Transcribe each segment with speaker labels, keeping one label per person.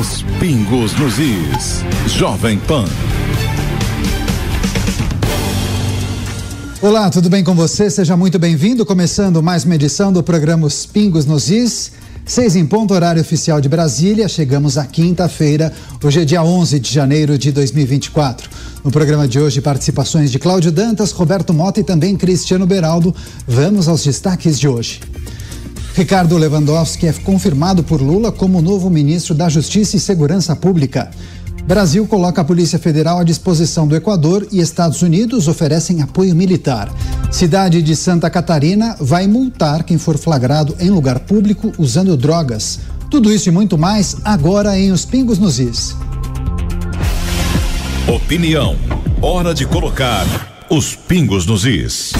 Speaker 1: Os pingos nos is. Jovem Pan.
Speaker 2: Olá, tudo bem com você? Seja muito bem-vindo. Começando mais uma edição do programa Os Pingos nos Is. Seis em ponto, horário oficial de Brasília. Chegamos à quinta-feira. Hoje é dia 11 de janeiro de 2024. No programa de hoje, participações de Cláudio Dantas, Roberto Mota e também Cristiano Beraldo. Vamos aos destaques de hoje. Ricardo Lewandowski é confirmado por Lula como novo ministro da Justiça e Segurança Pública. Brasil coloca a Polícia Federal à disposição do Equador e Estados Unidos oferecem apoio militar. Cidade de Santa Catarina vai multar quem for flagrado em lugar público usando drogas. Tudo isso e muito mais agora em Os Pingos nos Is.
Speaker 1: Opinião. Hora de colocar os pingos nos is.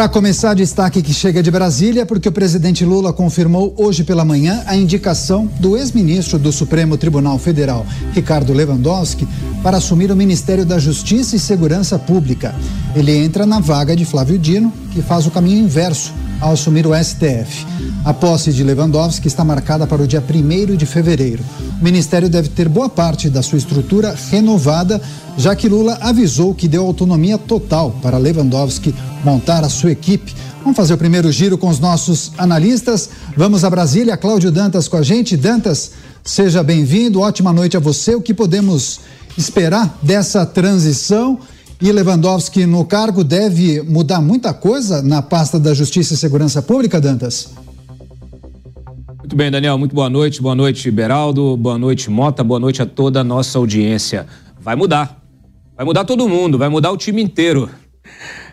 Speaker 2: Para começar, destaque que chega de Brasília, porque o presidente Lula confirmou hoje pela manhã a indicação do ex-ministro do Supremo Tribunal Federal, Ricardo Lewandowski, para assumir o Ministério da Justiça e Segurança Pública. Ele entra na vaga de Flávio Dino, que faz o caminho inverso ao assumir o STF. A posse de Lewandowski está marcada para o dia 1 de fevereiro. O ministério deve ter boa parte da sua estrutura renovada, já que Lula avisou que deu autonomia total para Lewandowski montar a sua equipe. Vamos fazer o primeiro giro com os nossos analistas. Vamos a Brasília, Cláudio Dantas com a gente. Dantas, seja bem-vindo, ótima noite a você. O que podemos esperar dessa transição? E Lewandowski no cargo deve mudar muita coisa na pasta da Justiça e Segurança Pública, Dantas?
Speaker 3: Muito bem, Daniel. Muito boa noite. Boa noite, Beraldo. Boa noite, Mota. Boa noite a toda a nossa audiência. Vai mudar. Vai mudar todo mundo. Vai mudar o time inteiro.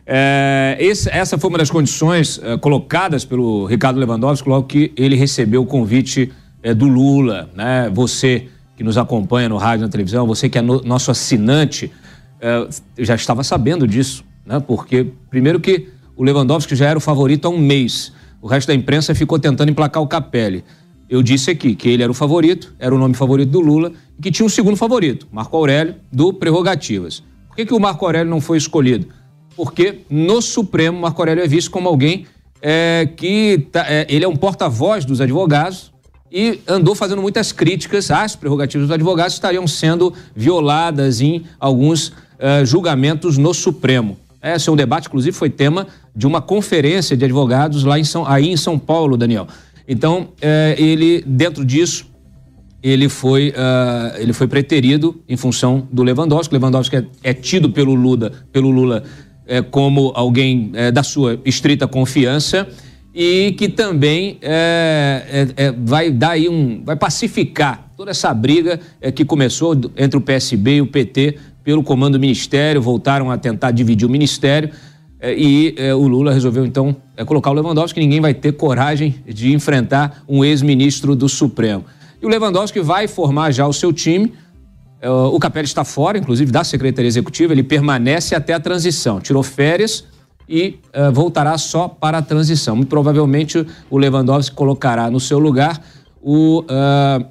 Speaker 3: É, esse, essa foi uma das condições é, colocadas pelo Ricardo Lewandowski logo que ele recebeu o convite é, do Lula. Né? Você que nos acompanha no rádio na televisão, você que é no, nosso assinante é, já estava sabendo disso, né? Porque, primeiro que o Lewandowski já era o favorito há um mês. O resto da imprensa ficou tentando emplacar o Capelli. Eu disse aqui que ele era o favorito, era o nome favorito do Lula, e que tinha um segundo favorito, Marco Aurélio, do Prerrogativas. Por que, que o Marco Aurélio não foi escolhido? Porque no Supremo, Marco Aurélio é visto como alguém é, que tá, é, ele é um porta-voz dos advogados, e andou fazendo muitas críticas às prerrogativas dos advogados que estariam sendo violadas em alguns uh, julgamentos no Supremo. Esse é um debate, inclusive, foi tema de uma conferência de advogados lá em São, aí em São Paulo, Daniel. Então, uh, ele, dentro disso, ele foi, uh, ele foi preterido em função do Lewandowski. Lewandowski é, é tido pelo Lula, pelo Lula como alguém da sua estrita confiança e que também é, é, é, vai dar aí um, vai pacificar toda essa briga é, que começou entre o PSB e o PT pelo comando do ministério, voltaram a tentar dividir o ministério é, e o Lula resolveu então colocar o Lewandowski, ninguém vai ter coragem de enfrentar um ex-ministro do Supremo. E o Lewandowski vai formar já o seu time. O Capelli está fora, inclusive, da Secretaria Executiva, ele permanece até a transição. Tirou férias, e uh, voltará só para a transição. Muito provavelmente o Lewandowski colocará no seu lugar o, uh, uh,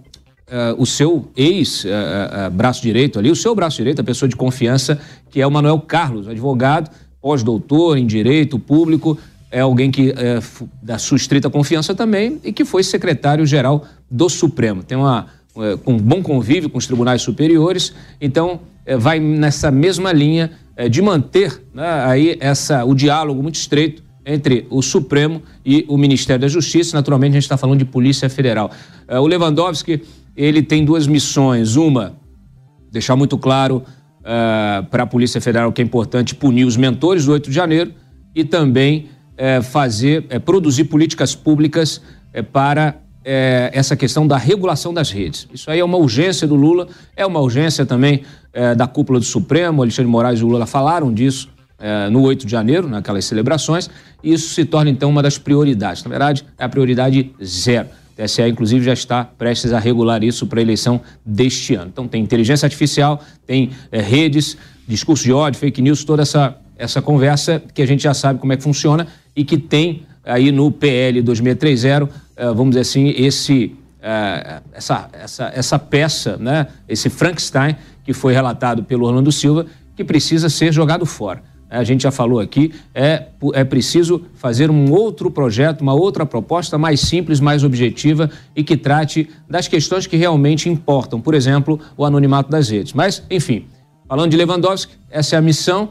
Speaker 3: o seu ex-braço direito ali, o seu braço direito, a pessoa de confiança, que é o Manuel Carlos, advogado, pós-doutor em direito público, é alguém que é da sua estrita confiança também e que foi secretário-geral do Supremo. Tem uma um bom convívio com os tribunais superiores, então vai nessa mesma linha é, de manter né, aí essa, o diálogo muito estreito entre o Supremo e o Ministério da Justiça. Naturalmente, a gente está falando de Polícia Federal. É, o Lewandowski ele tem duas missões. Uma, deixar muito claro uh, para a Polícia Federal que é importante punir os mentores do 8 de janeiro e também uh, fazer, uh, produzir políticas públicas para é, essa questão da regulação das redes. Isso aí é uma urgência do Lula, é uma urgência também é, da cúpula do Supremo, Alexandre Moraes e o Lula falaram disso é, no 8 de janeiro, naquelas celebrações, e isso se torna então uma das prioridades. Na verdade, é a prioridade zero. O TSE, inclusive, já está prestes a regular isso para a eleição deste ano. Então, tem inteligência artificial, tem é, redes, discurso de ódio, fake news, toda essa, essa conversa que a gente já sabe como é que funciona e que tem aí no PL 2630, é, vamos dizer assim, esse, é, essa, essa, essa peça, né, esse Frankenstein que foi relatado pelo Orlando Silva, que precisa ser jogado fora a gente já falou aqui, é, é preciso fazer um outro projeto, uma outra proposta mais simples, mais objetiva e que trate das questões que realmente importam, por exemplo, o anonimato das redes. Mas, enfim, falando de Lewandowski, essa é a missão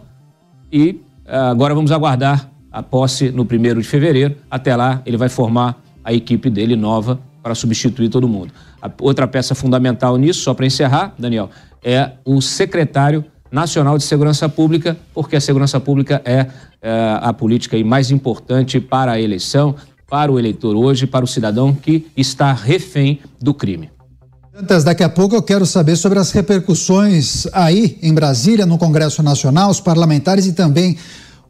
Speaker 3: e uh, agora vamos aguardar a posse no primeiro de fevereiro. Até lá, ele vai formar a equipe dele nova para substituir todo mundo. A outra peça fundamental nisso, só para encerrar, Daniel, é o secretário Nacional de Segurança Pública, porque a segurança pública é, é a política mais importante para a eleição, para o eleitor hoje, para o cidadão que está refém do crime.
Speaker 2: Antes, daqui a pouco eu quero saber sobre as repercussões aí em Brasília, no Congresso Nacional, os parlamentares e também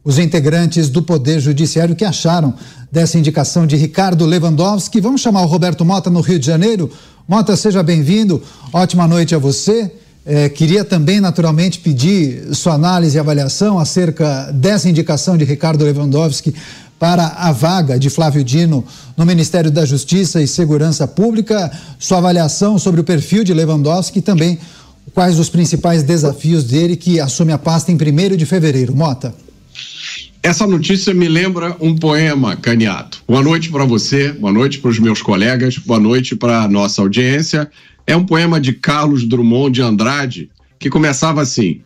Speaker 2: os integrantes do Poder Judiciário que acharam dessa indicação de Ricardo Lewandowski. Vamos chamar o Roberto Mota no Rio de Janeiro. Mota, seja bem-vindo. Ótima noite a você. É, queria também, naturalmente, pedir sua análise e avaliação acerca dessa indicação de Ricardo Lewandowski para a vaga de Flávio Dino no Ministério da Justiça e Segurança Pública, sua avaliação sobre o perfil de Lewandowski e também quais os principais desafios dele que assume a pasta em 1 de fevereiro. Mota.
Speaker 4: Essa notícia me lembra um poema, Caniato. Boa noite para você, boa noite para os meus colegas, boa noite para a nossa audiência. É um poema de Carlos Drummond de Andrade que começava assim: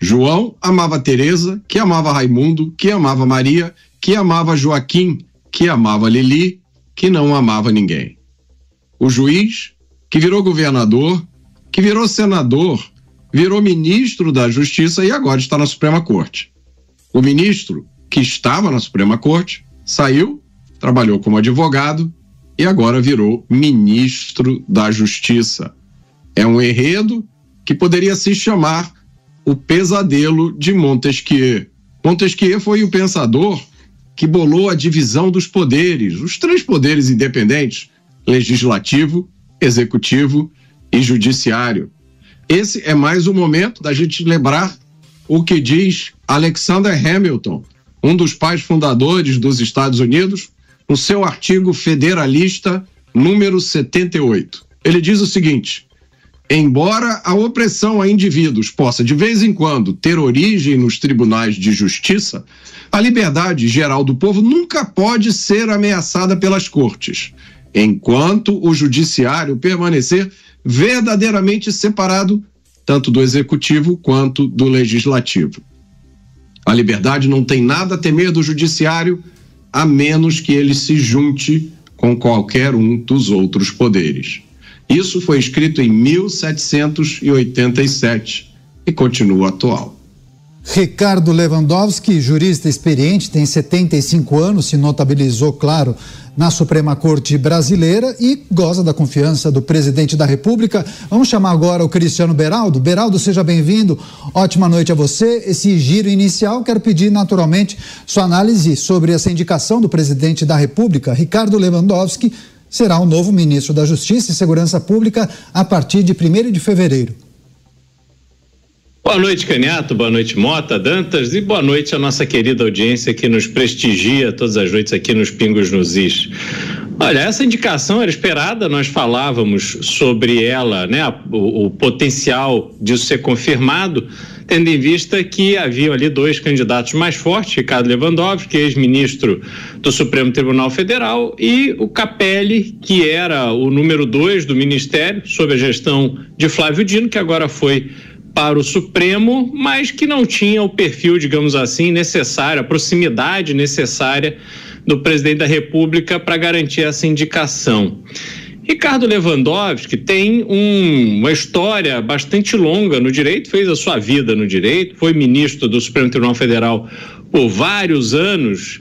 Speaker 4: João amava Teresa, que amava Raimundo, que amava Maria, que amava Joaquim, que amava Lili, que não amava ninguém. O juiz, que virou governador, que virou senador, virou ministro da Justiça e agora está na Suprema Corte. O ministro, que estava na Suprema Corte, saiu, trabalhou como advogado e agora virou ministro da Justiça. É um enredo que poderia se chamar O Pesadelo de Montesquieu. Montesquieu foi o pensador que bolou a divisão dos poderes, os três poderes independentes: legislativo, executivo e judiciário. Esse é mais um momento da gente lembrar o que diz Alexander Hamilton, um dos pais fundadores dos Estados Unidos, no seu artigo federalista número 78. Ele diz o seguinte: Embora a opressão a indivíduos possa de vez em quando ter origem nos tribunais de justiça, a liberdade geral do povo nunca pode ser ameaçada pelas cortes, enquanto o judiciário permanecer verdadeiramente separado tanto do executivo quanto do legislativo. A liberdade não tem nada a temer do judiciário a menos que ele se junte com qualquer um dos outros poderes. Isso foi escrito em 1787 e continua atual.
Speaker 2: Ricardo Lewandowski, jurista experiente, tem 75 anos, se notabilizou, claro, na Suprema Corte Brasileira e goza da confiança do presidente da República. Vamos chamar agora o Cristiano Beraldo. Beraldo, seja bem-vindo. Ótima noite a você. Esse giro inicial, quero pedir naturalmente sua análise sobre essa indicação do presidente da República, Ricardo Lewandowski, será o novo ministro da Justiça e Segurança Pública a partir de 1 de fevereiro.
Speaker 5: Boa noite, Caniato, boa noite, Mota, Dantas, e boa noite à nossa querida audiência que nos prestigia todas as noites aqui nos Pingos nos Is. Olha, essa indicação era esperada, nós falávamos sobre ela, né, o, o potencial disso ser confirmado, tendo em vista que haviam ali dois candidatos mais fortes, Ricardo Lewandowski, ex-ministro do Supremo Tribunal Federal, e o Capelli, que era o número dois do Ministério, sob a gestão de Flávio Dino, que agora foi para o Supremo, mas que não tinha o perfil, digamos assim, necessário, a proximidade necessária do presidente da República para garantir essa indicação. Ricardo Lewandowski tem um, uma história bastante longa no direito, fez a sua vida no direito, foi ministro do Supremo Tribunal Federal por vários anos.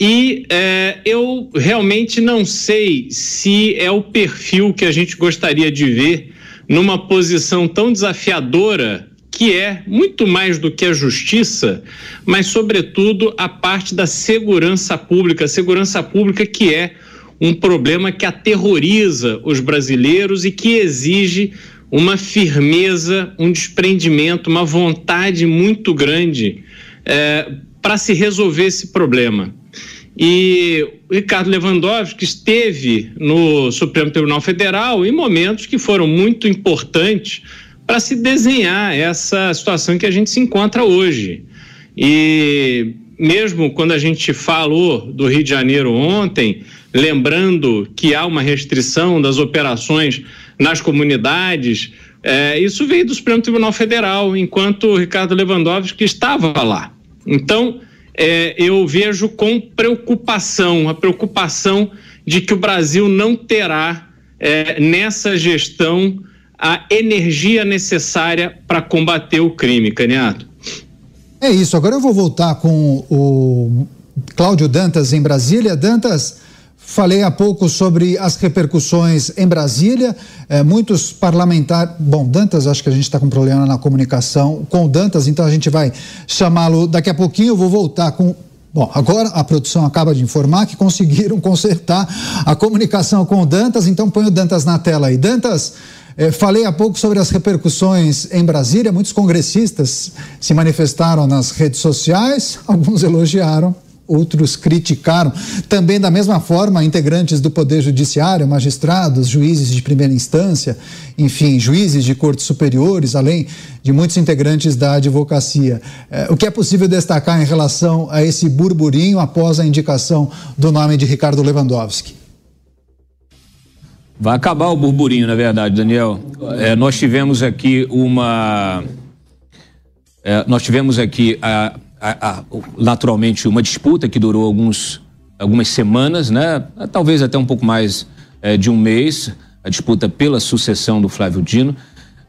Speaker 5: E é, eu realmente não sei se é o perfil que a gente gostaria de ver numa posição tão desafiadora que é muito mais do que a justiça, mas, sobretudo, a parte da segurança pública. Segurança pública que é um problema que aterroriza os brasileiros e que exige uma firmeza, um desprendimento, uma vontade muito grande é, para se resolver esse problema. E Ricardo Lewandowski esteve no Supremo Tribunal Federal em momentos que foram muito importantes para se desenhar essa situação que a gente se encontra hoje. E mesmo quando a gente falou do Rio de Janeiro ontem, lembrando que há uma restrição das operações nas comunidades, é, isso veio do Supremo Tribunal Federal, enquanto o Ricardo Lewandowski estava lá. Então, é, eu vejo com preocupação a preocupação de que o Brasil não terá é, nessa gestão a energia necessária para combater o crime, Caniato.
Speaker 2: É isso. Agora eu vou voltar com o Cláudio Dantas em Brasília. Dantas, Falei há pouco sobre as repercussões em Brasília. É, muitos parlamentares. Bom, Dantas, acho que a gente está com problema na comunicação com o Dantas, então a gente vai chamá-lo daqui a pouquinho. Eu vou voltar com. Bom, agora a produção acaba de informar que conseguiram consertar a comunicação com o Dantas, então põe o Dantas na tela aí. Dantas, é, falei há pouco sobre as repercussões em Brasília. Muitos congressistas se manifestaram nas redes sociais, alguns elogiaram, outros criticaram. Também, da mesma forma, integrantes do Poder Judiciário, magistrados, juízes de primeira instância, enfim, juízes de cortes superiores, além de muitos integrantes da advocacia. Eh, o que é possível destacar em relação a esse burburinho após a indicação do nome de Ricardo Lewandowski?
Speaker 3: Vai acabar o burburinho, na verdade, Daniel. É, nós tivemos aqui uma. É, nós tivemos aqui a a, a, naturalmente uma disputa que durou alguns, algumas semanas, né? talvez até um pouco mais é, de um mês, a disputa pela sucessão do Flávio Dino.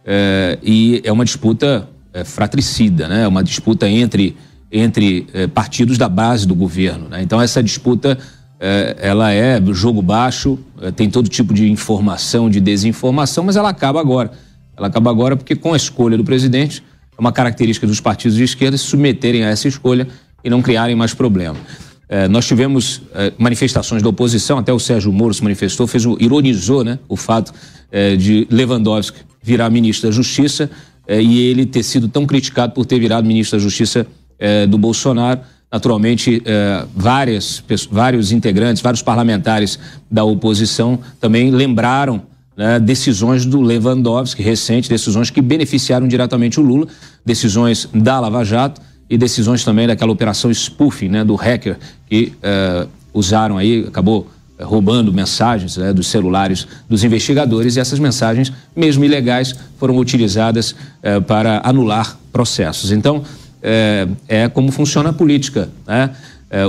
Speaker 3: É, e é uma disputa é, fratricida, né? uma disputa entre, entre partidos da base do governo. Né? Então, essa disputa ela é jogo baixo, tem todo tipo de informação, de desinformação, mas ela acaba agora. Ela acaba agora porque, com a escolha do presidente, é uma característica dos partidos de esquerda se submeterem a essa escolha e não criarem mais problema. É, nós tivemos é, manifestações da oposição, até o Sérgio Moro se manifestou, fez ironizou né, o fato é, de Lewandowski virar ministro da Justiça é, e ele ter sido tão criticado por ter virado ministro da Justiça é, do Bolsonaro. Naturalmente, é, várias, vários integrantes, vários parlamentares da oposição também lembraram né, decisões do Lewandowski, recentes, decisões que beneficiaram diretamente o Lula, decisões da Lava Jato e decisões também daquela operação spoofing, né, do hacker que uh, usaram aí, acabou eh, roubando mensagens né, dos celulares dos investigadores e essas mensagens, mesmo ilegais, foram utilizadas uh, para anular processos. Então, uh, é como funciona a política, né?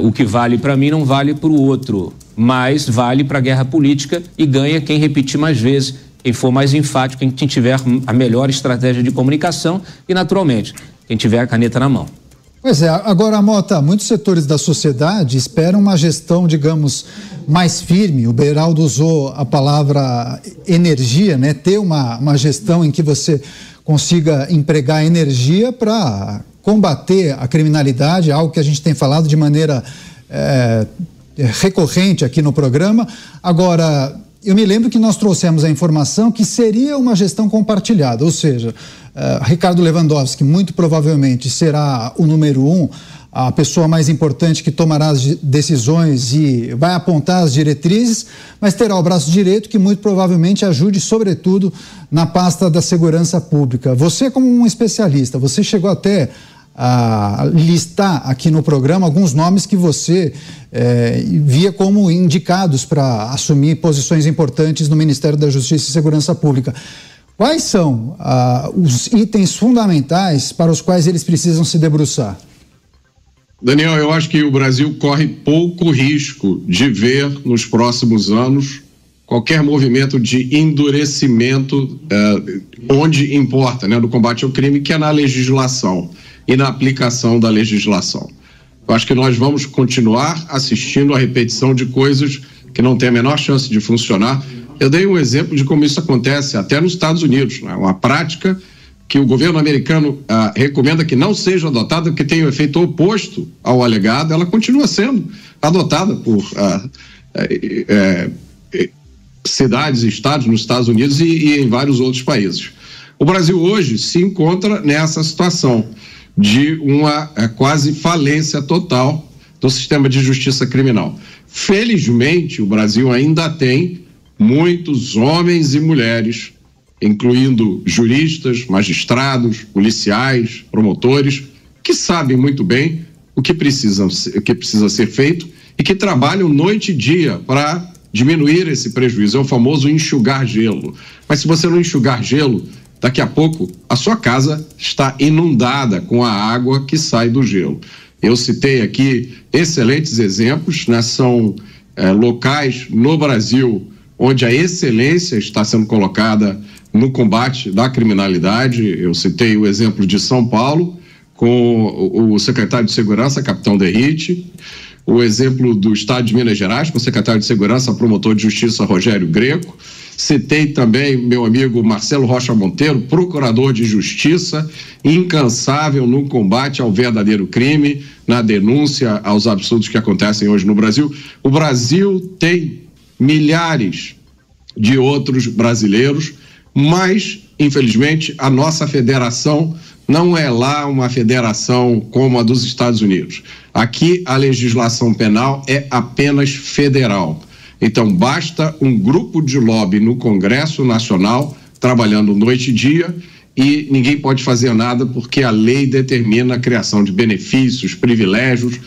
Speaker 3: o que vale para mim não vale para o outro mas vale para a guerra política e ganha quem repetir mais vezes, quem for mais enfático, quem tiver a melhor estratégia de comunicação e, naturalmente, quem tiver a caneta na mão.
Speaker 2: Pois é, agora, Mota, muitos setores da sociedade esperam uma gestão, digamos, mais firme. O Beraldo usou a palavra energia, né? Ter uma, uma gestão em que você consiga empregar energia para combater a criminalidade, algo que a gente tem falado de maneira é, recorrente aqui no programa. Agora, eu me lembro que nós trouxemos a informação que seria uma gestão compartilhada, ou seja, uh, Ricardo Lewandowski muito provavelmente será o número um, a pessoa mais importante que tomará as decisões e vai apontar as diretrizes, mas terá o braço direito que muito provavelmente ajude, sobretudo, na pasta da segurança pública. Você, como um especialista, você chegou até a listar aqui no programa alguns nomes que você é, via como indicados para assumir posições importantes no Ministério da Justiça e Segurança Pública. Quais são ah, os itens fundamentais para os quais eles precisam se debruçar?
Speaker 4: Daniel, eu acho que o Brasil corre pouco risco de ver nos próximos anos qualquer movimento de endurecimento eh, onde importa, né, no combate ao crime, que é na legislação e na aplicação da legislação. Eu acho que nós vamos continuar assistindo a repetição de coisas que não têm a menor chance de funcionar. Eu dei um exemplo de como isso acontece até nos Estados Unidos, né? uma prática que o governo americano ah, recomenda que não seja adotada, que tem o efeito oposto ao alegado, ela continua sendo adotada por ah, é, é, cidades e estados nos Estados Unidos e, e em vários outros países. O Brasil hoje se encontra nessa situação de uma é, quase falência total do sistema de justiça criminal. Felizmente, o Brasil ainda tem muitos homens e mulheres incluindo juristas, magistrados, policiais, promotores, que sabem muito bem o que precisa, o que precisa ser feito e que trabalham noite e dia para diminuir esse prejuízo. É o famoso enxugar gelo. Mas se você não enxugar gelo, daqui a pouco a sua casa está inundada com a água que sai do gelo. Eu citei aqui excelentes exemplos, né? são é, locais no Brasil onde a excelência está sendo colocada no combate da criminalidade. Eu citei o exemplo de São Paulo, com o secretário de Segurança, capitão Derrite, o exemplo do Estado de Minas Gerais, com o secretário de Segurança, promotor de Justiça Rogério Greco. Citei também meu amigo Marcelo Rocha Monteiro, procurador de Justiça, incansável no combate ao verdadeiro crime, na denúncia aos absurdos que acontecem hoje no Brasil. O Brasil tem milhares de outros brasileiros mas, infelizmente, a nossa federação não é lá uma federação como a dos Estados Unidos. Aqui a legislação penal é apenas federal. Então basta um grupo de lobby no Congresso Nacional trabalhando noite e dia e ninguém pode fazer nada porque a lei determina a criação de benefícios, privilégios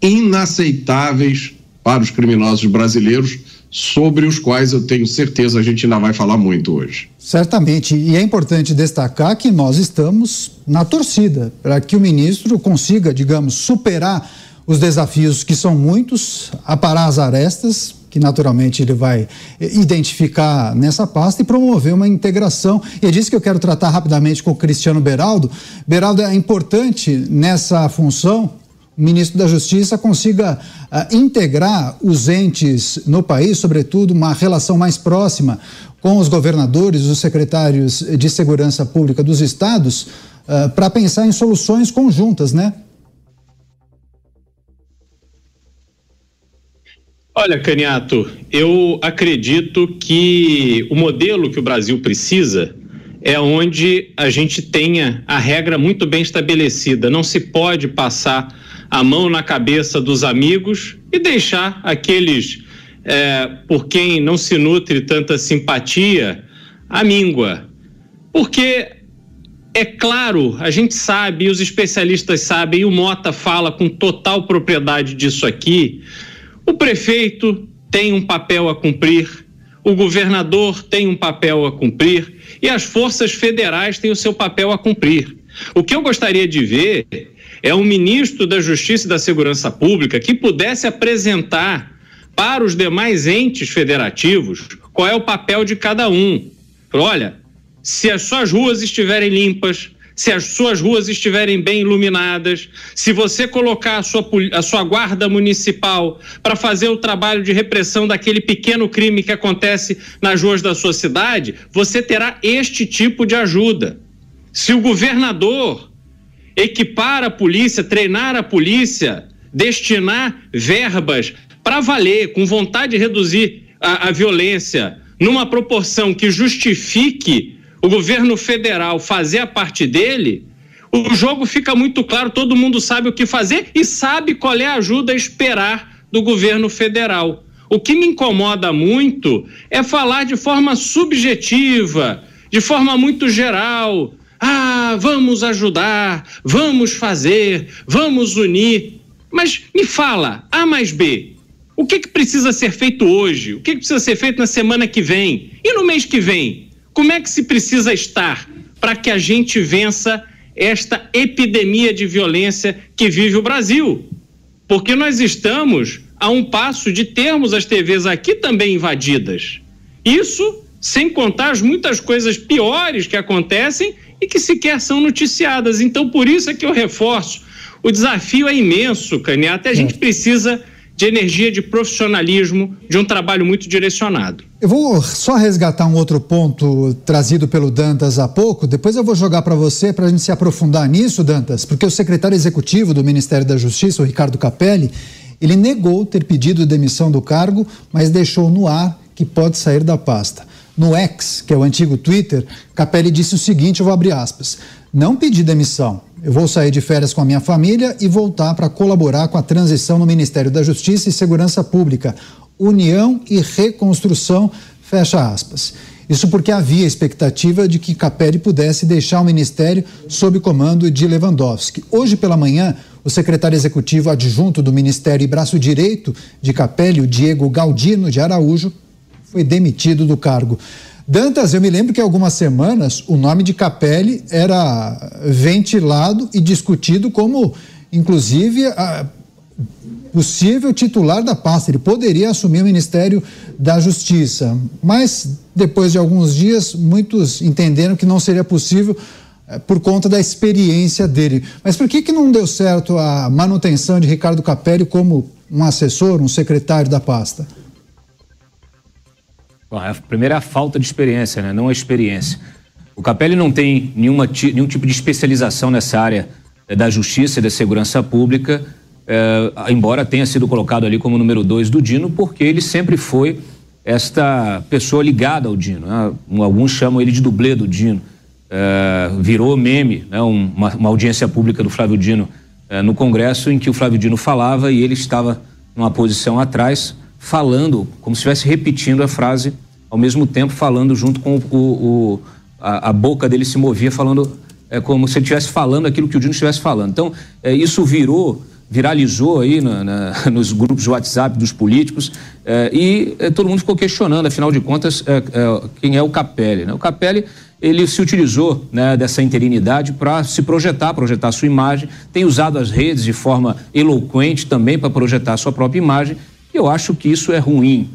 Speaker 4: inaceitáveis para os criminosos brasileiros sobre os quais eu tenho certeza a gente ainda vai falar muito hoje.
Speaker 2: Certamente, e é importante destacar que nós estamos na torcida para que o ministro consiga, digamos, superar os desafios que são muitos, aparar as arestas, que naturalmente ele vai identificar nessa pasta e promover uma integração. E é disso que eu quero tratar rapidamente com o Cristiano Beraldo. Beraldo, é importante nessa função o ministro da Justiça consiga uh, integrar os entes no país, sobretudo uma relação mais próxima com os governadores, os secretários de segurança pública dos estados, uh, para pensar em soluções conjuntas, né?
Speaker 5: Olha, Caniato, eu acredito que o modelo que o Brasil precisa é onde a gente tenha a regra muito bem estabelecida. Não se pode passar a mão na cabeça dos amigos e deixar aqueles é, por quem não se nutre tanta simpatia a míngua. Porque é claro, a gente sabe, os especialistas sabem, e o Mota fala com total propriedade disso aqui. O prefeito tem um papel a cumprir, o governador tem um papel a cumprir e as forças federais têm o seu papel a cumprir. O que eu gostaria de ver é um ministro da Justiça e da Segurança Pública que pudesse apresentar para os demais entes federativos qual é o papel de cada um. Olha, se as suas ruas estiverem limpas, se as suas ruas estiverem bem iluminadas, se você colocar a sua, a sua guarda municipal para fazer o trabalho de repressão daquele pequeno crime que acontece nas ruas da sua cidade, você terá este tipo de ajuda. Se o governador equipar a polícia, treinar a polícia, destinar verbas para valer, com vontade de reduzir a, a violência, numa proporção que justifique o governo federal fazer a parte dele, o jogo fica muito claro, todo mundo sabe o que fazer e sabe qual é a ajuda a esperar do governo federal. O que me incomoda muito é falar de forma subjetiva, de forma muito geral, ah, vamos ajudar, vamos fazer, vamos unir. Mas me fala, A mais B, o que, que precisa ser feito hoje? O que, que precisa ser feito na semana que vem? E no mês que vem? Como é que se precisa estar para que a gente vença esta epidemia de violência que vive o Brasil? Porque nós estamos a um passo de termos as TVs aqui também invadidas. Isso sem contar as muitas coisas piores que acontecem e que sequer são noticiadas. Então, por isso é que eu reforço: o desafio é imenso, Caniata, e a gente é. precisa de energia, de profissionalismo, de um trabalho muito direcionado.
Speaker 2: Eu vou só resgatar um outro ponto trazido pelo Dantas há pouco, depois eu vou jogar para você para a gente se aprofundar nisso, Dantas, porque o secretário executivo do Ministério da Justiça, o Ricardo Capelli, ele negou ter pedido demissão do cargo, mas deixou no ar que pode sair da pasta. No X, que é o antigo Twitter, Capelli disse o seguinte: eu vou abrir aspas. Não pedi demissão. Eu vou sair de férias com a minha família e voltar para colaborar com a transição no Ministério da Justiça e Segurança Pública. União e reconstrução, fecha aspas. Isso porque havia expectativa de que Capelli pudesse deixar o ministério sob comando de Lewandowski. Hoje pela manhã, o secretário executivo adjunto do Ministério e braço direito de Capelli, o Diego Galdino de Araújo, foi demitido do cargo. Dantas, eu me lembro que algumas semanas o nome de Capelli era ventilado e discutido como, inclusive, possível titular da pasta. Ele poderia assumir o Ministério da Justiça. Mas, depois de alguns dias, muitos entenderam que não seria possível eh, por conta da experiência dele. Mas por que, que não deu certo a manutenção de Ricardo Capelli como um assessor, um secretário da pasta?
Speaker 3: Bom, a primeira é a falta de experiência, né? não a experiência. O Capelli não tem nenhuma, nenhum tipo de especialização nessa área eh, da justiça e da segurança pública, eh, embora tenha sido colocado ali como número dois do Dino, porque ele sempre foi esta pessoa ligada ao Dino. Né? Alguns chamam ele de dublê do Dino. Eh, virou meme, né? uma, uma, audiência pública do Flávio Dino no Congresso, em que o Flávio Dino falava e ele estava numa posição atrás falando, como se estivesse repetindo a frase, ao mesmo tempo falando junto com o, o a, a, boca dele se movia, falando é, como se ele estivesse falando aquilo que o Dino estivesse falando. Então, é, isso virou, viralizou aí na, na, nos grupos de WhatsApp dos políticos é, e é, todo mundo ficou questionando, afinal de contas, é, quem é o Capelli. Né? O Capelli ele se utilizou né, dessa interinidade para se projetar, projetar sua imagem, tem usado as redes de forma eloquente também para projetar sua própria imagem eu acho que isso é ruim.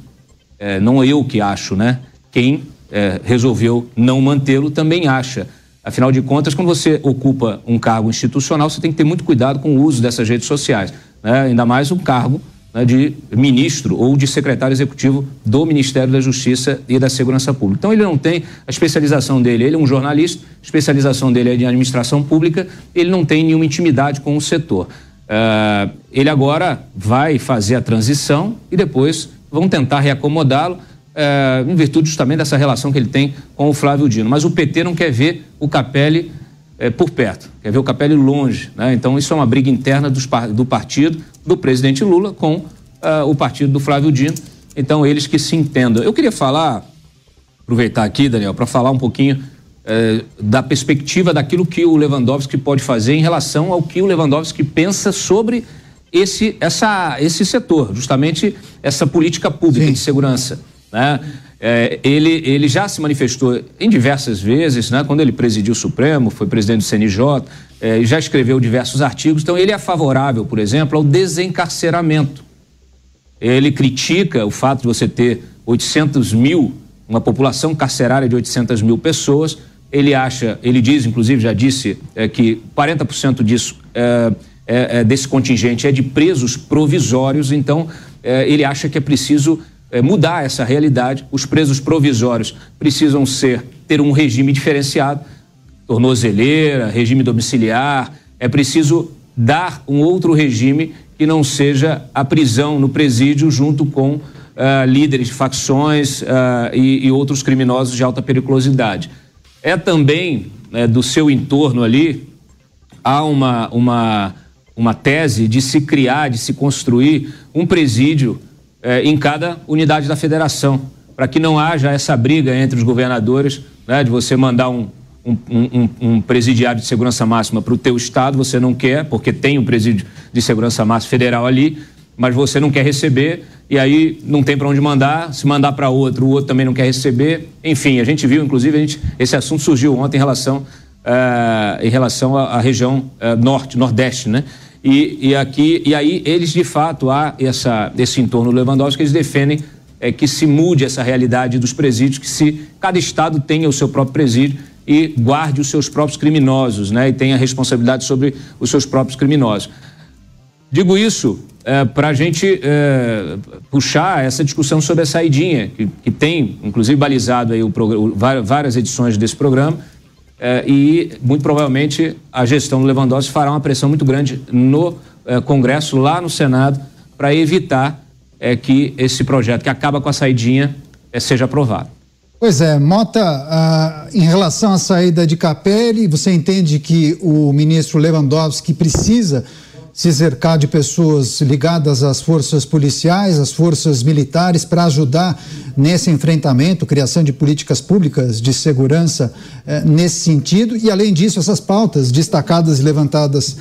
Speaker 3: É, não eu que acho, né? Quem é, resolveu não mantê-lo também acha. Afinal de contas, quando você ocupa um cargo institucional, você tem que ter muito cuidado com o uso dessas redes sociais. Né? Ainda mais um cargo né, de ministro ou de secretário executivo do Ministério da Justiça e da Segurança Pública. Então, ele não tem a especialização dele. Ele é um jornalista, a especialização dele é de administração pública, ele não tem nenhuma intimidade com o setor. Uh, ele agora vai fazer a transição e depois vão tentar reacomodá-lo uh, em virtude justamente dessa relação que ele tem com o Flávio Dino. Mas o PT não quer ver o Capelli uh, por perto, quer ver o Capelli longe. Né? Então isso é uma briga interna dos, do partido do presidente Lula com o partido do Flávio Dino. Então eles que se entendam. Eu queria falar, aproveitar aqui, Daniel, para falar um pouquinho é, da perspectiva daquilo que o Lewandowski pode fazer em relação ao que o Lewandowski pensa sobre esse, essa, esse setor, justamente essa política pública Sim. de segurança. Né? É, ele, ele já se manifestou em diversas vezes, né? quando ele presidiu o Supremo, foi presidente do CNJ, é, já escreveu diversos artigos. Então, ele é favorável, por exemplo, ao desencarceramento. Ele critica o fato de você ter 800 mil, uma população carcerária de 800 mil pessoas, ele acha, ele diz, inclusive já disse, é, que 40% disso, é, é, é, desse contingente é de presos provisórios, então é, ele acha que é preciso mudar essa realidade. Os presos provisórios precisam ser ter um regime diferenciado, tornozeleira, regime domiciliar, é preciso dar um outro regime que não seja a prisão no presídio junto com uh, líderes de facções uh, e, e outros criminosos de alta periculosidade é também né, do seu entorno ali, há uma, uma, uma tese de se criar, de se construir um presídio é, em cada unidade da federação, para que não haja essa briga entre os governadores, né, de você mandar um, um, um, um, presidiário de segurança máxima para o teu estado, você não quer, porque tem um presídio de segurança máxima federal ali, mas você não quer receber, e aí não tem para onde mandar, se mandar para outro, o outro também não quer receber. Enfim, a gente viu, inclusive, gente, esse assunto surgiu ontem em relação, uh, em relação à, à região uh, norte, nordeste, né? E, e, aqui, e aí eles, de fato, há essa, esse entorno Lewandowski, eles defendem é, que se mude essa realidade dos presídios, que se cada estado tenha o seu próprio presídio e guarde os seus próprios criminosos, né? E tenha responsabilidade sobre os seus próprios criminosos. Digo isso é, para a gente é, puxar essa discussão sobre a saidinha, que, que tem, inclusive, balizado aí o, o, várias edições desse programa. É, e, muito provavelmente, a gestão do Lewandowski fará uma pressão muito grande no é, Congresso, lá no Senado, para evitar é, que esse projeto, que acaba com a saidinha, é, seja aprovado.
Speaker 2: Pois é, Mota, ah, em relação à saída de Capelli, você entende que o ministro Lewandowski precisa se cercar de pessoas ligadas às forças policiais, às forças militares, para ajudar nesse enfrentamento, criação de políticas públicas de segurança eh, nesse sentido. E, além disso, essas pautas destacadas e levantadas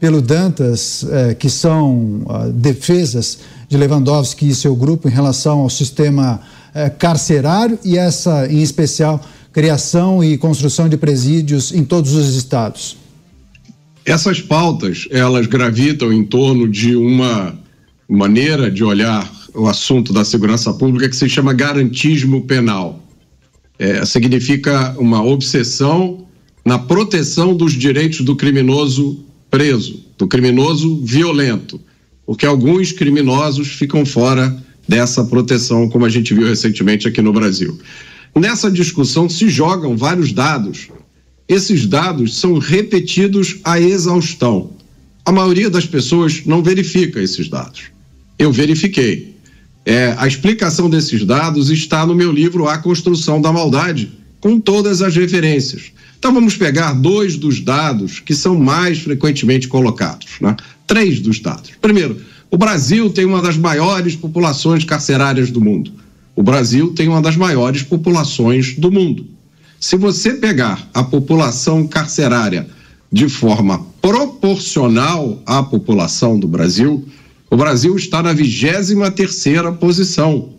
Speaker 2: pelo Dantas, eh, que são ah, defesas de Lewandowski e seu grupo em relação ao sistema eh, carcerário e essa, em especial, criação e construção de presídios em todos os estados.
Speaker 4: Essas pautas, elas gravitam em torno de uma maneira de olhar o assunto da segurança pública que se chama garantismo penal. É, significa uma obsessão na proteção dos direitos do criminoso preso, do criminoso violento, porque alguns criminosos ficam fora dessa proteção, como a gente viu recentemente aqui no Brasil. Nessa discussão se jogam vários dados esses dados são repetidos à exaustão. A maioria das pessoas não verifica esses dados. Eu verifiquei. É, a explicação desses dados está no meu livro A Construção da Maldade, com todas as referências. Então vamos pegar dois dos dados que são mais frequentemente colocados, né? três dos dados. Primeiro, o Brasil tem uma das maiores populações carcerárias do mundo. O Brasil tem uma das maiores populações do mundo. Se você pegar a população carcerária de forma proporcional à população do Brasil, o Brasil está na 23 terceira posição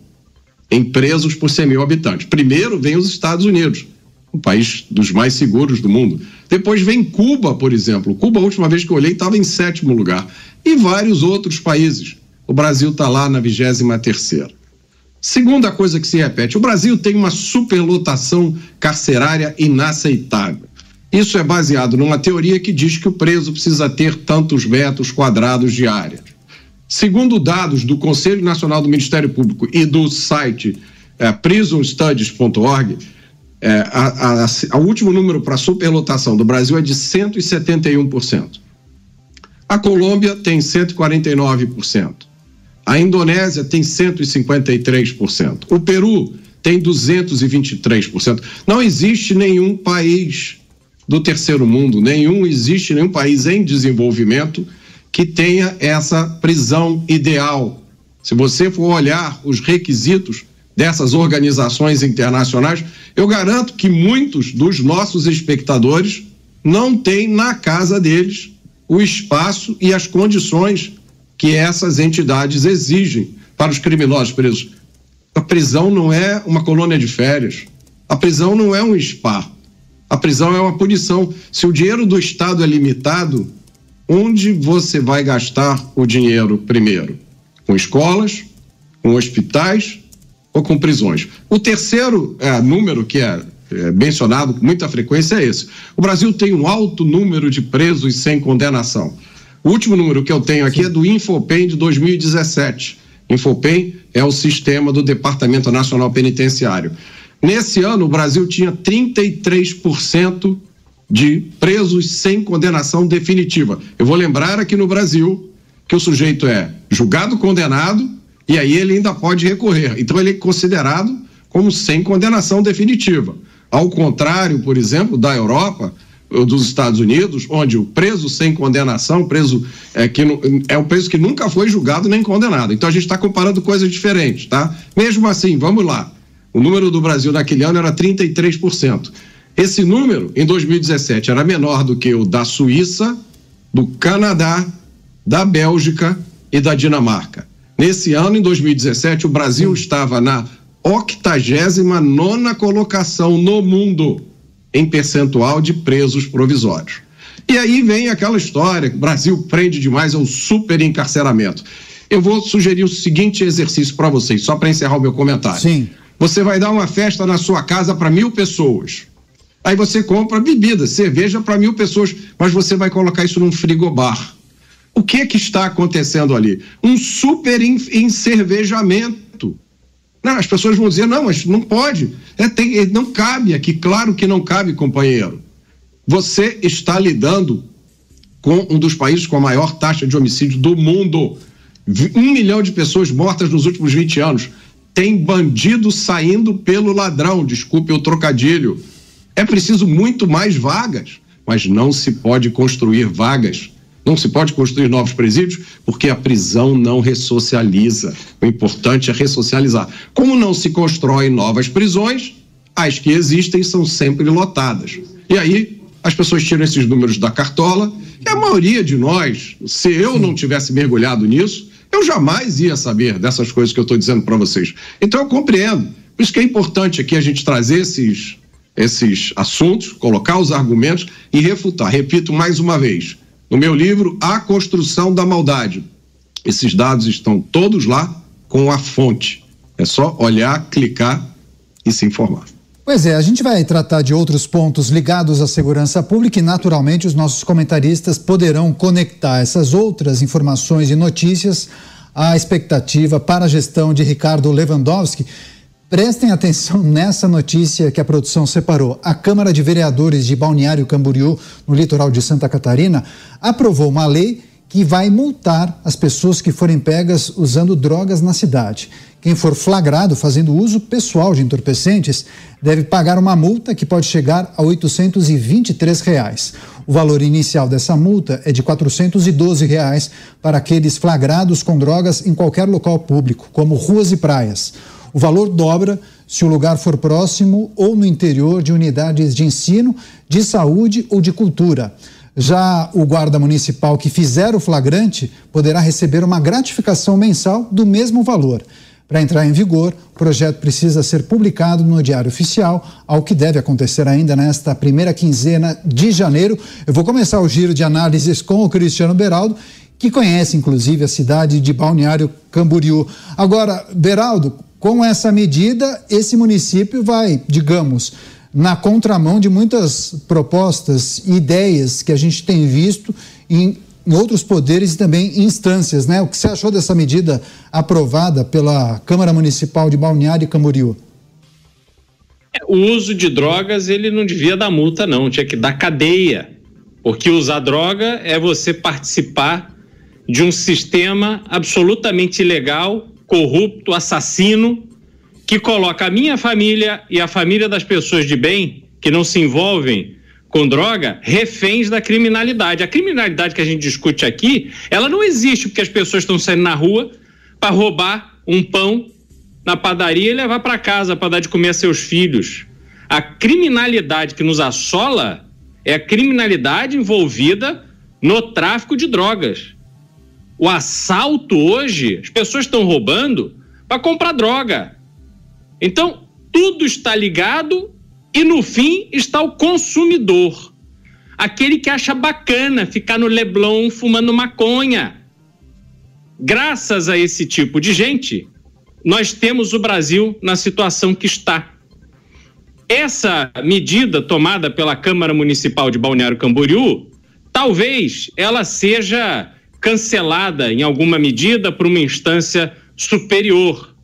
Speaker 4: em presos por 100 mil habitantes. Primeiro vem os Estados Unidos, o país dos mais seguros do mundo. Depois vem Cuba, por exemplo. Cuba, a última vez que eu olhei, estava em sétimo lugar. E vários outros países. O Brasil está lá na 23 terceira. Segunda coisa que se repete: o Brasil tem uma superlotação carcerária inaceitável. Isso é baseado numa teoria que diz que o preso precisa ter tantos metros quadrados de área. Segundo dados do Conselho Nacional do Ministério Público e do site é, prisonstudies.org, é, o último número para superlotação do Brasil é de 171%. A Colômbia tem 149%. A Indonésia tem 153%. O Peru tem 223%. Não existe nenhum país do terceiro mundo, nenhum existe nenhum país em desenvolvimento que tenha essa prisão ideal. Se você for olhar os requisitos dessas organizações internacionais, eu garanto que muitos dos nossos espectadores não têm na casa deles o espaço e as condições que essas entidades exigem para os criminosos presos. A prisão não é uma colônia de férias. A prisão não é um spa. A prisão é uma punição. Se o dinheiro do Estado é limitado, onde você vai gastar o dinheiro primeiro? Com escolas, com hospitais ou com prisões? O terceiro é, número que é, é mencionado com muita frequência é esse. O Brasil tem um alto número de presos sem condenação. O último número que eu tenho aqui é do Infopem de 2017. Infopem é o sistema do Departamento Nacional Penitenciário. Nesse ano, o Brasil tinha 33% de presos sem condenação definitiva. Eu vou lembrar aqui no Brasil que o sujeito é julgado, condenado, e aí ele ainda pode recorrer. Então, ele é considerado como sem condenação definitiva. Ao contrário, por exemplo, da Europa, dos Estados Unidos, onde o preso sem condenação, preso é, que é um preso que nunca foi julgado nem condenado. Então a gente está comparando coisas diferentes, tá? Mesmo assim, vamos lá. O número do Brasil naquele ano era 33%. Esse número, em 2017, era menor do que o da Suíça, do Canadá, da Bélgica e da Dinamarca. Nesse ano, em 2017, o Brasil estava na 89 nona colocação no mundo em percentual de presos provisórios. E aí vem aquela história: o Brasil prende demais, é um super encarceramento. Eu vou sugerir o seguinte exercício para vocês, só para encerrar o meu comentário.
Speaker 2: Sim.
Speaker 4: Você vai dar uma festa na sua casa para mil pessoas. Aí você compra bebida, cerveja para mil pessoas, mas você vai colocar isso num frigobar. O que, que está acontecendo ali? Um super encervejamento. Não, as pessoas vão dizer, não, mas não pode. É, tem, não cabe aqui, claro que não cabe, companheiro. Você está lidando com um dos países com a maior taxa de homicídio do mundo. Um milhão de pessoas mortas nos últimos 20 anos. Tem bandido saindo pelo ladrão, desculpe o trocadilho. É preciso muito mais vagas, mas não se pode construir vagas. Não se pode construir novos presídios porque a prisão não ressocializa. O importante é ressocializar. Como não se constrói novas prisões, as que existem são sempre lotadas. E aí as pessoas tiram esses números da cartola e a maioria de nós, se eu não tivesse mergulhado nisso, eu jamais ia saber dessas coisas que eu estou dizendo para vocês. Então eu compreendo. Por isso que é importante aqui a gente trazer esses esses assuntos, colocar os argumentos e refutar. Repito mais uma vez: no meu livro, A Construção da Maldade. Esses dados estão todos lá com a fonte. É só olhar, clicar e se informar.
Speaker 2: Pois é, a gente vai tratar de outros pontos ligados à segurança pública e, naturalmente, os nossos comentaristas poderão conectar essas outras informações e notícias à expectativa para a gestão de Ricardo Lewandowski. Prestem atenção nessa notícia que a produção separou. A Câmara de Vereadores de Balneário Camboriú, no litoral de Santa Catarina, aprovou uma lei que vai multar as pessoas que forem pegas usando drogas na cidade. Quem for flagrado fazendo uso pessoal de entorpecentes deve pagar uma multa que pode chegar a 823 reais. O valor inicial dessa multa é de 412 reais para aqueles flagrados com drogas em qualquer local público, como ruas e praias. O valor dobra se o lugar for próximo ou no interior de unidades de ensino, de saúde ou de cultura. Já o guarda municipal que fizer o flagrante poderá receber uma gratificação mensal do mesmo valor. Para entrar em vigor, o projeto precisa ser publicado no Diário Oficial, ao que deve acontecer ainda nesta primeira quinzena de janeiro. Eu vou começar o giro de análises com o Cristiano Beraldo, que conhece inclusive a cidade de Balneário Camboriú. Agora, Beraldo, com essa medida, esse município vai, digamos, na contramão de muitas propostas e ideias que a gente tem visto em, outros poderes e também instâncias, né? O que você achou dessa medida aprovada pela Câmara Municipal de Balneário e Camboriú?
Speaker 5: É, o uso de drogas, ele não devia dar multa, não, tinha que dar cadeia. Porque usar droga é você participar de um sistema absolutamente ilegal corrupto, assassino, que coloca a minha família e a família das pessoas de bem que não se envolvem com droga reféns da criminalidade. A criminalidade que a gente discute aqui, ela não existe porque as pessoas estão saindo na rua para roubar um pão na padaria e levar para casa para dar de comer a seus filhos. A criminalidade que nos assola é a criminalidade envolvida no tráfico de drogas. O assalto hoje, as pessoas estão roubando para comprar droga. Então, tudo está ligado e no fim está o consumidor. Aquele que acha bacana ficar no Leblon fumando maconha. Graças a esse tipo de gente, nós temos o Brasil na situação que está. Essa medida tomada pela Câmara Municipal de Balneário Camboriú, talvez ela seja cancelada em alguma medida por uma instância superior.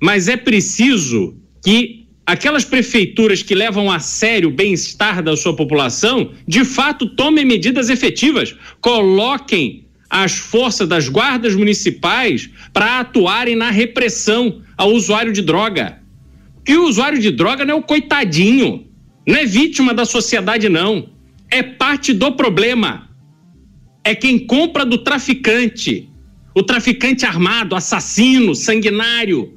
Speaker 5: Mas é preciso que aquelas prefeituras que levam a sério o bem-estar da sua população, de fato tomem medidas efetivas, coloquem as forças das guardas municipais para atuarem na repressão ao usuário de droga. E o usuário de droga não é o coitadinho, não é vítima da sociedade, não. É parte do problema é quem compra do traficante, o traficante armado, assassino, sanguinário.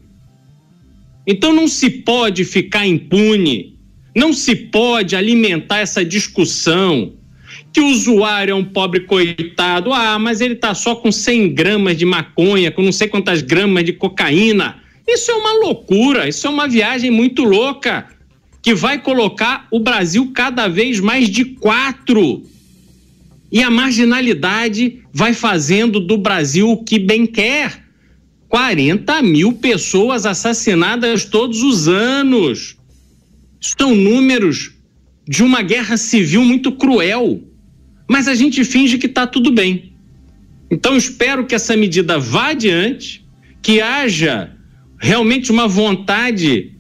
Speaker 5: Então não se pode ficar impune, não se pode alimentar essa discussão que o usuário é um pobre coitado. Ah, mas ele está só com 100 gramas de maconha, com não sei quantas gramas de cocaína. Isso é uma loucura, isso é uma viagem muito louca que vai colocar o Brasil cada vez mais de quatro e a marginalidade vai fazendo do Brasil o que bem quer. 40 mil pessoas assassinadas todos os anos. São números de uma guerra civil muito cruel. Mas a gente finge que está tudo bem. Então, espero que essa medida vá adiante, que haja realmente uma vontade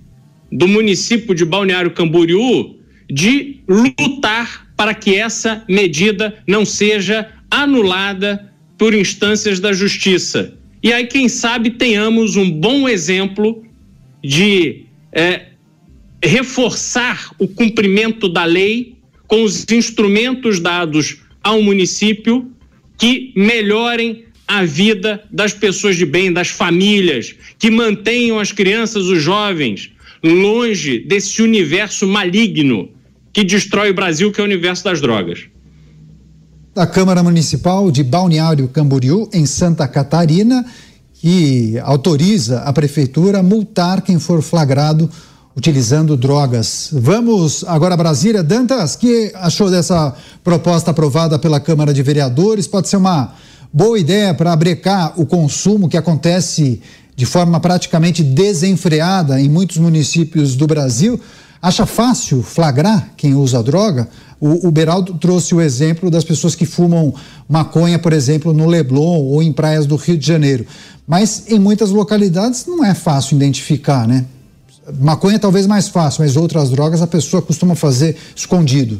Speaker 5: do município de Balneário Camboriú de lutar para que essa medida não seja anulada por instâncias da justiça. E aí, quem sabe, tenhamos um bom exemplo de é, reforçar o cumprimento da lei com os instrumentos dados ao município que melhorem a vida das pessoas de bem, das famílias, que mantenham as crianças, os jovens, longe desse universo maligno que destrói o Brasil, que é o universo das drogas.
Speaker 2: Da Câmara Municipal de Balneário Camboriú, em Santa Catarina, que autoriza a prefeitura a multar quem for flagrado utilizando drogas. Vamos agora a Brasília. Dantas, que achou dessa proposta aprovada pela Câmara de Vereadores? Pode ser uma boa ideia para brecar o consumo que acontece de forma praticamente desenfreada em muitos municípios do Brasil. Acha fácil flagrar quem usa droga? O, o Beraldo trouxe o exemplo das pessoas que fumam maconha, por exemplo, no Leblon ou em praias do Rio de Janeiro. Mas em muitas localidades não é fácil identificar, né? Maconha talvez mais fácil, mas outras drogas a pessoa costuma fazer escondido.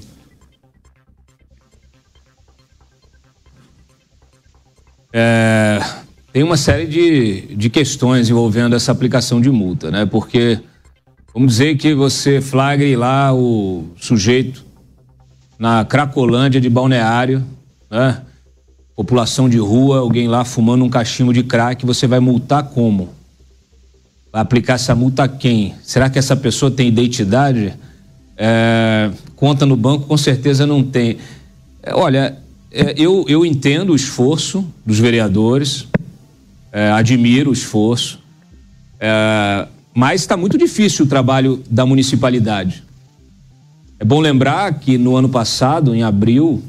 Speaker 3: É, tem uma série de, de questões envolvendo essa aplicação de multa, né? Porque vamos dizer que você flagre lá o sujeito na Cracolândia de Balneário, né? População de rua, alguém lá fumando um cachimbo de crack, você vai multar como? Vai aplicar essa multa a quem? Será que essa pessoa tem identidade? É, conta no banco, com certeza não tem. É, olha, é, eu, eu entendo o esforço dos vereadores, é, admiro o esforço, é, mas está muito difícil o trabalho da municipalidade. É bom lembrar que no ano passado, em abril,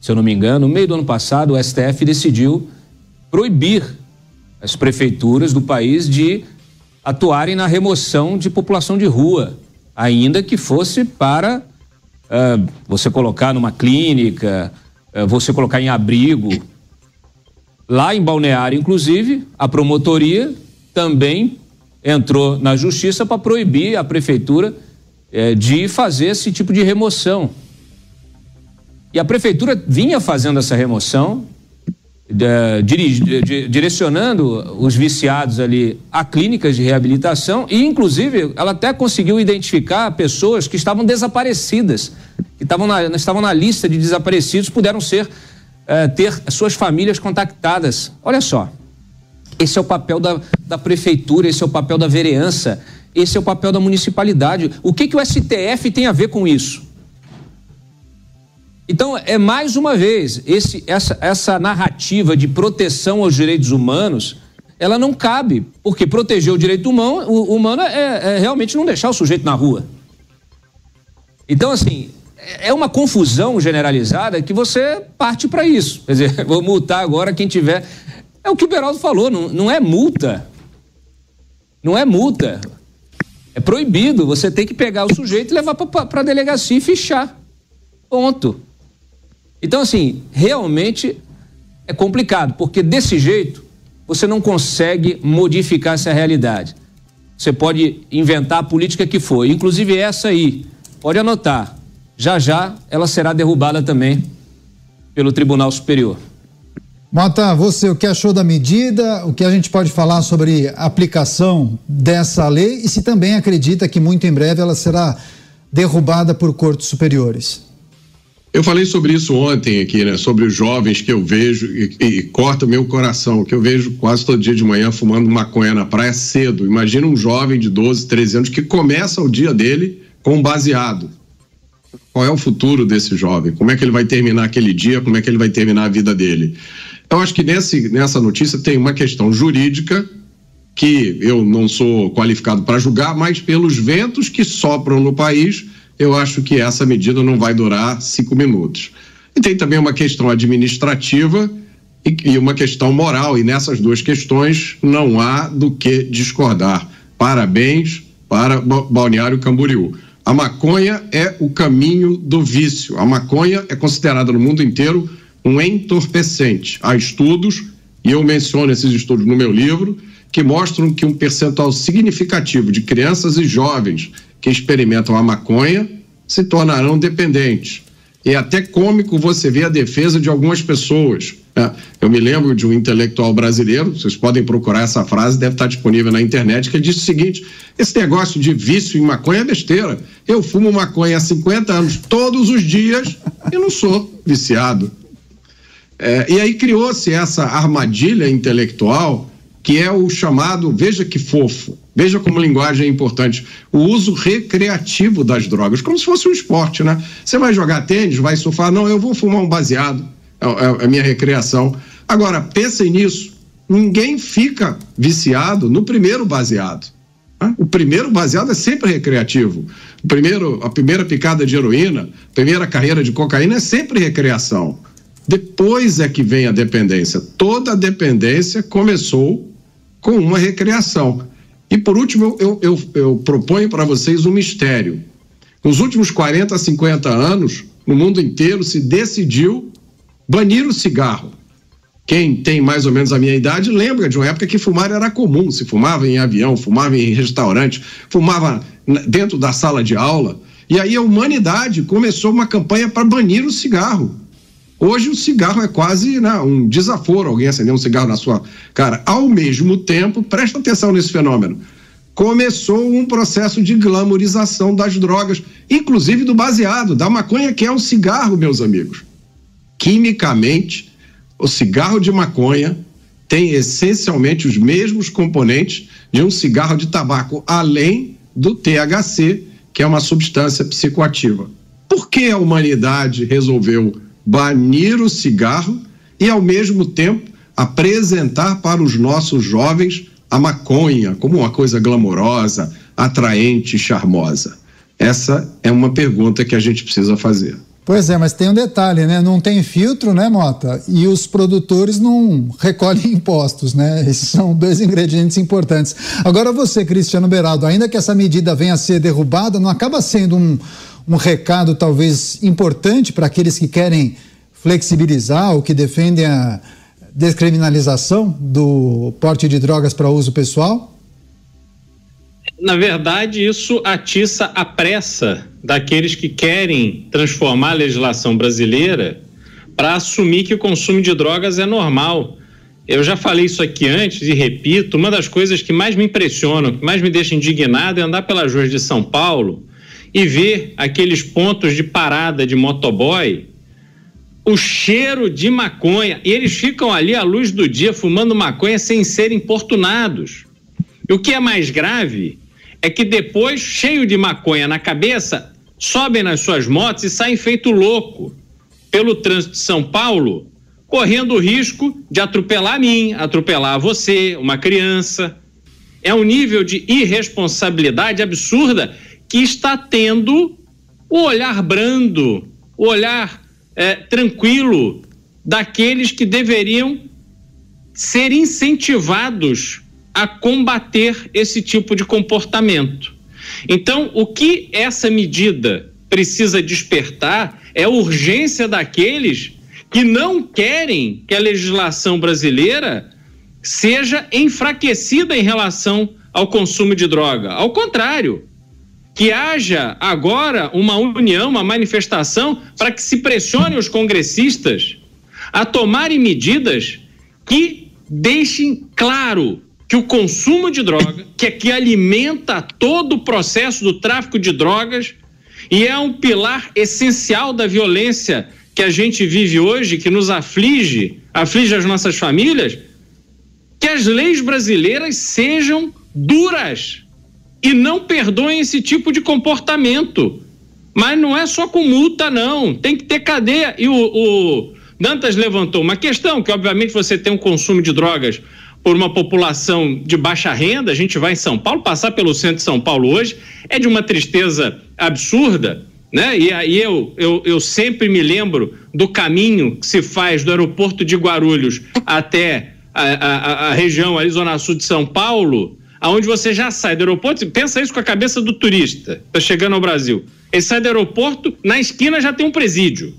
Speaker 3: se eu não me engano, no meio do ano passado, o STF decidiu proibir as prefeituras do país de atuarem na remoção de população de rua, ainda que fosse para uh, você colocar numa clínica, uh, você colocar em abrigo. Lá em Balneário, inclusive, a promotoria também entrou na justiça para proibir a prefeitura uh, de fazer esse tipo de remoção. E a prefeitura vinha fazendo essa remoção direcionando os viciados ali a clínicas de reabilitação e, inclusive, ela até conseguiu identificar pessoas que estavam desaparecidas, que estavam na, estavam na lista de desaparecidos, puderam ser eh, ter suas famílias contactadas. Olha só, esse é o papel da, da prefeitura, esse é o papel da vereança, esse é o papel da municipalidade. O que, que o STF tem a ver com isso? Então, é mais uma vez, esse, essa, essa narrativa de proteção aos direitos humanos, ela não cabe, porque proteger o direito humano, o, humano é, é realmente não deixar o sujeito na rua. Então, assim, é uma confusão generalizada que você parte para isso. Quer dizer, vou multar agora quem tiver. É o que o Beraldo falou, não, não é multa. Não é multa. É proibido. Você tem que pegar o sujeito e levar para a delegacia e fichar. Ponto. Então, assim, realmente é complicado, porque desse jeito você não consegue modificar essa realidade. Você pode inventar a política que for, inclusive essa aí, pode anotar. Já já ela será derrubada também pelo Tribunal Superior.
Speaker 2: Mota, você o que achou da medida? O que a gente pode falar sobre a aplicação dessa lei e se também acredita que muito em breve ela será derrubada por cortes superiores?
Speaker 4: Eu falei sobre isso ontem aqui, né? Sobre os jovens que eu vejo e, e corta o meu coração, que eu vejo quase todo dia de manhã fumando maconha na praia cedo. Imagina um jovem de 12, 13 anos que começa o dia dele com um baseado. Qual é o futuro desse jovem? Como é que ele vai terminar aquele dia? Como é que ele vai terminar a vida dele? Eu acho que nesse, nessa notícia tem uma questão jurídica que eu não sou qualificado para julgar, mas pelos ventos que sopram no país, eu acho que essa medida não vai durar cinco minutos. E tem também uma questão administrativa e, e uma questão moral, e nessas duas questões não há do que discordar. Parabéns para Balneário Camboriú. A maconha é o caminho do vício. A maconha é considerada no mundo inteiro um entorpecente. Há estudos, e eu menciono esses estudos no meu livro, que mostram que um percentual significativo de crianças e jovens que experimentam a maconha se tornarão dependentes. É até cômico você ver a defesa de algumas pessoas. Né? Eu me lembro de um intelectual brasileiro, vocês podem procurar essa frase, deve estar disponível na internet, que disse o seguinte: esse negócio de vício em maconha é besteira. Eu fumo maconha há 50 anos, todos os dias, e não sou viciado. É, e aí criou-se essa armadilha intelectual que é o chamado, veja que fofo, veja como linguagem é importante, o uso recreativo das drogas, como se fosse um esporte, né? Você vai jogar tênis, vai surfar, não, eu vou fumar um baseado, é, é, é a minha recreação. Agora, pensem nisso, ninguém fica viciado no primeiro baseado. Né? O primeiro baseado é sempre recreativo. O primeiro, a primeira picada de heroína, a primeira carreira de cocaína é sempre recreação. Depois é que vem a dependência. Toda a dependência começou com uma recreação. E por último, eu, eu, eu proponho para vocês um mistério. Nos últimos 40, 50 anos, no mundo inteiro se decidiu banir o cigarro. Quem tem mais ou menos a minha idade lembra de uma época que fumar era comum. Se fumava em avião, fumava em restaurante, fumava dentro da sala de aula. E aí a humanidade começou uma campanha para banir o cigarro. Hoje o cigarro é quase né, um desaforo alguém acender um cigarro na sua cara. Ao mesmo tempo, presta atenção nesse fenômeno. Começou um processo de glamorização das drogas, inclusive do baseado, da maconha, que é um cigarro, meus amigos. Quimicamente, o cigarro de maconha tem essencialmente os mesmos componentes de um cigarro de tabaco, além do THC, que é uma substância psicoativa. Por que a humanidade resolveu banir o cigarro e, ao mesmo tempo, apresentar para os nossos jovens a maconha como uma coisa glamourosa, atraente, charmosa? Essa é uma pergunta que a gente precisa fazer.
Speaker 2: Pois é, mas tem um detalhe, né? Não tem filtro, né, Mota? E os produtores não recolhem impostos, né? Esses são dois ingredientes importantes. Agora você, Cristiano Beraldo, ainda que essa medida venha a ser derrubada, não acaba sendo um, um recado talvez importante para aqueles que querem flexibilizar ou que defendem a descriminalização do porte de drogas para uso pessoal?
Speaker 5: Na verdade, isso atiça a pressa daqueles que querem transformar a legislação brasileira para assumir que o consumo de drogas é normal. Eu já falei isso aqui antes e repito: uma das coisas que mais me impressionam, que mais me deixa indignado é andar pelas ruas de São Paulo e ver aqueles pontos de parada de motoboy, o cheiro de maconha, e eles ficam ali à luz do dia fumando maconha sem serem importunados. E o que é mais grave é que depois, cheio de maconha na cabeça, sobem nas suas motos e saem feito louco pelo trânsito de São Paulo, correndo o risco de atropelar mim, atropelar você, uma criança. É um nível de irresponsabilidade absurda que está tendo o olhar brando, o olhar é, tranquilo daqueles que deveriam ser incentivados a combater esse tipo de comportamento. Então, o que essa medida precisa despertar é a urgência daqueles que não querem que a legislação brasileira seja enfraquecida em relação ao consumo de droga. Ao contrário, que haja agora uma união, uma manifestação para que se pressione os congressistas a tomarem medidas que deixem claro que o consumo de droga, que é que alimenta todo o processo do tráfico de drogas e é um pilar essencial da violência que a gente vive hoje, que nos aflige, aflige as nossas famílias, que as leis brasileiras sejam duras e não perdoem esse tipo de comportamento. Mas não é só com multa, não. Tem que ter cadeia. E o, o Dantas levantou uma questão, que obviamente você tem um consumo de drogas por uma população de baixa renda, a gente vai em São Paulo, passar pelo centro de São Paulo hoje é de uma tristeza absurda, né? E aí eu, eu, eu sempre me lembro do caminho que se faz do aeroporto de Guarulhos até a, a, a região ali, Zona Sul de São Paulo, aonde você já sai do aeroporto, pensa isso com a cabeça do turista, está chegando ao Brasil. Ele sai do aeroporto, na esquina já tem um presídio.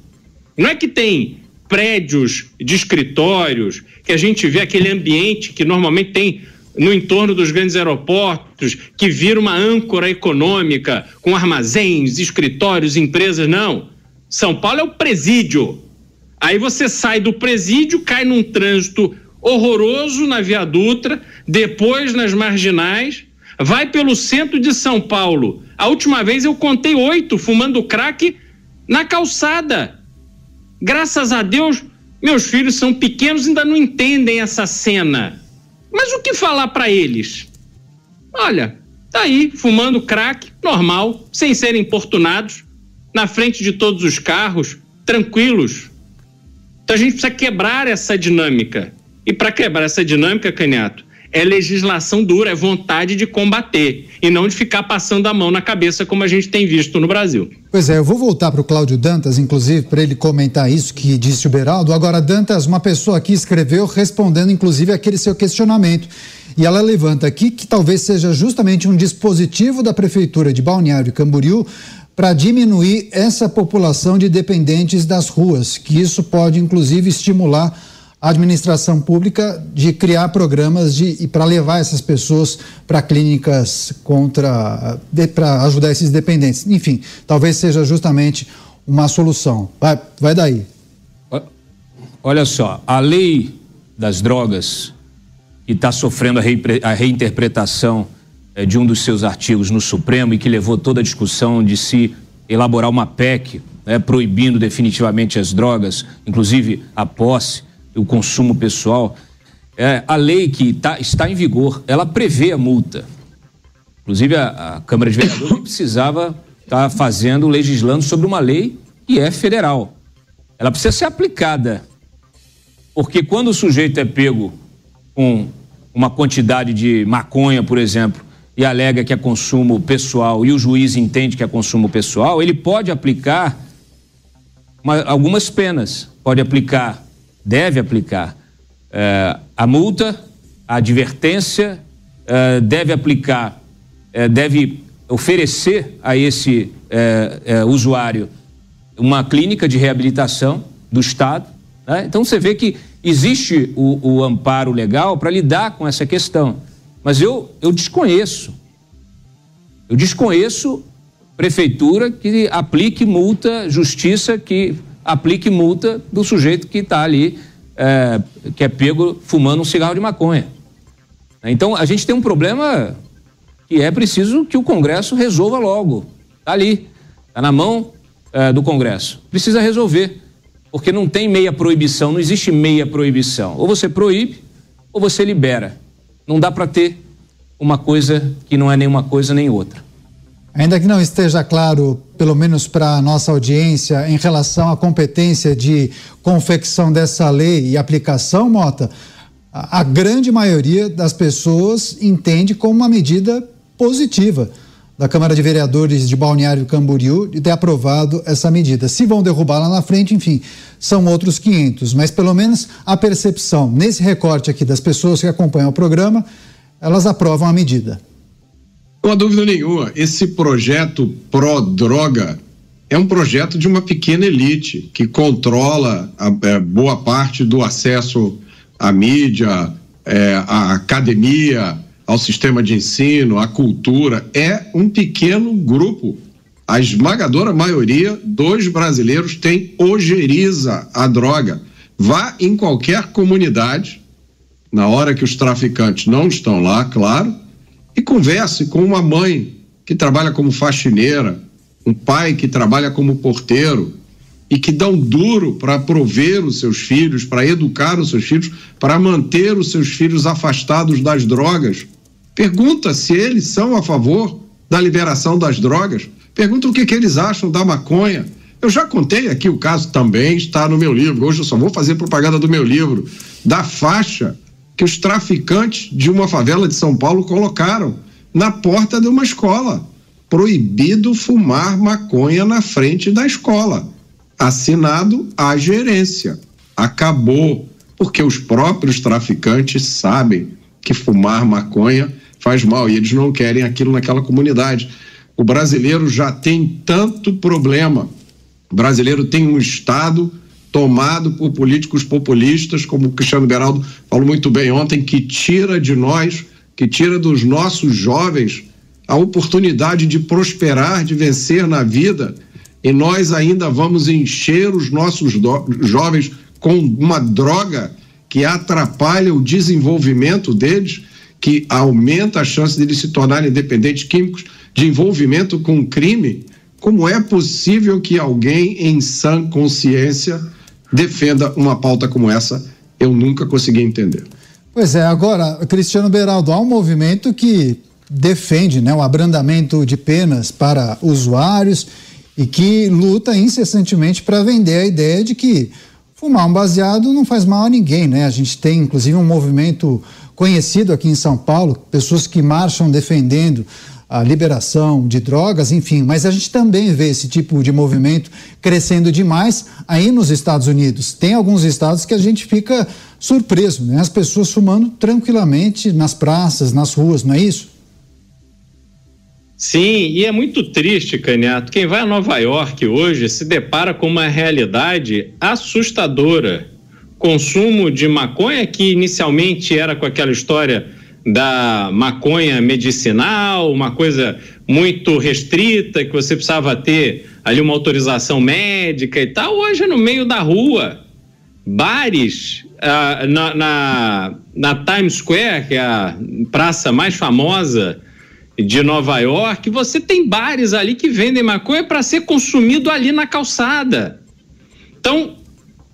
Speaker 5: Não é que tem prédios de escritórios, que a gente vê aquele ambiente que normalmente tem no entorno dos grandes aeroportos, que vira uma âncora econômica, com armazéns, escritórios, empresas. Não. São Paulo é o presídio. Aí você sai do presídio, cai num trânsito horroroso na Via Dutra, depois nas marginais, vai pelo centro de São Paulo. A última vez eu contei oito fumando crack na calçada. Graças a Deus, meus filhos são pequenos e ainda não entendem essa cena. Mas o que falar para eles? Olha, tá aí, fumando crack, normal, sem serem importunados, na frente de todos os carros, tranquilos. Então a gente precisa quebrar essa dinâmica. E para quebrar essa dinâmica, Canhato, é legislação dura, é vontade de combater e não de ficar passando a mão na cabeça como a gente tem visto no Brasil.
Speaker 2: Pois é, eu vou voltar para o Cláudio Dantas, inclusive, para ele comentar isso que disse o Beraldo. Agora, Dantas, uma pessoa aqui escreveu respondendo, inclusive, aquele seu questionamento. E ela levanta aqui que talvez seja justamente um dispositivo da Prefeitura de Balneário Camboriú para diminuir essa população de dependentes das ruas, que isso pode, inclusive, estimular a administração pública de criar programas de para levar essas pessoas para clínicas contra para ajudar esses dependentes. Enfim, talvez seja justamente uma solução. Vai, vai daí.
Speaker 3: Olha só, a lei das drogas que está sofrendo a, a reinterpretação é, de um dos seus artigos no Supremo e que levou toda a discussão de se elaborar uma PEC né, proibindo definitivamente as drogas, inclusive a posse o consumo pessoal, é, a lei que tá, está em vigor, ela prevê a multa. Inclusive, a, a Câmara de Vereadores precisava estar tá fazendo, legislando sobre uma lei que é federal. Ela precisa ser aplicada. Porque quando o sujeito é pego com uma quantidade de maconha, por exemplo, e alega que é consumo pessoal e o juiz entende que é consumo pessoal, ele pode aplicar uma, algumas penas. Pode aplicar deve aplicar eh, a multa, a advertência, eh, deve aplicar, eh, deve oferecer a esse usuário uma clínica de reabilitação do Estado. Né? Então você vê que existe o, o amparo legal para lidar com essa questão. Mas eu, eu desconheço. Eu desconheço prefeitura que aplique multa, justiça que aplique multa do sujeito que está ali, é, que é pego fumando um cigarro de maconha. Então a gente tem um problema que é preciso que o Congresso resolva logo. Está ali, está na mão é, do Congresso. Precisa resolver, porque não tem meia proibição, não existe meia proibição. Ou você proíbe ou você libera. Não dá para ter uma coisa que não é nem uma coisa nem outra.
Speaker 2: Ainda que não esteja claro, pelo menos para a nossa audiência, em relação à competência de confecção dessa lei e aplicação, Mota, a, grande maioria das pessoas entende como uma medida positiva da Câmara de Vereadores de Balneário Camboriú de ter aprovado essa medida. Se vão derrubar lá na frente, enfim, são outros 500, mas pelo menos a percepção nesse recorte aqui das pessoas que acompanham o programa, elas aprovam a medida.
Speaker 4: Não há dúvida nenhuma, esse projeto pró-droga é um projeto de uma pequena elite que controla a, é, boa parte do acesso à mídia, é, à academia, ao sistema de ensino, à cultura. É um pequeno grupo. A esmagadora maioria dos brasileiros tem ojeriza a droga. Vá em qualquer comunidade, na hora que os traficantes não estão lá, claro, converse com uma mãe que trabalha como faxineira, um pai que trabalha como porteiro e que dão duro para prover os seus filhos, para educar os seus filhos, para manter os seus filhos afastados das drogas. Pergunta se eles são a favor da liberação das drogas. Pergunta o que, que eles acham da maconha. Eu já contei aqui o caso também, está no meu livro. Hoje eu só vou fazer propaganda do meu livro, da faixa que os traficantes de uma favela de São Paulo colocaram na porta de uma escola. Proibido fumar maconha na frente da escola. Assinado a gerência. Acabou, porque os próprios traficantes sabem que fumar maconha faz mal e eles não querem aquilo naquela comunidade. O brasileiro já tem tanto problema. O brasileiro tem um Estado tomado por políticos populistas, como o Cristiano Beraldo falou muito bem ontem, que tira de nós, que tira dos nossos jovens a oportunidade de prosperar, de vencer na vida, e nós ainda vamos encher os nossos jovens com uma droga que atrapalha o desenvolvimento deles, que aumenta a chance deles se tornarem dependentes químicos, de envolvimento com crime. Como é possível que alguém em sã consciência defenda uma pauta como essa? Eu nunca consegui entender.
Speaker 2: Pois é, agora, Cristiano Beraldo, há um movimento que defende né, o abrandamento de penas para usuários e que luta incessantemente para vender a ideia de que fumar um baseado não faz mal a ninguém, né? A gente tem inclusive um movimento conhecido aqui em São Paulo, pessoas que marcham defendendo a liberação de drogas, enfim, mas a gente também vê esse tipo de movimento crescendo demais aí nos Estados Unidos. Tem alguns estados que a gente fica surpreso, né? As pessoas fumando tranquilamente nas praças, nas ruas, não é isso?
Speaker 5: Sim, e é muito triste, Caniato. Quem vai a Nova York hoje se depara com uma realidade assustadora. Consumo de maconha, que inicialmente era com aquela história da maconha medicinal, uma coisa muito restrita, que você precisava ter ali uma autorização médica e tal, hoje é no meio da rua. Bares ah, na, na, na Times Square, que é a praça mais famosa de Nova York, você tem bares ali que vendem maconha para ser consumido ali na calçada. Então,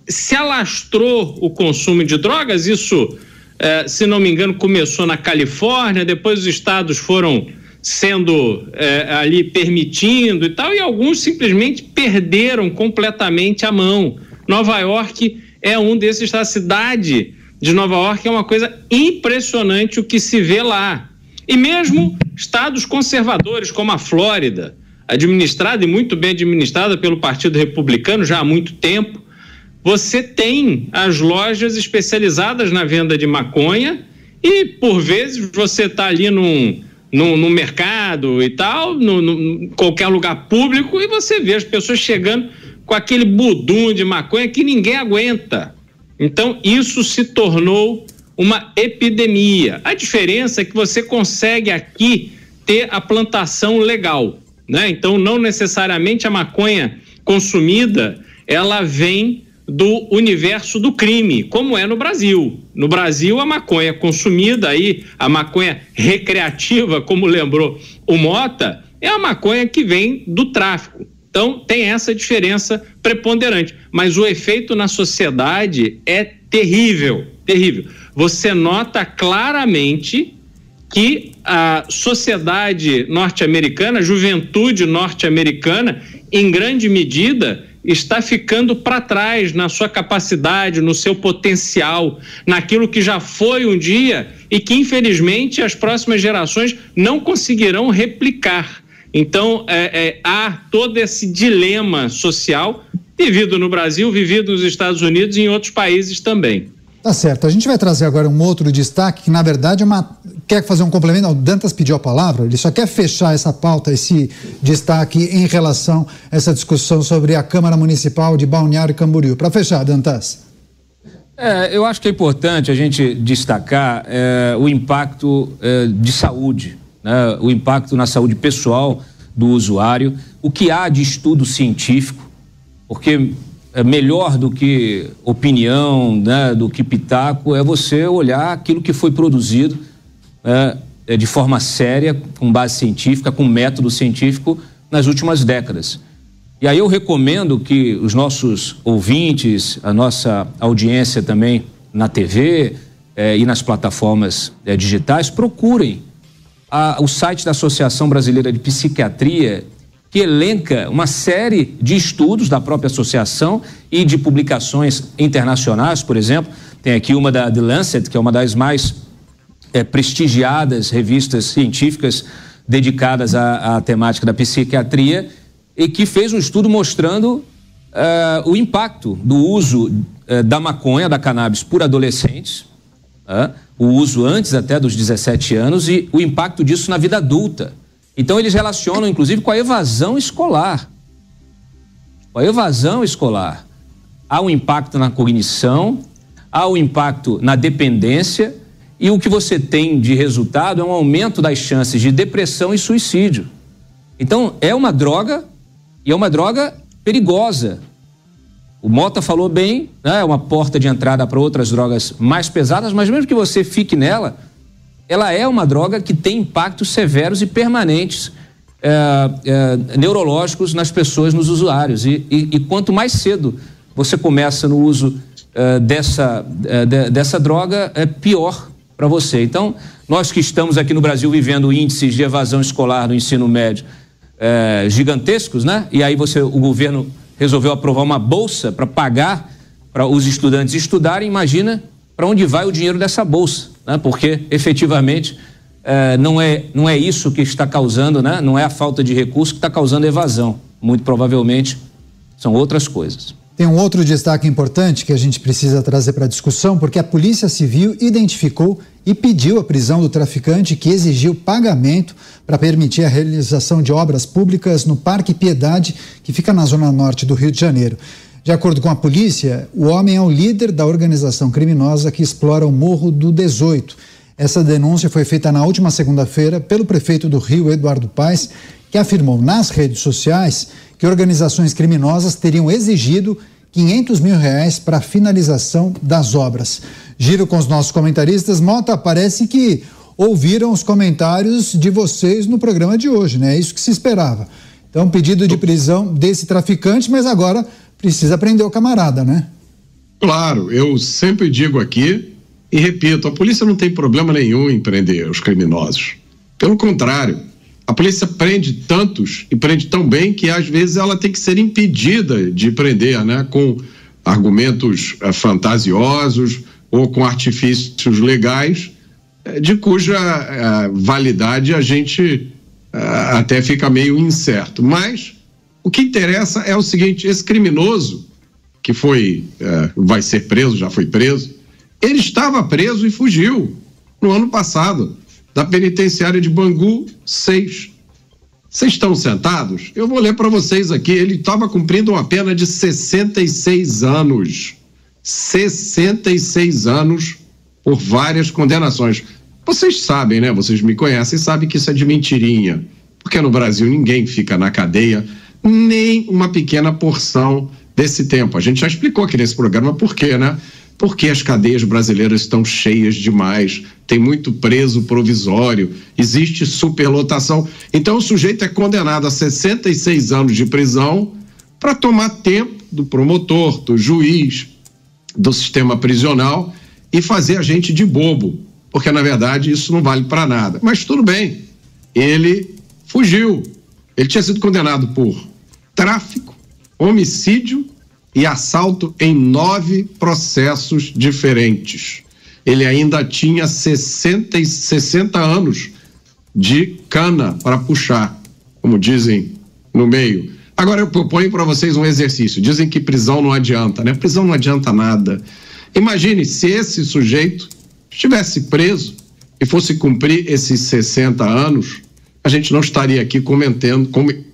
Speaker 5: se alastrou o consumo de drogas, isso, eh, se não me engano, começou na Califórnia, depois os estados foram sendo eh, ali permitindo e tal, e alguns simplesmente perderam completamente a mão. Nova York é um desses, a cidade de Nova York é uma coisa impressionante o que se vê lá. E mesmo estados conservadores como a Flórida, administrada e muito bem administrada pelo Partido Republicano já há muito tempo, você tem as lojas especializadas na venda de maconha e, por vezes, você está ali num, num, num, mercado e tal, em qualquer lugar público, e você vê as pessoas chegando com aquele budum de maconha que ninguém aguenta. Então, isso se tornou uma epidemia. A diferença é que você consegue aqui ter a plantação legal, né? Então não necessariamente a maconha consumida ela vem do universo do crime, como é no Brasil. No Brasil a maconha consumida aí, a maconha recreativa, como lembrou o Mota, é a maconha que vem do tráfico. Então tem essa diferença preponderante, mas o efeito na sociedade é terrível, terrível você nota claramente que a sociedade norte-americana, a juventude norte-americana, em grande medida, está ficando para trás na sua capacidade, no seu potencial, naquilo que já foi um dia e que, infelizmente, as próximas gerações não conseguirão replicar. Então, é, é, há todo esse dilema social vivido no Brasil, vivido nos Estados Unidos e em outros países também.
Speaker 2: Tá certo. A gente vai trazer agora um outro destaque que, na verdade, é uma... quer fazer um complemento. O Dantas pediu a palavra, ele só quer fechar essa pauta, esse destaque em relação a essa discussão sobre a Câmara Municipal de Balneário Camboriú. Para fechar, Dantas.
Speaker 3: É, eu acho que é importante a gente destacar é, o impacto é, de saúde, né? o impacto na saúde pessoal do usuário, o que há de estudo científico, porque melhor do que opinião, né, do que pitaco, é você olhar aquilo que foi produzido é, é, de forma séria, com base científica, com método científico nas últimas décadas. E aí eu recomendo que os nossos ouvintes, a nossa audiência também na TV é, e nas plataformas é, digitais procurem a, o site da Associação Brasileira de Psiquiatria que elenca uma série de estudos da própria associação e de publicações internacionais, por exemplo. Tem aqui uma da The Lancet, que é uma das mais é, prestigiadas revistas científicas dedicadas à, à, temática da psiquiatria, e que fez um estudo mostrando uh, o impacto do uso uh, da maconha, da cannabis, por adolescentes, uh, o uso antes até dos 17 anos e o impacto disso na vida adulta. Então eles relacionam, inclusive, com a evasão escolar. Com a evasão escolar. há um impacto na cognição, há um impacto na dependência e o que você tem de resultado é um aumento das chances de depressão e suicídio. Então, é uma droga e é uma droga perigosa. O Mota falou bem, né? é uma porta de entrada para outras drogas mais pesadas, mas mesmo que você fique nela, ela é uma droga que tem impactos severos e permanentes é, é, neurológicos nas pessoas, nos usuários. E, e, e, quanto mais cedo você começa no uso é, dessa, de, dessa droga, é pior para você. Então, nós que estamos aqui no Brasil vivendo índices de evasão escolar no ensino médio gigantescos, né? E aí você, o governo resolveu aprovar uma bolsa para pagar para os estudantes estudarem. Imagina para onde vai o dinheiro dessa bolsa, né? Porque efetivamente é, não, é, não é isso que está causando, né? Não é a falta de recurso que está causando evasão. Muito provavelmente são outras coisas.
Speaker 2: Tem um outro destaque importante que a gente precisa trazer para a discussão, porque a Polícia Civil identificou e pediu a prisão do traficante que exigiu pagamento para permitir a realização de obras públicas no Parque Piedade, que fica na zona norte do Rio de Janeiro. De acordo com a polícia, o homem é o líder da organização criminosa que explora o Morro do 18. Essa denúncia foi feita na última segunda-feira pelo prefeito do Rio, Eduardo Paes, que afirmou nas redes sociais que organizações criminosas teriam exigido 500 mil reais para a finalização das obras. Giro com os nossos comentaristas. Mota, parece que ouviram os comentários de vocês no programa de hoje, né? É isso que se esperava. Então, pedido de prisão desse traficante, mas agora precisa prender o camarada, né?
Speaker 4: Claro, eu sempre digo aqui e repito: a polícia não tem problema nenhum em prender os criminosos. Pelo contrário, a polícia prende tantos e prende tão bem que às vezes ela tem que ser impedida de prender, né? Com argumentos uh, fantasiosos ou com artifícios legais, uh, de cuja uh, validade a gente até fica meio incerto. Mas o que interessa é o seguinte: esse criminoso que foi, vai ser preso, já foi preso, ele estava preso e fugiu no ano passado da penitenciária de Bangu 6. Vocês estão sentados? Eu vou ler para vocês aqui. Ele estava cumprindo uma pena de 66 anos. 66 anos por várias condenações. Vocês sabem, né? Vocês me conhecem, sabem que isso é de mentirinha. Porque no Brasil ninguém fica na cadeia nem uma pequena porção desse tempo. A gente já explicou aqui nesse programa por quê, né? porque as cadeias brasileiras estão cheias demais, tem muito preso provisório, existe superlotação. Então o sujeito é condenado a 66 anos de prisão para tomar tempo do promotor, do juiz, do sistema prisional e fazer a gente de bobo, porque na verdade isso não vale para nada. Mas tudo bem, ele fugiu. Ele tinha sido condenado por tráfico, homicídio e assalto em nove processos diferentes. Ele ainda tinha 60, e 60 anos de cana para puxar, como dizem no meio. Agora eu proponho para vocês um exercício. Dizem que prisão não adianta, né? Prisão não adianta nada. Imagine se esse sujeito estivesse preso e fosse cumprir esses 60 anos, a gente não estaria aqui comentando,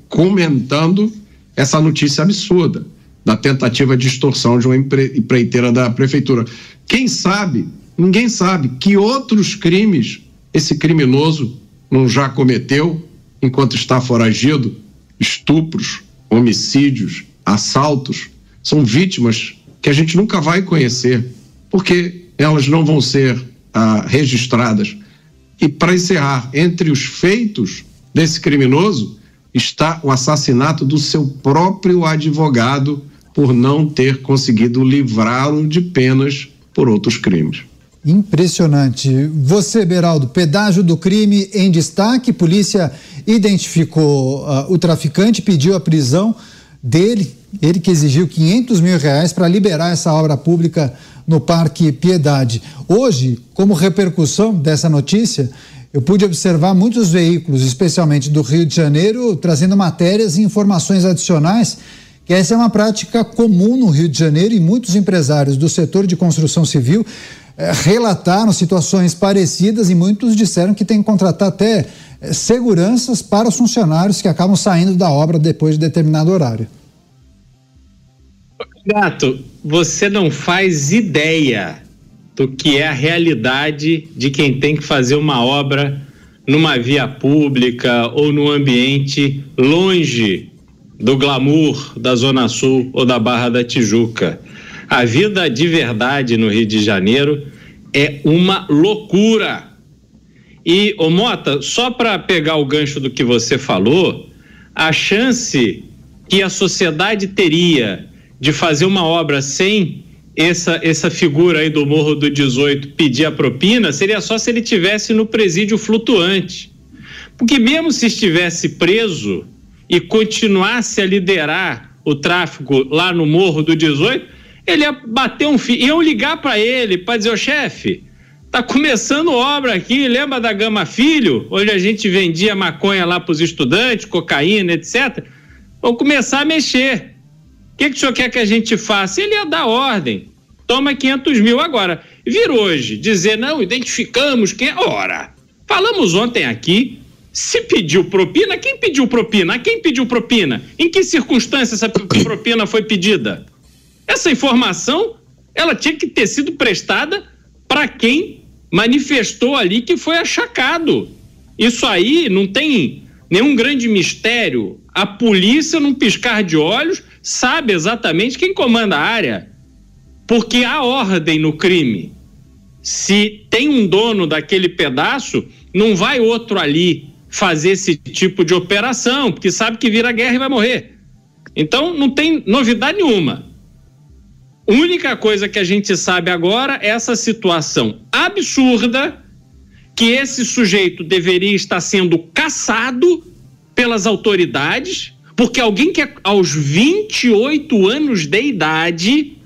Speaker 4: comentando essa notícia absurda da tentativa de extorsão de uma empreiteira da prefeitura. Quem sabe, ninguém sabe, que outros crimes esse criminoso não já cometeu enquanto está foragido? Estupros, homicídios, assaltos. São vítimas que a gente nunca vai conhecer, porque elas não vão ser ah, registradas. E para encerrar, entre os feitos desse criminoso está o assassinato do seu próprio advogado por não ter conseguido livrá-lo de penas por outros crimes.
Speaker 2: Impressionante. Você, Beraldo, pedágio do crime em destaque. Polícia identificou uh, o traficante, pediu a prisão dele, ele que exigiu 500 mil reais para liberar essa obra pública no Parque Piedade. Hoje, como repercussão dessa notícia, eu pude observar muitos veículos, especialmente do Rio de Janeiro, trazendo matérias e informações adicionais que essa é uma prática comum no Rio de Janeiro e muitos empresários do setor de construção civil eh, relataram situações parecidas e muitos disseram que tem que contratar até eh, seguranças para os funcionários que acabam saindo da obra depois de determinado horário.
Speaker 5: Gato, você não faz ideia do que é a realidade de quem tem que fazer uma obra numa via pública ou num ambiente longe do glamour da Zona Sul ou da Barra da Tijuca. A vida de verdade no Rio de Janeiro é uma loucura. E, ô Mota, só para pegar o gancho do que você falou, a chance que a sociedade teria de fazer uma obra sem essa, essa figura aí do Morro do 18 pedir a propina seria só se ele tivesse no presídio flutuante. Porque mesmo se estivesse preso e continuasse a liderar o tráfico lá no Morro do 18, ele ia bater um fio, iam ligar para ele para dizer, ô chefe, tá começando obra aqui, lembra da Gama Filho, onde a gente vendia maconha lá para os estudantes, cocaína, etc. Vamos começar a mexer que, que o senhor quer que a gente faça? Ele ia dar ordem. Toma 500 mil agora. Vir hoje, dizer, não, identificamos quem. Ora, falamos ontem aqui. Se pediu propina, quem pediu propina? A quem pediu propina? Em que circunstância essa propina foi pedida? Essa informação, ela tinha que ter sido prestada para quem manifestou ali que foi achacado. Isso aí não tem nenhum grande mistério. A polícia, num piscar de olhos, sabe exatamente quem comanda a área, porque há ordem no crime. Se tem um dono daquele pedaço, não vai outro ali fazer esse tipo de operação, porque sabe que vira guerra e vai morrer. Então não tem novidade nenhuma. Única coisa que a gente sabe agora é essa situação absurda que esse sujeito deveria estar sendo caçado pelas autoridades porque alguém que aos 28 anos de idade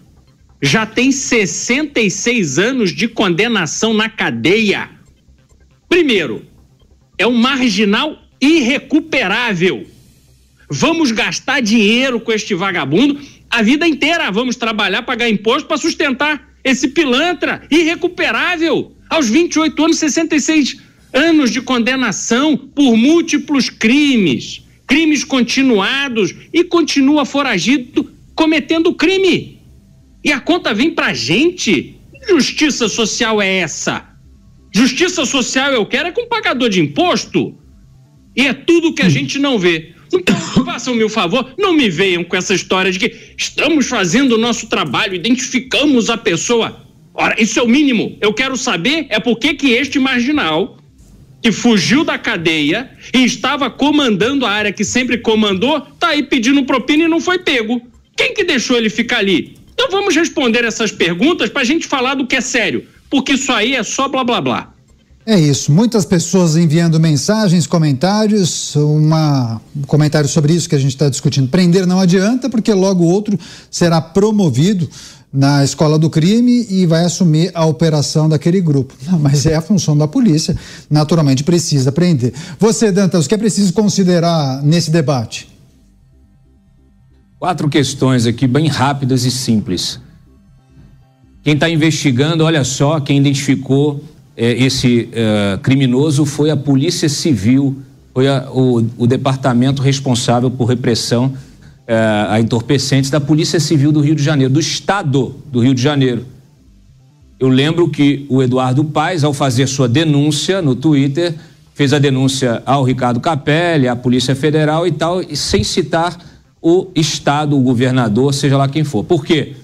Speaker 5: já tem 66 anos de condenação na cadeia. Primeiro, é um marginal irrecuperável. Vamos gastar dinheiro com este vagabundo a vida inteira. Vamos trabalhar, pagar imposto para sustentar esse pilantra irrecuperável. Aos 28 anos, 66 anos de condenação por múltiplos crimes crimes continuados e continua foragido cometendo crime. E a conta vem pra gente. Justiça social é essa? Justiça social eu quero é com pagador de imposto. E é tudo que a gente não vê. Então, façam-me o favor, não me venham com essa história de que estamos fazendo o nosso trabalho, identificamos a pessoa. Ora, isso é o mínimo. Eu quero saber é por que que este marginal que fugiu da cadeia e estava comandando a área que sempre comandou, tá aí pedindo propina e não foi pego. Quem que deixou ele ficar ali? Então vamos responder essas perguntas para a gente falar do que é sério, porque isso aí é só blá blá blá.
Speaker 2: É isso, muitas pessoas enviando mensagens, comentários, uma, um comentário sobre isso que a gente está discutindo. Prender não adianta, porque logo outro será promovido na escola do crime e vai assumir a operação daquele grupo. Não, mas é a função da polícia, naturalmente precisa prender. Você, Dantas, o que é preciso considerar nesse debate?
Speaker 3: Quatro questões aqui, bem rápidas e simples. Quem está investigando, olha só, quem identificou eh, esse eh, criminoso foi a Polícia Civil, foi a, o, o departamento responsável por repressão é, a entorpecentes da Polícia Civil do Rio de Janeiro, do Estado do Rio de Janeiro. Eu lembro que o Eduardo Paes, ao fazer sua denúncia no Twitter, fez a denúncia ao Ricardo Capelli, à Polícia Federal e tal, sem citar o Estado, o governador, seja lá quem for. Por quê?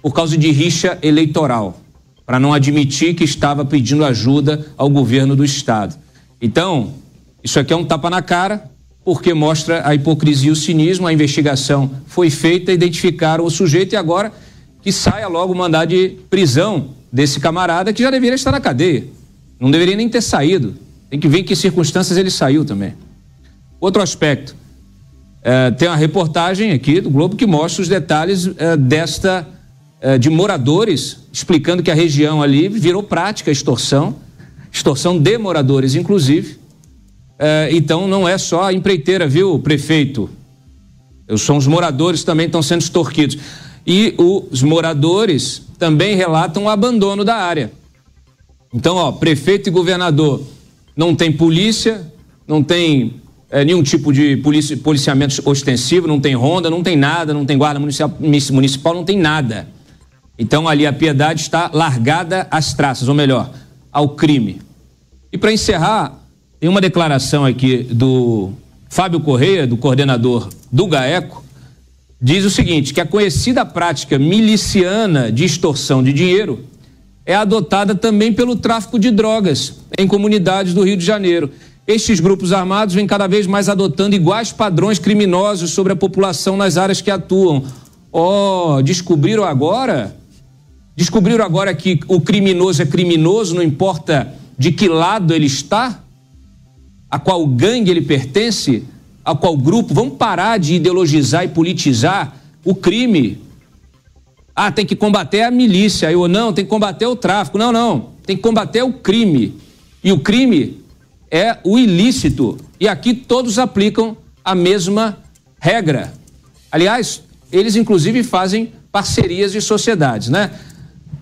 Speaker 3: Por causa de rixa eleitoral, para não admitir que estava pedindo ajuda ao governo do Estado. Então, isso aqui é um tapa na cara, porque mostra a hipocrisia e o cinismo. A investigação foi feita, identificaram o sujeito e agora que saia logo o mandado de prisão desse camarada que já deveria estar na cadeia. Não deveria nem ter saído. Tem que ver em que circunstâncias ele saiu também. Outro aspecto. É, tem uma reportagem aqui do Globo que mostra os detalhes é, desta é, de moradores explicando que a região ali virou prática extorsão, extorsão de moradores, inclusive, é, então não é só a empreiteira, viu, prefeito? São os moradores também estão sendo extorquidos. E os moradores também relatam o abandono da área. Então, ó, prefeito e governador não tem polícia, não tem é, nenhum tipo de polici policiamento ostensivo, não tem ronda, não tem nada, não tem guarda municipal, municipal, não tem nada. Então ali a piedade está largada às traças, ou melhor, ao crime. E para encerrar, tem uma declaração aqui do Fábio Correia, do coordenador do GAECO, diz o seguinte: que a conhecida prática miliciana de extorsão de dinheiro é adotada também pelo tráfico de drogas em comunidades do Rio de Janeiro. Estes grupos armados vêm cada vez mais adotando iguais padrões criminosos sobre a população nas áreas que atuam. Oh, descobriram agora? Descobriram agora que o criminoso é criminoso, não importa de que lado ele está? A qual gangue ele pertence? A qual grupo? Vamos parar de ideologizar e politizar o crime. Ah, tem que combater a milícia. Eu não, tem que combater o tráfico. Não, não. Tem que combater o crime. E o crime é o ilícito. E aqui todos aplicam a mesma regra. Aliás, eles inclusive fazem parcerias de sociedades, né?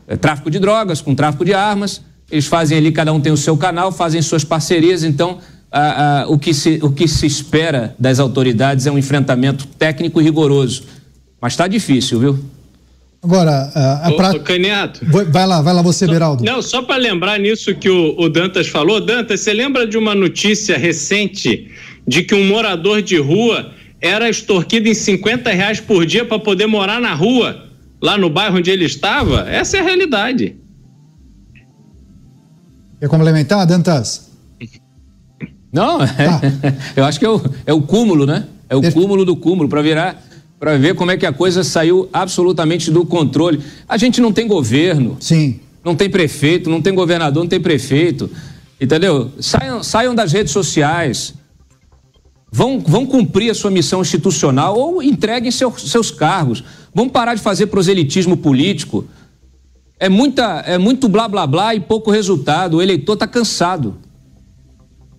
Speaker 3: É, tráfico de drogas com tráfico de armas. Eles fazem ali, cada um tem o seu canal, fazem suas parcerias. Então, a, a, o, que se, o que se espera das autoridades é um enfrentamento técnico e rigoroso. Mas está difícil, viu?
Speaker 2: Agora, a, a pra...
Speaker 5: Caniato.
Speaker 2: Vai lá, vai lá você, Beraldo.
Speaker 5: Não, só para lembrar nisso que o, o Dantas falou. Dantas, você lembra de uma notícia recente de que um morador de rua era extorquido em 50 reais por dia para poder morar na rua, lá no bairro onde ele estava? Essa é a realidade.
Speaker 2: Quer complementar, Dantas?
Speaker 3: Não, é, tá. eu acho que é o, é o cúmulo, né? É o cúmulo do cúmulo para virar para ver como é que a coisa saiu absolutamente do controle. A gente não tem governo.
Speaker 2: Sim.
Speaker 3: Não tem prefeito, não tem governador, não tem prefeito. Entendeu? Saiam, saiam das redes sociais. Vão, vão cumprir a sua missão institucional ou entreguem seu, seus cargos. Vão parar de fazer proselitismo político. É, muita, é muito blá blá blá e pouco resultado. O eleitor está cansado.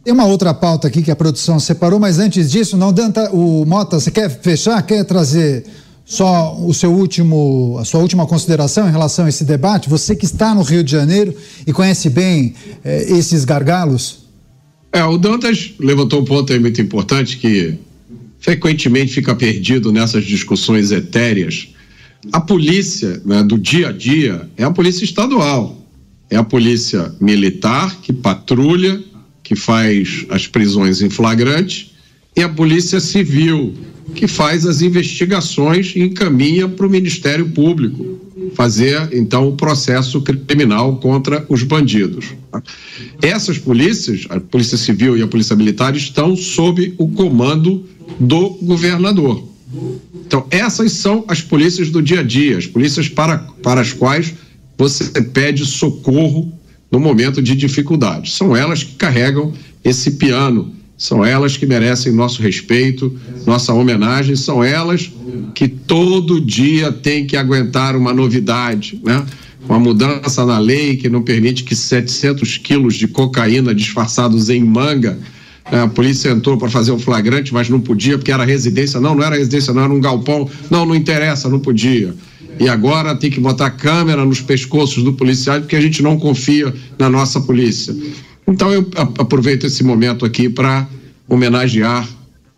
Speaker 2: Tem uma outra pauta aqui que a produção separou, mas antes disso, não, Danta, o Mota, você quer fechar? Quer trazer só o seu último, a sua última consideração em relação a esse debate? Você que está no Rio de Janeiro e conhece bem eh, esses gargalos?
Speaker 4: É, o Dantas levantou um ponto aí muito importante que frequentemente fica perdido nessas discussões etéreas. A polícia né, do dia a dia é a polícia estadual, é a polícia militar que patrulha que faz as prisões em flagrante, e a Polícia Civil, que faz as investigações e encaminha para o Ministério Público fazer então o processo criminal contra os bandidos. Essas polícias, a Polícia Civil e a Polícia Militar, estão sob o comando do governador. Então, essas são as polícias do dia a dia, as polícias para, para as quais você pede socorro no momento de dificuldade. São elas que carregam esse piano, são elas que merecem nosso respeito, nossa homenagem, são elas que todo dia têm que aguentar uma novidade, né? Uma mudança na lei que não permite que 700 quilos de cocaína disfarçados em manga né? a polícia entrou para fazer o flagrante, mas não podia porque era residência. Não, não era residência, não, era um galpão. Não, não interessa, não podia e agora tem que botar câmera nos pescoços do policial porque a gente não confia na nossa polícia. Então eu aproveito esse momento aqui para homenagear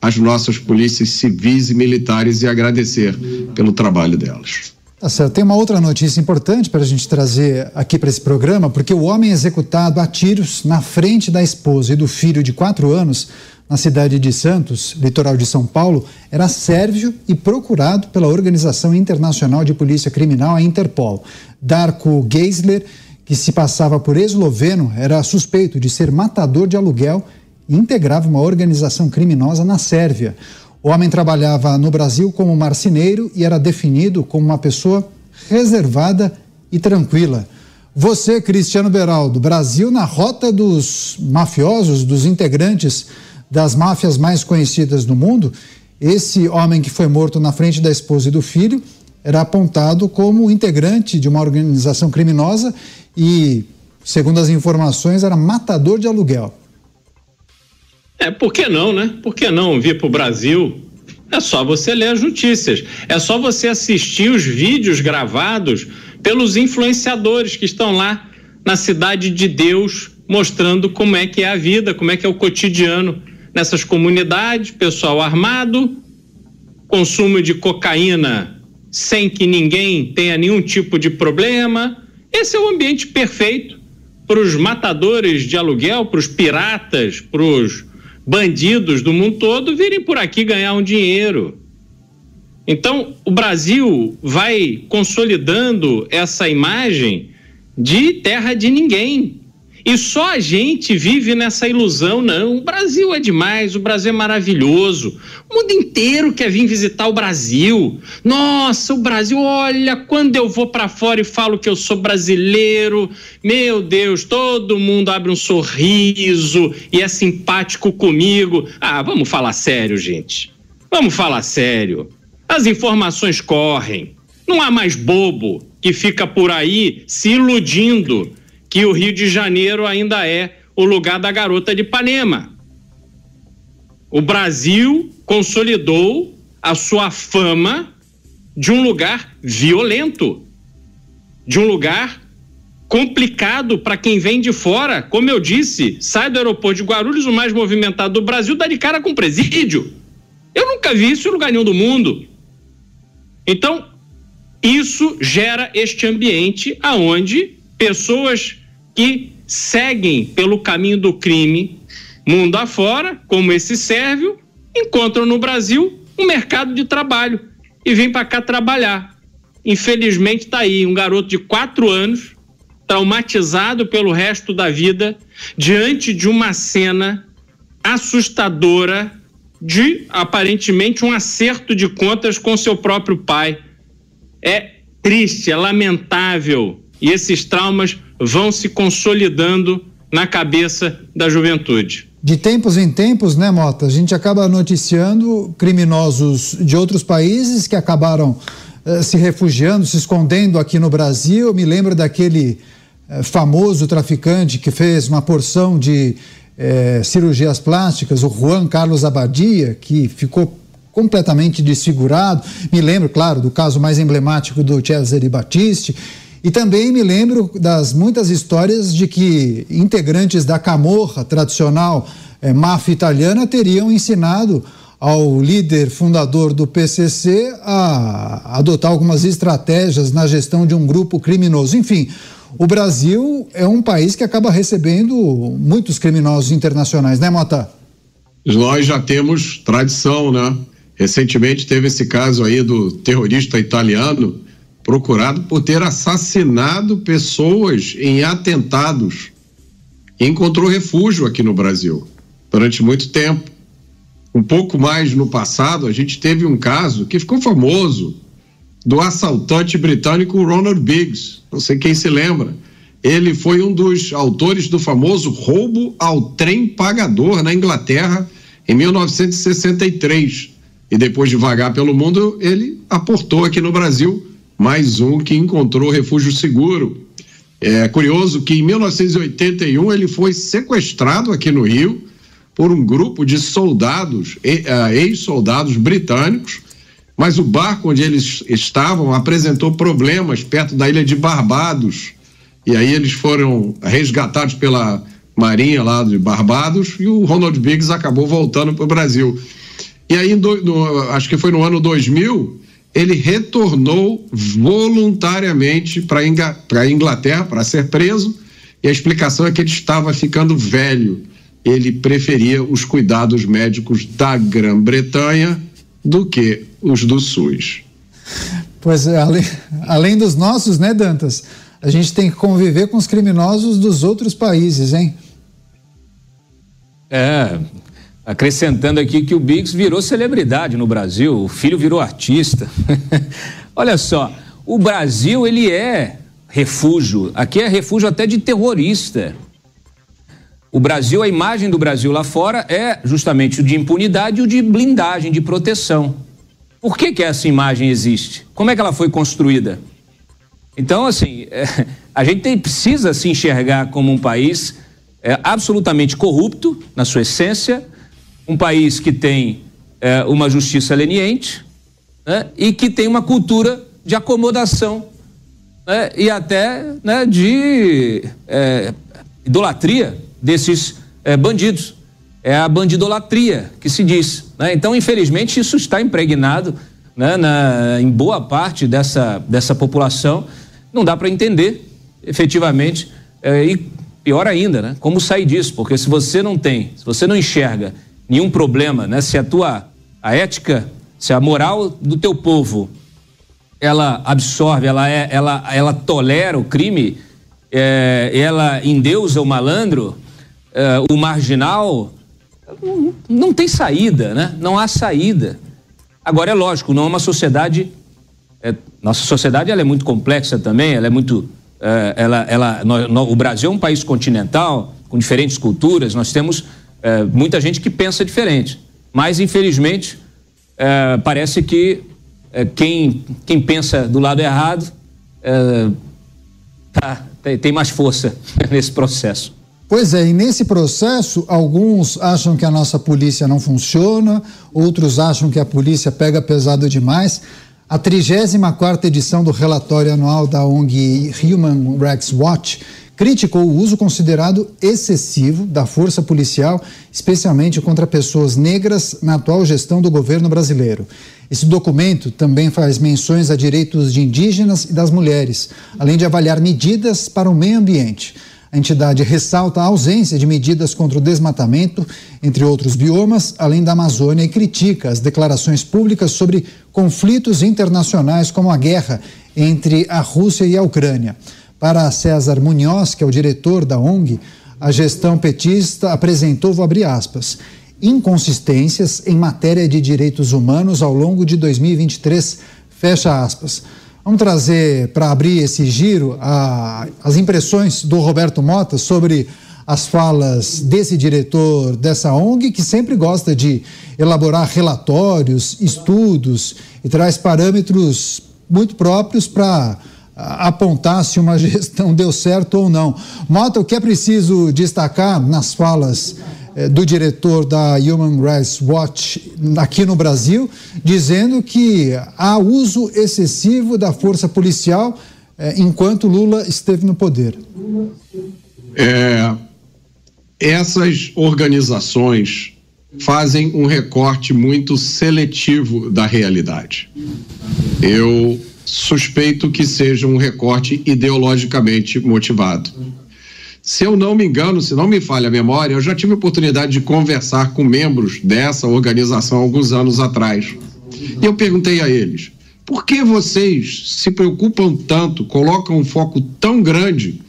Speaker 4: as nossas polícias civis e militares e agradecer pelo trabalho delas.
Speaker 2: Tá. Tem uma outra notícia importante para a gente trazer aqui para esse programa, porque o homem executado a tiros na frente da esposa e do filho de quatro anos na cidade de Santos, litoral de São Paulo, era sérvio e procurado pela Organização Internacional de Polícia Criminal, a Interpol. Darko Geisler, que se passava por esloveno, era suspeito de ser matador de aluguel e integrava uma organização criminosa na Sérvia. O homem trabalhava no Brasil como marceneiro e era definido como uma pessoa reservada e tranquila. Você, Cristiano Beraldo, Brasil na rota dos mafiosos, dos integrantes das máfias mais conhecidas do mundo, esse homem que foi morto na frente da esposa e do filho era apontado como integrante de uma organização criminosa e, segundo as informações, era matador de aluguel.
Speaker 5: É, por que não, né? Por que não vir para o Brasil? É só você ler as notícias. É só você assistir os vídeos gravados pelos influenciadores que estão lá na cidade de Deus, mostrando como é que é a vida, como é que é o cotidiano nessas comunidades, pessoal armado, consumo de cocaína sem que ninguém tenha nenhum tipo de problema. Esse é o ambiente perfeito para os matadores de aluguel, para os piratas, para os bandidos do mundo todo virem por aqui ganhar um dinheiro. Então, o Brasil vai consolidando essa imagem de terra de ninguém. E só a gente vive nessa ilusão, não. O Brasil é demais, o Brasil é maravilhoso. O mundo inteiro quer vir visitar o Brasil. Nossa, o Brasil, olha, quando eu vou para fora e falo que eu sou brasileiro, meu Deus, todo mundo abre um sorriso e é simpático comigo. Ah, vamos falar sério, gente. Vamos falar sério. As informações correm. Não há mais bobo que fica por aí se iludindo que o Rio de Janeiro ainda é o lugar da garota de Ipanema. O Brasil consolidou a sua fama de um lugar violento, de um lugar complicado para quem vem de fora. Como eu disse, sai do aeroporto de Guarulhos, o mais movimentado do Brasil, dá de cara com presídio. Eu nunca vi isso em lugar nenhum do mundo. Então, isso gera este ambiente aonde pessoas que seguem pelo caminho do crime mundo afora, como esse sérvio, encontram no Brasil um mercado de trabalho e vêm para cá trabalhar. Infelizmente está aí um garoto de quatro anos, traumatizado pelo resto da vida, diante de uma cena assustadora de aparentemente um acerto de contas com seu próprio pai. É triste, é lamentável e esses traumas vão se consolidando na cabeça da juventude.
Speaker 2: De tempos em tempos, né, Mota? A gente acaba noticiando criminosos de outros países que acabaram eh, se refugiando, se escondendo aqui no Brasil. Me lembro daquele eh, famoso traficante que fez uma porção de eh, cirurgias plásticas, o Juan Carlos Abadia, que ficou completamente desfigurado. Me lembro, claro, do caso mais emblemático do Cesare Battisti. E também me lembro das muitas histórias de que integrantes da Camorra tradicional é, máfia italiana teriam ensinado ao líder fundador do PCC a adotar algumas estratégias na gestão de um grupo criminoso. Enfim, o Brasil é um país que acaba recebendo muitos criminosos internacionais, né, Mota?
Speaker 4: Nós já temos tradição, né? Recentemente teve esse caso aí do terrorista italiano procurado por ter assassinado pessoas em atentados. Encontrou refúgio aqui no Brasil durante muito tempo. Um pouco mais no passado, a gente teve um caso que ficou famoso do assaltante britânico Ronald Biggs. Não sei quem se lembra. Ele foi um dos autores do famoso roubo ao trem pagador na Inglaterra em 1963. E depois de vagar pelo mundo, ele aportou aqui no Brasil mais um que encontrou refúgio seguro. É curioso que em 1981 ele foi sequestrado aqui no Rio por um grupo de soldados, ah, ex-soldados britânicos, mas o barco onde eles estavam apresentou problemas perto da ilha de Barbados. E aí eles foram resgatados pela Marinha lá de Barbados e o Ronald Biggs acabou voltando para o Brasil. E aí, acho que foi no ano 2000, ele retornou voluntariamente para a Inglaterra para ser preso e a explicação é que ele estava ficando velho. Ele preferia os cuidados médicos da Grã-Bretanha do que os do SUS.
Speaker 2: Pois é, além, além dos nossos, né, Dantas? A gente tem que conviver com os criminosos dos outros países, hein?
Speaker 3: É, acrescentando aqui que o Biggs virou celebridade no Brasil, o filho virou artista. Olha só, o Brasil ele é refúgio, aqui é refúgio até de terrorista. O Brasil, a imagem do Brasil lá fora é justamente o de impunidade e o de blindagem, de proteção. Por que, que essa imagem existe? Como é que ela foi construída? Então, assim, é, a gente tem, precisa se enxergar como um país é, absolutamente corrupto na sua essência, um país que tem é, uma justiça leniente né, e que tem uma cultura de acomodação né, e até né, de é, idolatria desses é, bandidos. é a bandidolatria que se diz. Né? Então, infelizmente, isso está impregnado né, na, em boa parte dessa, dessa população. Não dá para entender, efetivamente, é, e pior ainda, né? Como sair disso? Porque se você não tem, se você não enxerga nenhum problema, né? Se a tua a ética, se a moral do teu povo ela absorve, ela é, ela, ela tolera o crime, é, ela endeusa o malandro, é, o marginal, não, não tem saída, né? Não há saída. Agora é lógico, não é uma sociedade, é, nossa sociedade ela é muito complexa também, ela é muito é, ela, ela, no, no, o Brasil é um país continental, com diferentes culturas, nós temos é, muita gente que pensa diferente. Mas, infelizmente, é, parece que é, quem, quem pensa do lado errado é, tá, tem mais força nesse processo.
Speaker 2: Pois é, e nesse processo, alguns acham que a nossa polícia não funciona, outros acham que a polícia pega pesado demais. A 34 edição do relatório anual da ONG Human Rights Watch criticou o uso considerado excessivo da força policial, especialmente contra pessoas negras, na atual gestão do governo brasileiro. Esse documento também faz menções a direitos de indígenas e das mulheres, além de avaliar medidas para o meio ambiente. A entidade ressalta a ausência de medidas contra o desmatamento, entre outros biomas, além da Amazônia, e critica as declarações públicas sobre conflitos internacionais, como a guerra entre a Rússia e a Ucrânia. Para César Munhoz, que é o diretor da ONG, a gestão petista apresentou, vou abrir aspas, inconsistências em matéria de direitos humanos ao longo de 2023, fecha aspas. Vamos trazer para abrir esse giro a, as impressões do Roberto Mota sobre as falas desse diretor dessa ONG, que sempre gosta de elaborar relatórios, estudos e traz parâmetros muito próprios para apontar se uma gestão deu certo ou não. Mota, o que é preciso destacar nas falas eh, do diretor da Human Rights Watch aqui no Brasil, dizendo que há uso excessivo da força policial eh, enquanto Lula esteve no poder.
Speaker 4: É, essas organizações fazem um recorte muito seletivo da realidade. Eu suspeito que seja um recorte ideologicamente motivado. Se eu não me engano, se não me falha a memória, eu já tive a oportunidade de conversar com membros dessa organização alguns anos atrás. E eu perguntei a eles: por que vocês se preocupam tanto, colocam um foco tão grande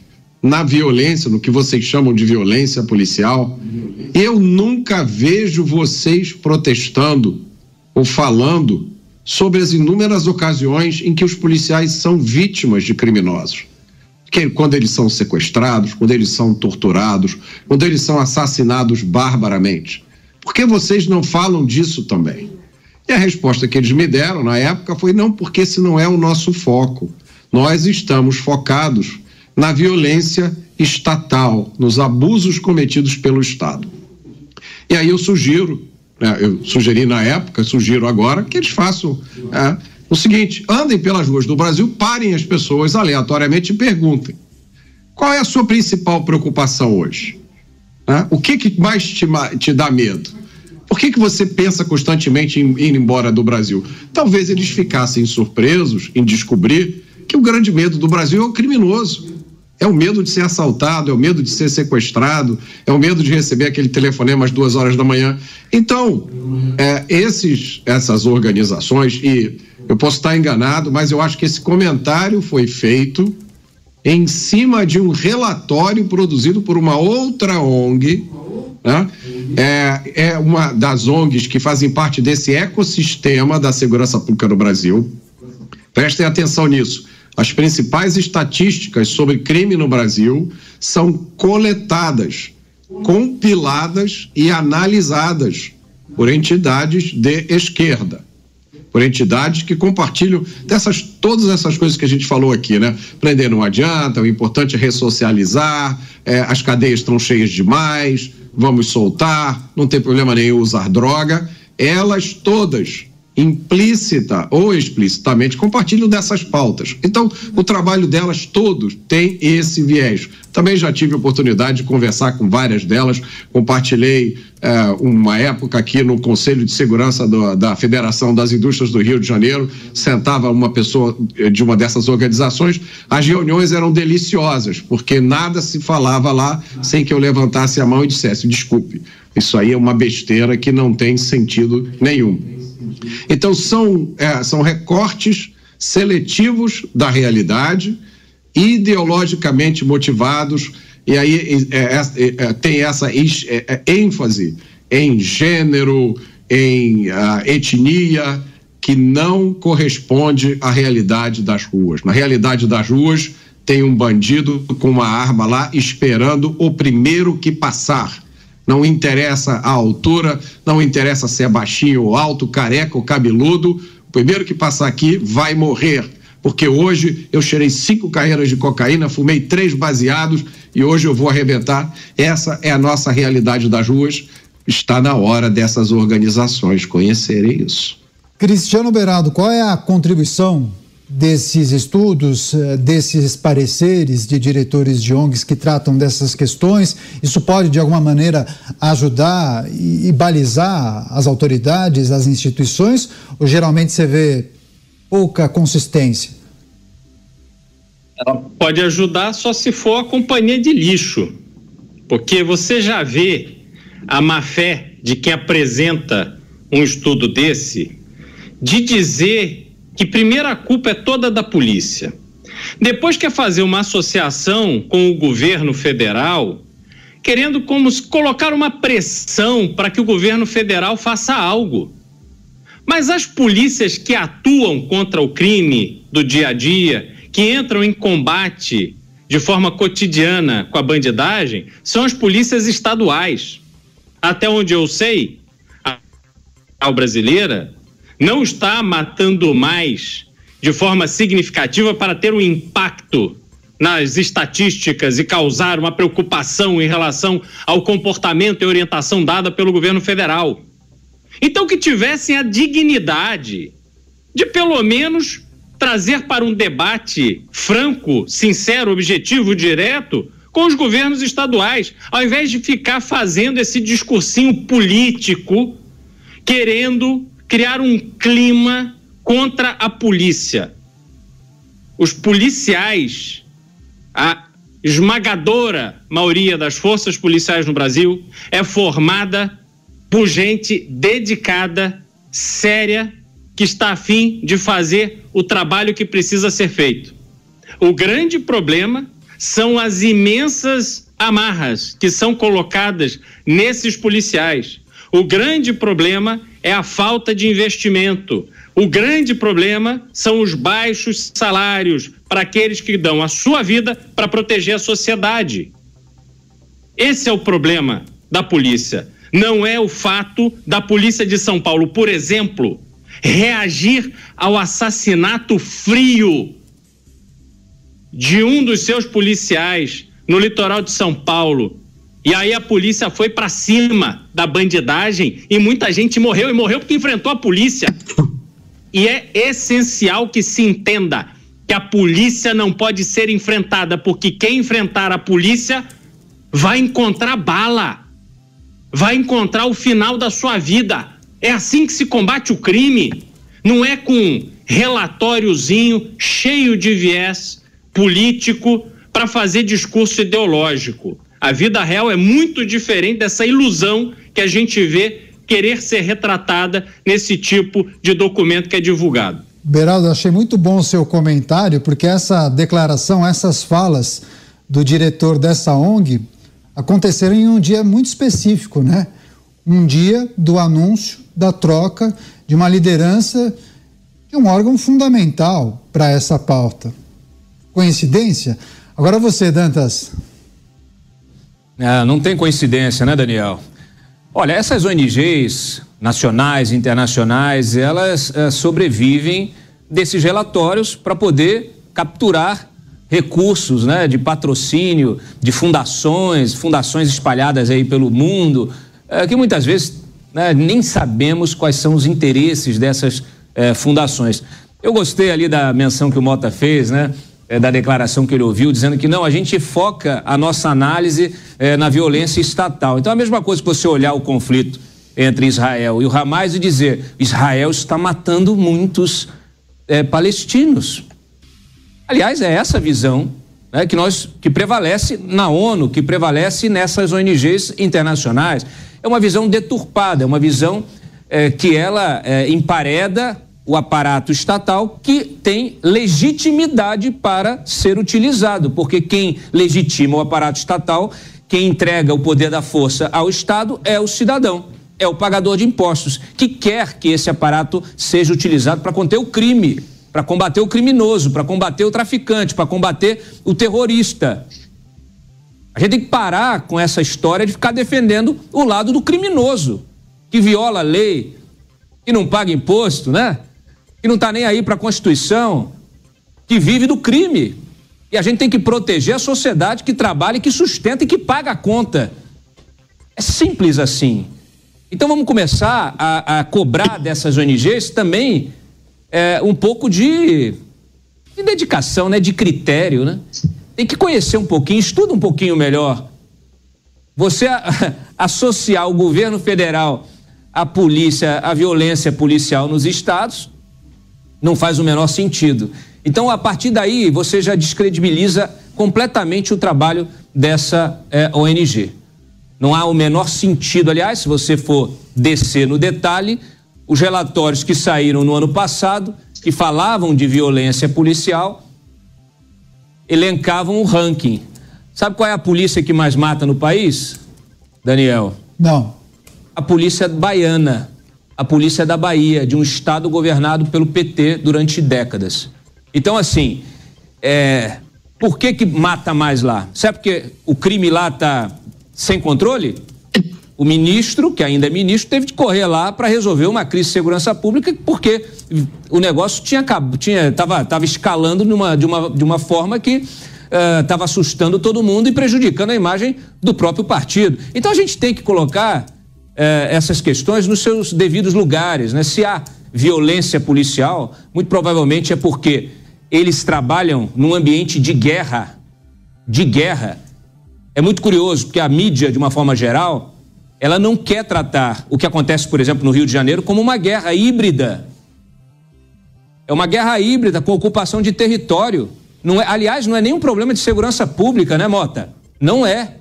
Speaker 4: na violência, no que vocês chamam de violência policial? Eu nunca vejo vocês protestando ou falando sobre as inúmeras ocasiões em que os policiais são vítimas de criminosos que, quando eles são sequestrados, quando eles são torturados, quando eles são assassinados barbaramente. Por que vocês não falam disso também? E a resposta que eles me deram na época foi: não, porque esse não é o nosso foco. Nós estamos focados na violência estatal, nos abusos cometidos pelo Estado. E aí eu sugiro, eu sugeri na época, sugiro agora, que eles façam é, o seguinte: andem pelas ruas do Brasil, parem as pessoas aleatoriamente e perguntem: qual é a sua principal preocupação hoje? Né? O que, que mais te, te dá medo? Por que, que você pensa constantemente em ir embora do Brasil? Talvez eles ficassem surpresos em descobrir que o grande medo do Brasil é o criminoso. É o medo de ser assaltado, é o medo de ser sequestrado, é o medo de receber aquele telefonema às duas horas da manhã. Então, é, esses, essas organizações, e eu posso estar enganado, mas eu acho que esse comentário foi feito em cima de um relatório produzido por uma outra ONG, né? é, é uma das ONGs que fazem parte desse ecossistema da segurança pública no Brasil. Prestem atenção nisso. As principais estatísticas sobre crime no Brasil são coletadas, compiladas e analisadas por entidades de esquerda, por entidades que compartilham dessas todas essas coisas que a gente falou aqui, né? Prender não adianta, o importante é ressocializar, é, as cadeias estão cheias demais, vamos soltar, não tem problema nenhum usar droga. Elas todas implícita ou explicitamente, compartilham dessas pautas. Então, o trabalho delas todos tem esse viés. Também já tive oportunidade de conversar com várias delas, compartilhei é, uma época aqui no Conselho de Segurança do, da Federação das Indústrias do Rio de Janeiro, sentava uma pessoa eh, de uma dessas organizações, as reuniões eram deliciosas, porque nada se falava lá sem que eu levantasse a mão e dissesse, desculpe, isso aí é uma besteira que não tem sentido nenhum. Então, são, é, são recortes seletivos da realidade, ideologicamente motivados, e aí é, é, é tem essa é, é, ênfase em gênero, em uh, etnia, que não corresponde à realidade das ruas. Na realidade das ruas, tem um bandido com uma arma lá esperando o primeiro que passar não interessa a altura, não interessa se é baixinho ou alto, careca ou cabeludo, o primeiro que passar aqui vai morrer. Porque hoje eu cheirei cinco carreiras de cocaína, fumei três baseados e hoje eu vou arrebentar. Essa é a nossa realidade das ruas. Está na hora dessas organizações conhecerem isso.
Speaker 2: Cristiano Berado, qual é a contribuição desses estudos, eh, desses pareceres de diretores de ONGs que tratam dessas questões? Isso pode, de alguma maneira, ajudar e, balizar as autoridades, as instituições? Ou geralmente você vê pouca consistência?
Speaker 5: Ela pode ajudar só se for a companhia de lixo, porque você já vê a má fé de quem apresenta um estudo desse de dizer que primeiro a culpa é toda da polícia. Depois quer fazer uma associação com o governo federal, querendo como colocar uma pressão para que o governo federal faça algo. Mas as polícias que atuam contra o crime do dia a dia, que entram em combate de forma cotidiana com a bandidagem, são as polícias estaduais. Até onde eu sei, a brasileira não está matando mais de forma significativa para ter um impacto nas estatísticas e causar uma preocupação em relação ao comportamento e orientação dada pelo governo federal. Então, que tivessem a dignidade de, pelo menos, trazer para um debate franco, sincero, objetivo, direto com os governos estaduais, ao invés de ficar fazendo esse discursinho político, querendo criar um clima contra a polícia. Os policiais, a esmagadora maioria das forças policiais no Brasil é formada por gente dedicada, séria, que está afim de fazer o trabalho que precisa ser feito. O grande problema são as imensas amarras que são colocadas nesses policiais. O grande problema é a falta de investimento. O grande problema são os baixos salários para aqueles que dão a sua vida para proteger a sociedade. Esse é o problema da polícia. Não é o fato da polícia de São Paulo, por exemplo, reagir ao assassinato frio de um dos seus policiais no litoral de São Paulo, e aí a polícia foi para cima da bandidagem e muita gente morreu e morreu porque enfrentou a polícia. E é essencial que se entenda que a polícia não pode ser enfrentada porque quem enfrentar a polícia vai encontrar bala, vai encontrar o final da sua vida. É assim que se combate o crime. Não é com relatóriozinho cheio de viés político para fazer discurso ideológico. A vida real é muito diferente dessa ilusão que a gente vê querer ser retratada nesse tipo de documento que é divulgado.
Speaker 2: Beraldo, achei muito bom o seu comentário, porque essa declaração, essas falas do diretor dessa ONG aconteceram em um dia muito específico, né? Um dia do anúncio da troca de uma liderança de um órgão fundamental para essa pauta. Coincidência? Agora você, Dantas.
Speaker 3: É, não tem coincidência, né, Daniel? Olha, essas ONGs nacionais, internacionais, elas é, sobrevivem desses relatórios para poder capturar recursos, né, de patrocínio, de fundações, fundações espalhadas aí pelo mundo, é, que muitas vezes né, nem sabemos quais são os interesses dessas eh, fundações. Eu gostei ali da menção que o Mota fez, né? É, da declaração que ele ouviu, dizendo que não, a gente foca a nossa análise é, na violência estatal. Então, a mesma coisa que você olhar o conflito entre Israel e o Hamas e dizer: Israel está matando muitos é, palestinos. Aliás, é essa visão né, que nós que prevalece na ONU, que prevalece nessas ONGs internacionais. É uma visão deturpada, é uma visão é, que ela é, empareda o aparato estatal que tem legitimidade para ser utilizado, porque quem legitima o aparato estatal, quem entrega o poder da força ao Estado é o cidadão, é o pagador de impostos, que quer que esse aparato seja utilizado para conter o crime, para combater o criminoso, para combater o traficante, para combater o terrorista. A gente tem que parar com essa história de ficar defendendo o lado do criminoso, que viola a lei, que não paga imposto, né? Que não está nem aí para a Constituição, que vive do crime. E a gente tem que proteger a sociedade que trabalha, que sustenta e que paga a conta. É simples assim. Então vamos começar a, a cobrar dessas ONGs também é, um pouco de, de dedicação, né? de critério. Né? Tem que conhecer um pouquinho, estuda um pouquinho melhor. Você a, associar o governo federal à polícia, à violência policial nos estados, não faz o menor sentido. Então, a partir daí, você já descredibiliza completamente o trabalho dessa é, eh, ONG. Não há o menor sentido. Aliás, se você for descer no detalhe, os relatórios que saíram no ano passado, que falavam de violência policial, elencavam o ranking. Sabe qual é a polícia que mais mata no país, Daniel?
Speaker 2: Não.
Speaker 3: A polícia baiana a polícia da Bahia, de um estado governado pelo PT durante décadas. Então, assim, é, por que que mata mais lá? Sabe porque o crime lá está sem controle? O ministro, que ainda é ministro, teve de correr lá para resolver uma crise de segurança pública, porque o negócio tinha tinha tava, escalando numa, de, uma, de uma forma que estava uh, assustando todo mundo e prejudicando a imagem do próprio partido. Então a gente tem que colocar eh, essas questões nos seus devidos lugares. Né? Se há violência policial, muito provavelmente é porque eles trabalham num ambiente de guerra. De guerra. É muito curioso, porque a mídia, de uma forma geral, ela não quer tratar o que acontece, por exemplo, no Rio de Janeiro como uma guerra híbrida. É uma guerra híbrida com ocupação de território. Não é, aliás, não é nenhum problema de segurança pública, né, Mota? Não é.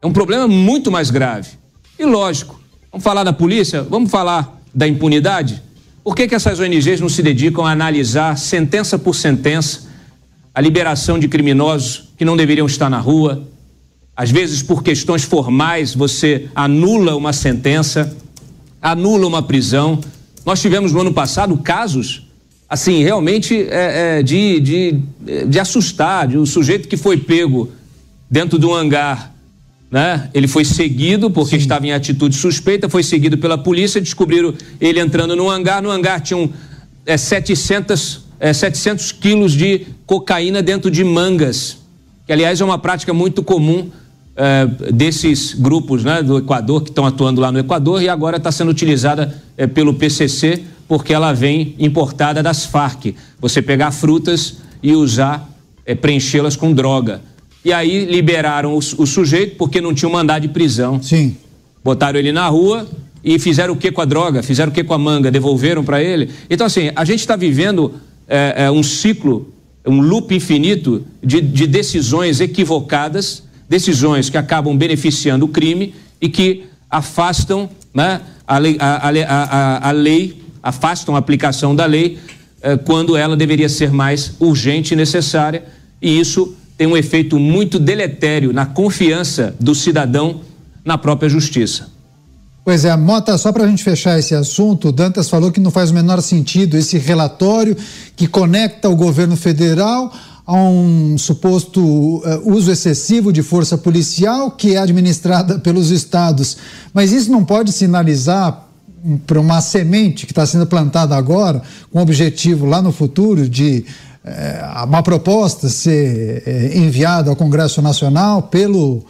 Speaker 3: É um problema muito mais grave. E lógico, vamos falar da polícia, vamos falar da impunidade? Por que, que essas ONGs não se dedicam a analisar sentença por sentença a liberação de criminosos que não deveriam estar na rua? Às vezes, por questões formais, você anula uma sentença, anula uma prisão. Nós tivemos no ano passado casos, assim, realmente é, é, de, de, de assustar, de um sujeito que foi pego dentro de um hangar né? Ele foi seguido porque Sim. estava em atitude suspeita, foi seguido pela polícia, descobriram ele entrando no hangar. No hangar tinham é, 700, é, 700 quilos de cocaína dentro de mangas, que aliás é uma prática muito comum é, desses grupos né, do Equador que estão atuando lá no Equador e agora está sendo utilizada é, pelo PCC porque ela vem importada das Farc. Você pegar frutas e usar, é, preenchê-las com droga. E aí liberaram o, o sujeito porque não tinha um mandado de prisão.
Speaker 2: Sim.
Speaker 3: Botaram ele na rua e fizeram o que com a droga? Fizeram o que com a manga? Devolveram para ele? Então, assim, a gente está vivendo é, é, um ciclo, um loop infinito de, de decisões equivocadas, decisões que acabam beneficiando o crime e que afastam né, a, lei, a, a, a, lei, afastam a aplicação da lei eh, quando ela deveria ser mais urgente e necessária, e isso tem um efeito muito deletério na confiança do cidadão na própria justiça.
Speaker 2: Pois é, Mota, só para a gente fechar esse assunto, o Dantas falou que não faz o menor sentido esse relatório que conecta o governo federal a um suposto uh, uso excessivo de força policial que é administrada pelos estados. Mas isso não pode sinalizar para uma semente que está sendo plantada agora, com o objetivo lá no futuro de uma proposta ser é, enviada ao Congresso Nacional pelo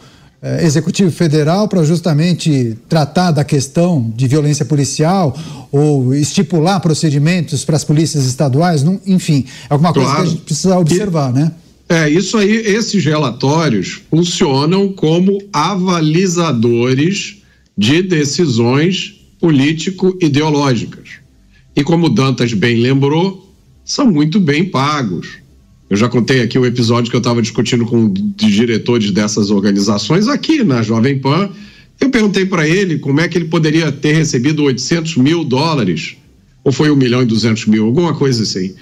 Speaker 2: eh, Executivo Federal para justamente tratar da questão de violência policial ou estipular procedimentos para as polícias estaduais, não, enfim, é alguma coisa claro. que a gente precisa observar,
Speaker 4: e,
Speaker 2: né?
Speaker 4: É, isso aí, esses relatórios funcionam como avalizadores de decisões político-ideológicas. E como Dantas bem lembrou, são muito bem pagos. Eu já contei aqui o episódio que eu estava discutindo com diretores dessas organizações aqui na Jovem Pan. Eu perguntei para ele como é que ele poderia ter recebido 800 mil dólares, ou foi 1 milhão e 200 mil, alguma coisa assim,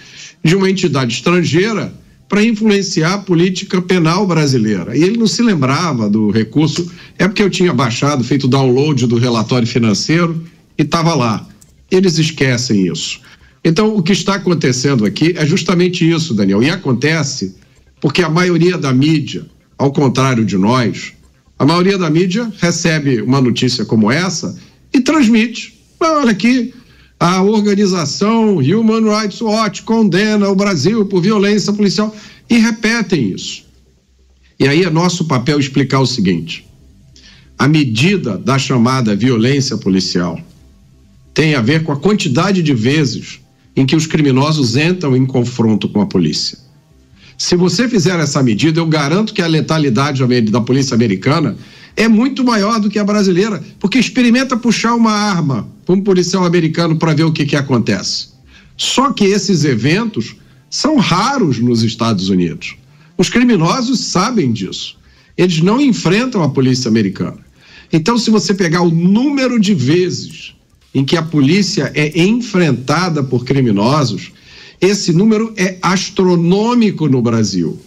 Speaker 4: de uma entidade estrangeira para influenciar a política penal brasileira. E ele não se lembrava do recurso, é porque eu tinha baixado, feito download do relatório financeiro e estava lá. Eles esquecem isso. Então, o que está acontecendo aqui é justamente isso, Daniel. E acontece porque a maioria da mídia, ao contrário de nós, a maioria da mídia recebe uma notícia como essa e transmite. Olha aqui, a organização Human Rights Watch condena o Brasil por violência policial e repetem isso. E aí é nosso papel explicar o seguinte: a medida da chamada violência policial tem a ver com a quantidade de vezes em que os criminosos entram em confronto com a polícia. Se você fizer essa medida, eu garanto que a letalidade da polícia americana é muito maior do que a brasileira, porque experimenta puxar uma arma para um policial americano para ver o que, que acontece. Só que esses eventos são raros nos Estados Unidos. Os criminosos sabem disso. Eles não enfrentam a polícia americana. Então, se você pegar o número de vezes em que a polícia é enfrentada por criminosos, esse número é astronômico no Brasil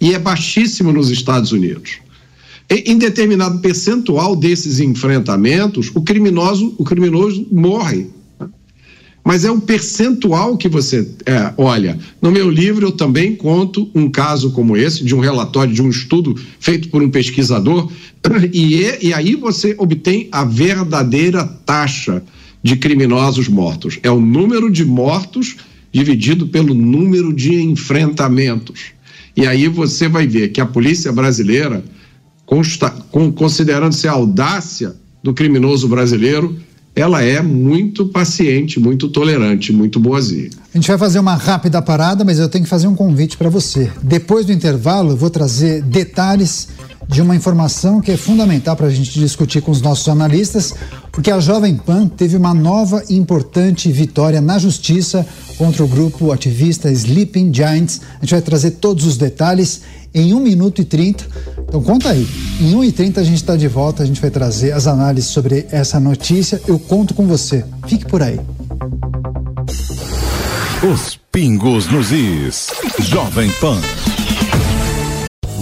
Speaker 4: e é baixíssimo nos Estados Unidos em determinado percentual desses enfrentamentos, o criminoso, o criminoso morre. Mas é um percentual que você é, olha. No meu livro eu também conto um caso como esse, de um relatório, de um estudo feito por um pesquisador, e, e aí você obtém a verdadeira taxa de criminosos mortos. É o número de mortos dividido pelo número de enfrentamentos. E aí você vai ver que a polícia brasileira considerando-se a audácia do criminoso brasileiro, ela é muito paciente, muito tolerante, muito boazinha.
Speaker 2: A gente vai fazer uma rápida parada, mas eu tenho que fazer um convite para você. Depois do intervalo, eu vou trazer detalhes de uma informação que é fundamental para a gente discutir com os nossos analistas, porque a Jovem Pan teve uma nova e importante vitória na justiça contra o grupo ativista Sleeping Giants. A gente vai trazer todos os detalhes em 1 minuto e 30. Então conta aí. Em 1 e 30 a gente está de volta, a gente vai trazer as análises sobre essa notícia. Eu conto com você. Fique por aí.
Speaker 1: Os pingos nos is. Jovem Pan.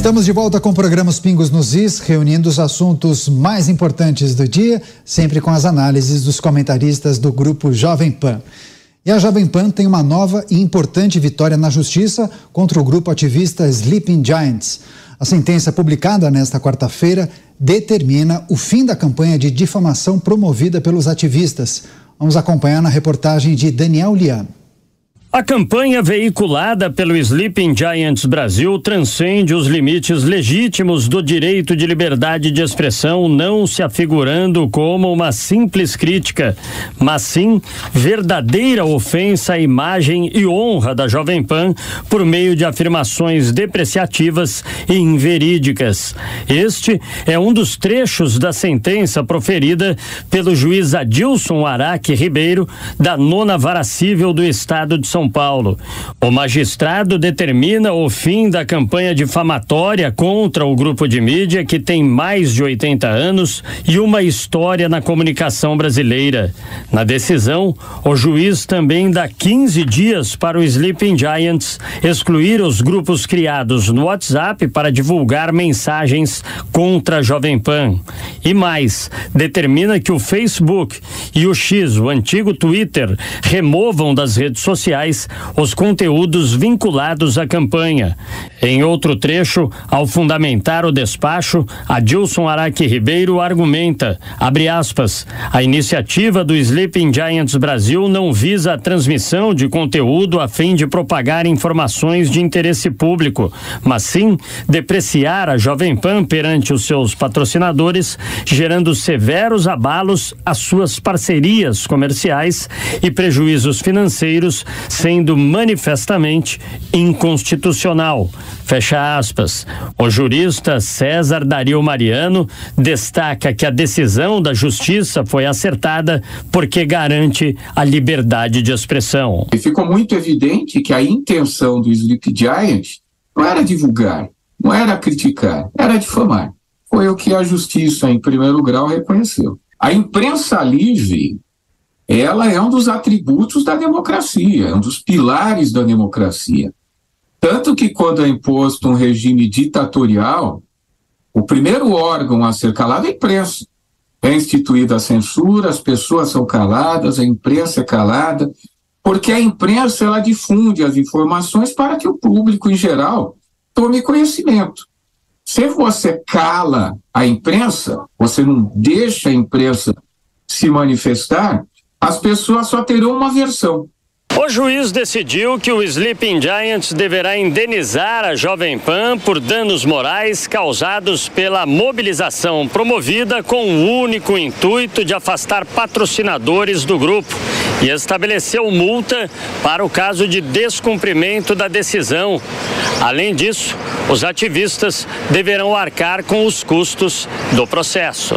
Speaker 2: Estamos de volta com o programa Os Pingos nos Is, reunindo os assuntos mais importantes do dia, sempre com as análises dos comentaristas do grupo Jovem Pan. E a Jovem Pan tem uma nova e importante vitória na justiça contra o grupo ativista Sleeping Giants. A sentença publicada nesta quarta-feira determina o fim da campanha de difamação promovida pelos ativistas. Vamos acompanhar na reportagem de Daniel Liano.
Speaker 6: A campanha veiculada pelo Sleeping Giants Brasil transcende os limites legítimos do direito de liberdade de expressão, não se afigurando como uma simples crítica, mas sim verdadeira ofensa à imagem e honra da Jovem Pan por meio de afirmações depreciativas e inverídicas. Este é um dos trechos da sentença proferida pelo juiz Adilson Araque Ribeiro, da nona vara civil do estado de São São Paulo. O magistrado determina o fim da campanha difamatória contra o grupo de mídia que tem mais de 80 anos e uma história na comunicação brasileira. Na decisão, o juiz também dá 15 dias para o Sleeping Giants excluir os grupos criados no WhatsApp para divulgar mensagens contra a Jovem Pan. E mais, determina que o Facebook e o X, o antigo Twitter, removam das redes sociais os conteúdos vinculados à campanha. Em outro trecho, ao fundamentar o despacho, Adilson Araque Ribeiro argumenta, abre aspas, a iniciativa do Sleeping Giants Brasil não visa a transmissão de conteúdo a fim de propagar informações de interesse público, mas sim depreciar a Jovem Pan perante os seus patrocinadores, gerando severos abalos às suas parcerias comerciais e prejuízos financeiros, sendo manifestamente inconstitucional. Fecha aspas. O jurista César Dario Mariano destaca que a decisão da justiça foi acertada porque garante a liberdade de expressão.
Speaker 7: E ficou muito evidente que a intenção do Sleep Giant não era divulgar, não era criticar, era difamar. Foi o que a justiça, em primeiro grau, reconheceu. A imprensa livre, ela é um dos atributos da democracia, é um dos pilares da democracia. Tanto que, quando é imposto um regime ditatorial, o primeiro órgão a ser calado é a imprensa. É instituída a censura, as pessoas são caladas, a imprensa é calada, porque a imprensa ela difunde as informações para que o público em geral tome conhecimento. Se você cala a imprensa, você não deixa a imprensa se manifestar, as pessoas só terão uma versão.
Speaker 6: O juiz decidiu que o Sleeping Giants deverá indenizar a Jovem Pan por danos morais causados pela mobilização promovida com o único intuito de afastar patrocinadores do grupo e estabeleceu multa para o caso de descumprimento da decisão. Além disso, os ativistas deverão arcar com os custos do processo.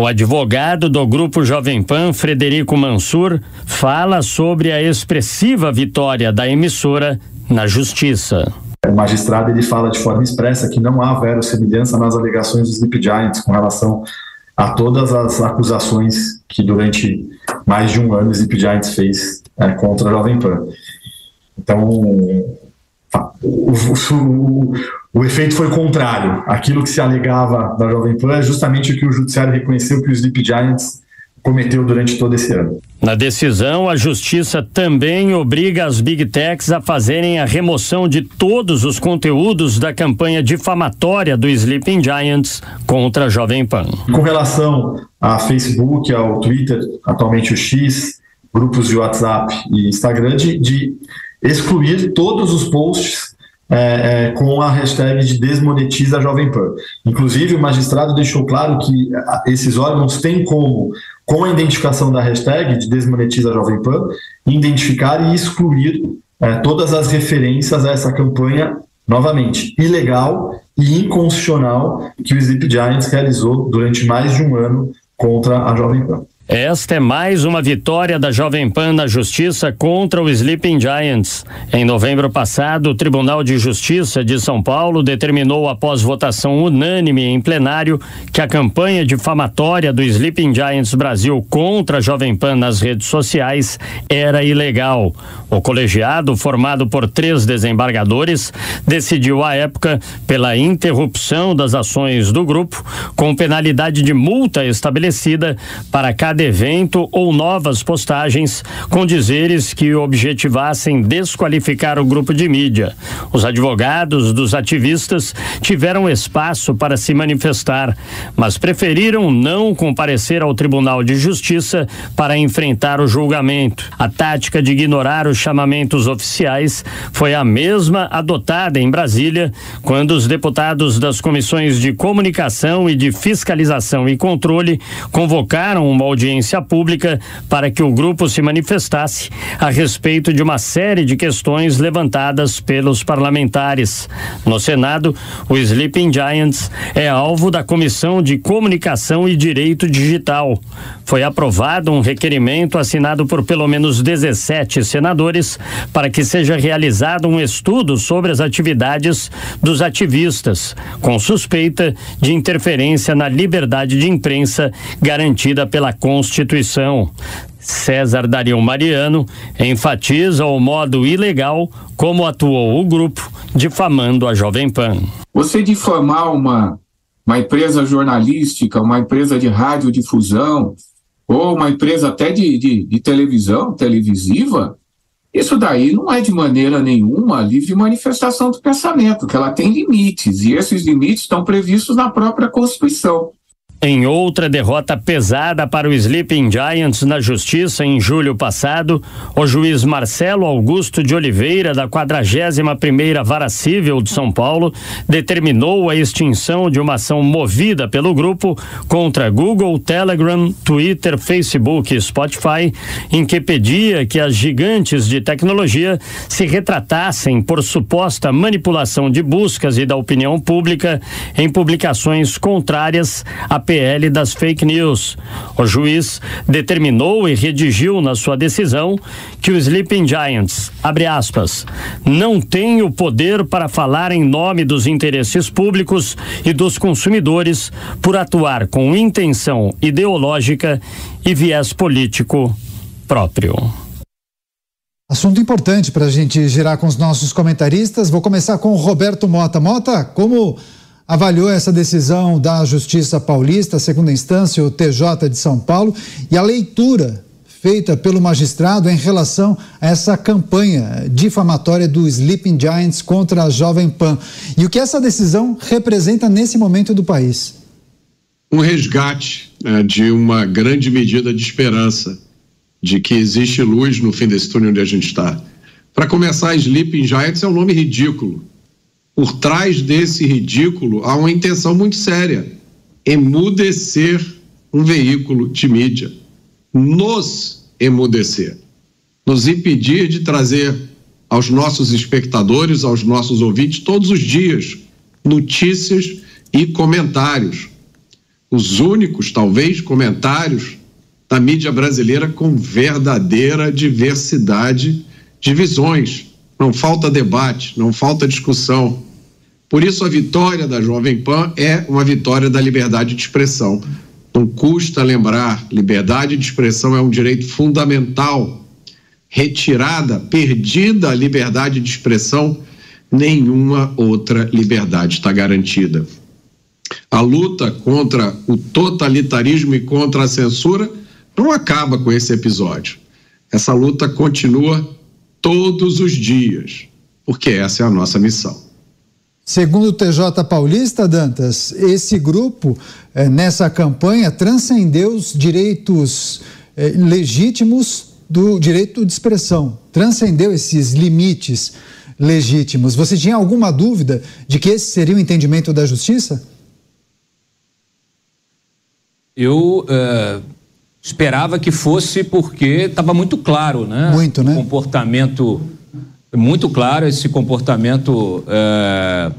Speaker 6: O advogado do Grupo Jovem Pan, Frederico Mansur, fala sobre a expressiva vitória da emissora na justiça.
Speaker 8: O magistrado ele fala de forma expressa que não há verossimilhança nas alegações dos Sleep Giants com relação a todas as acusações que durante mais de um ano o Sleep Giants fez é, contra a Jovem Pan. Então, o, o, o efeito foi contrário. Aquilo que se alegava da Jovem Pan é justamente o que o judiciário reconheceu que o Sleep Giants cometeu durante todo esse ano.
Speaker 6: Na decisão, a justiça também obriga as Big Techs a fazerem a remoção de todos os conteúdos da campanha difamatória do Sleeping Giants contra a Jovem Pan.
Speaker 8: Com relação a Facebook, ao Twitter, atualmente o X, grupos de WhatsApp e Instagram, de, de excluir todos os posts é, é, com a hashtag de desmonetiza Jovem Pan. Inclusive, o magistrado deixou claro que esses órgãos têm como, com a identificação da hashtag de desmonetiza Jovem Pan, identificar e excluir é, todas as referências a essa campanha, novamente, ilegal e inconstitucional que o Sleep Giants realizou durante mais de um ano contra a Jovem Pan.
Speaker 6: Esta é mais uma vitória da Jovem Pan na justiça contra o Sleeping Giants. Em novembro passado, o Tribunal de Justiça de São Paulo determinou, após votação unânime em plenário, que a campanha difamatória do Sleeping Giants Brasil contra a Jovem Pan nas redes sociais era ilegal. O colegiado, formado por três desembargadores, decidiu à época pela interrupção das ações do grupo, com penalidade de multa estabelecida para cada cada evento ou novas postagens com dizeres que objetivassem desqualificar o grupo de mídia. Os advogados dos ativistas tiveram espaço para se manifestar, mas preferiram não comparecer ao Tribunal de Justiça para enfrentar o julgamento. A tática de ignorar os chamamentos oficiais foi a mesma adotada em Brasília quando os deputados das comissões de comunicação e de fiscalização e controle convocaram uma audiência audiência pública para que o grupo se manifestasse a respeito de uma série de questões levantadas pelos parlamentares. No Senado, o Sleeping Giants é alvo da Comissão de Comunicação e Direito Digital. Foi aprovado um requerimento assinado por pelo menos 17 senadores para que seja realizado um estudo sobre as atividades dos ativistas, com suspeita de interferência na liberdade de imprensa garantida pela Constituição. César Dario Mariano enfatiza o modo ilegal como atuou o grupo, difamando a Jovem Pan.
Speaker 7: Você difamar uma, uma empresa jornalística, uma empresa de radiodifusão, ou uma empresa até de, de, de televisão, televisiva, isso daí não é de maneira nenhuma livre manifestação do pensamento, que ela tem limites, e esses limites estão previstos na própria Constituição.
Speaker 6: Em outra derrota pesada para o Sleeping Giants na justiça em julho passado, o juiz Marcelo Augusto de Oliveira, da 41ª Vara Civil de São Paulo, determinou a extinção de uma ação movida pelo grupo contra Google, Telegram, Twitter, Facebook e Spotify, em que pedia que as gigantes de tecnologia se retratassem por suposta manipulação de buscas e da opinião pública em publicações contrárias a PL das fake news. O juiz determinou e redigiu na sua decisão que o Sleeping Giants, abre aspas, não tem o poder para falar em nome dos interesses públicos e dos consumidores por atuar com intenção ideológica e viés político próprio.
Speaker 2: Assunto importante para a gente girar com os nossos comentaristas. Vou começar com o Roberto Mota. Mota, como avaliou essa decisão da Justiça Paulista, segunda instância, o TJ de São Paulo, e a leitura feita pelo magistrado em relação a essa campanha difamatória do Sleeping Giants contra a Jovem Pan. E o que essa decisão representa nesse momento do país?
Speaker 4: Um resgate né, de uma grande medida de esperança de que existe luz no fim desse túnel onde a gente está. Para começar, Sleeping Giants é um nome ridículo por trás desse ridículo há uma intenção muito séria: emudecer um veículo de mídia, nos emudecer, nos impedir de trazer aos nossos espectadores, aos nossos ouvintes, todos os dias, notícias e comentários. Os únicos, talvez, comentários da mídia brasileira com verdadeira diversidade de visões. Não falta debate, não falta discussão por isso, a vitória da Jovem Pan é uma vitória da liberdade de expressão. Não custa lembrar: liberdade de expressão é um direito fundamental. Retirada, perdida a liberdade de expressão, nenhuma outra liberdade está garantida. A luta contra o totalitarismo e contra a censura não acaba com esse episódio. Essa luta continua todos os dias, porque essa é a nossa missão.
Speaker 2: Segundo o TJ Paulista, Dantas, esse grupo, eh, nessa campanha, transcendeu os direitos eh, legítimos do direito de expressão, transcendeu esses limites legítimos. Você tinha alguma dúvida de que esse seria o entendimento da justiça?
Speaker 3: Eu uh, esperava que fosse porque estava muito claro, né?
Speaker 2: Muito, né?
Speaker 3: O comportamento muito claro esse comportamento é,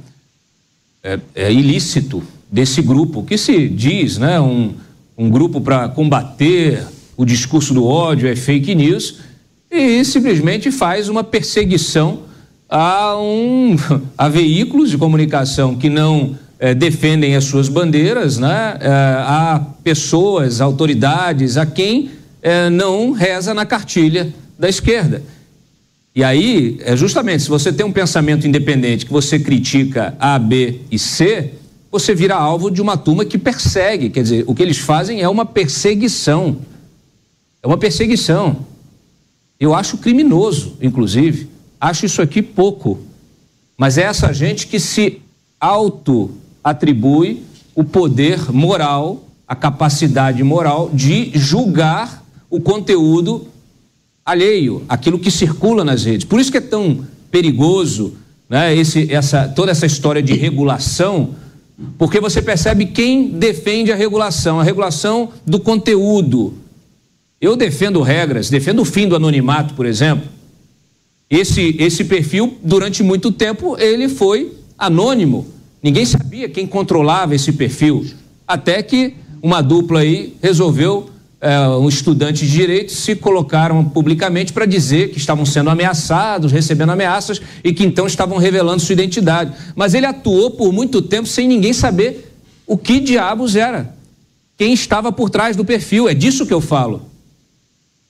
Speaker 3: é, é ilícito desse grupo, que se diz né, um, um grupo para combater o discurso do ódio, é fake news, e simplesmente faz uma perseguição a, um, a veículos de comunicação que não é, defendem as suas bandeiras, né, é, a pessoas, autoridades, a quem é, não reza na cartilha da esquerda. E aí, é justamente, se você tem um pensamento independente que você critica A, B e C, você vira alvo de uma turma que persegue. Quer dizer, o que eles fazem é uma perseguição. É uma perseguição. Eu acho criminoso, inclusive. Acho isso aqui pouco. Mas é essa gente que se auto-atribui o poder moral, a capacidade moral de julgar o conteúdo alheio àquilo que circula nas redes. Por isso que é tão perigoso né, esse, essa, toda essa história de regulação, porque você percebe quem defende a regulação, a regulação do conteúdo, Eu defendo regras, defendo o fim do anonimato, por exemplo. Esse, esse perfil, durante muito tempo, ele foi anônimo. Ninguém sabia quem controlava esse perfil. Até que uma dupla aí resolveu, é, um estudante de direito, se colocaram publicamente para dizer que estavam sendo ameaçados, recebendo ameaças e que então estavam revelando sua identidade. Mas ele atuou por muito tempo sem ninguém saber o que diabos era, quem estava por trás do perfil. É disso que eu falo.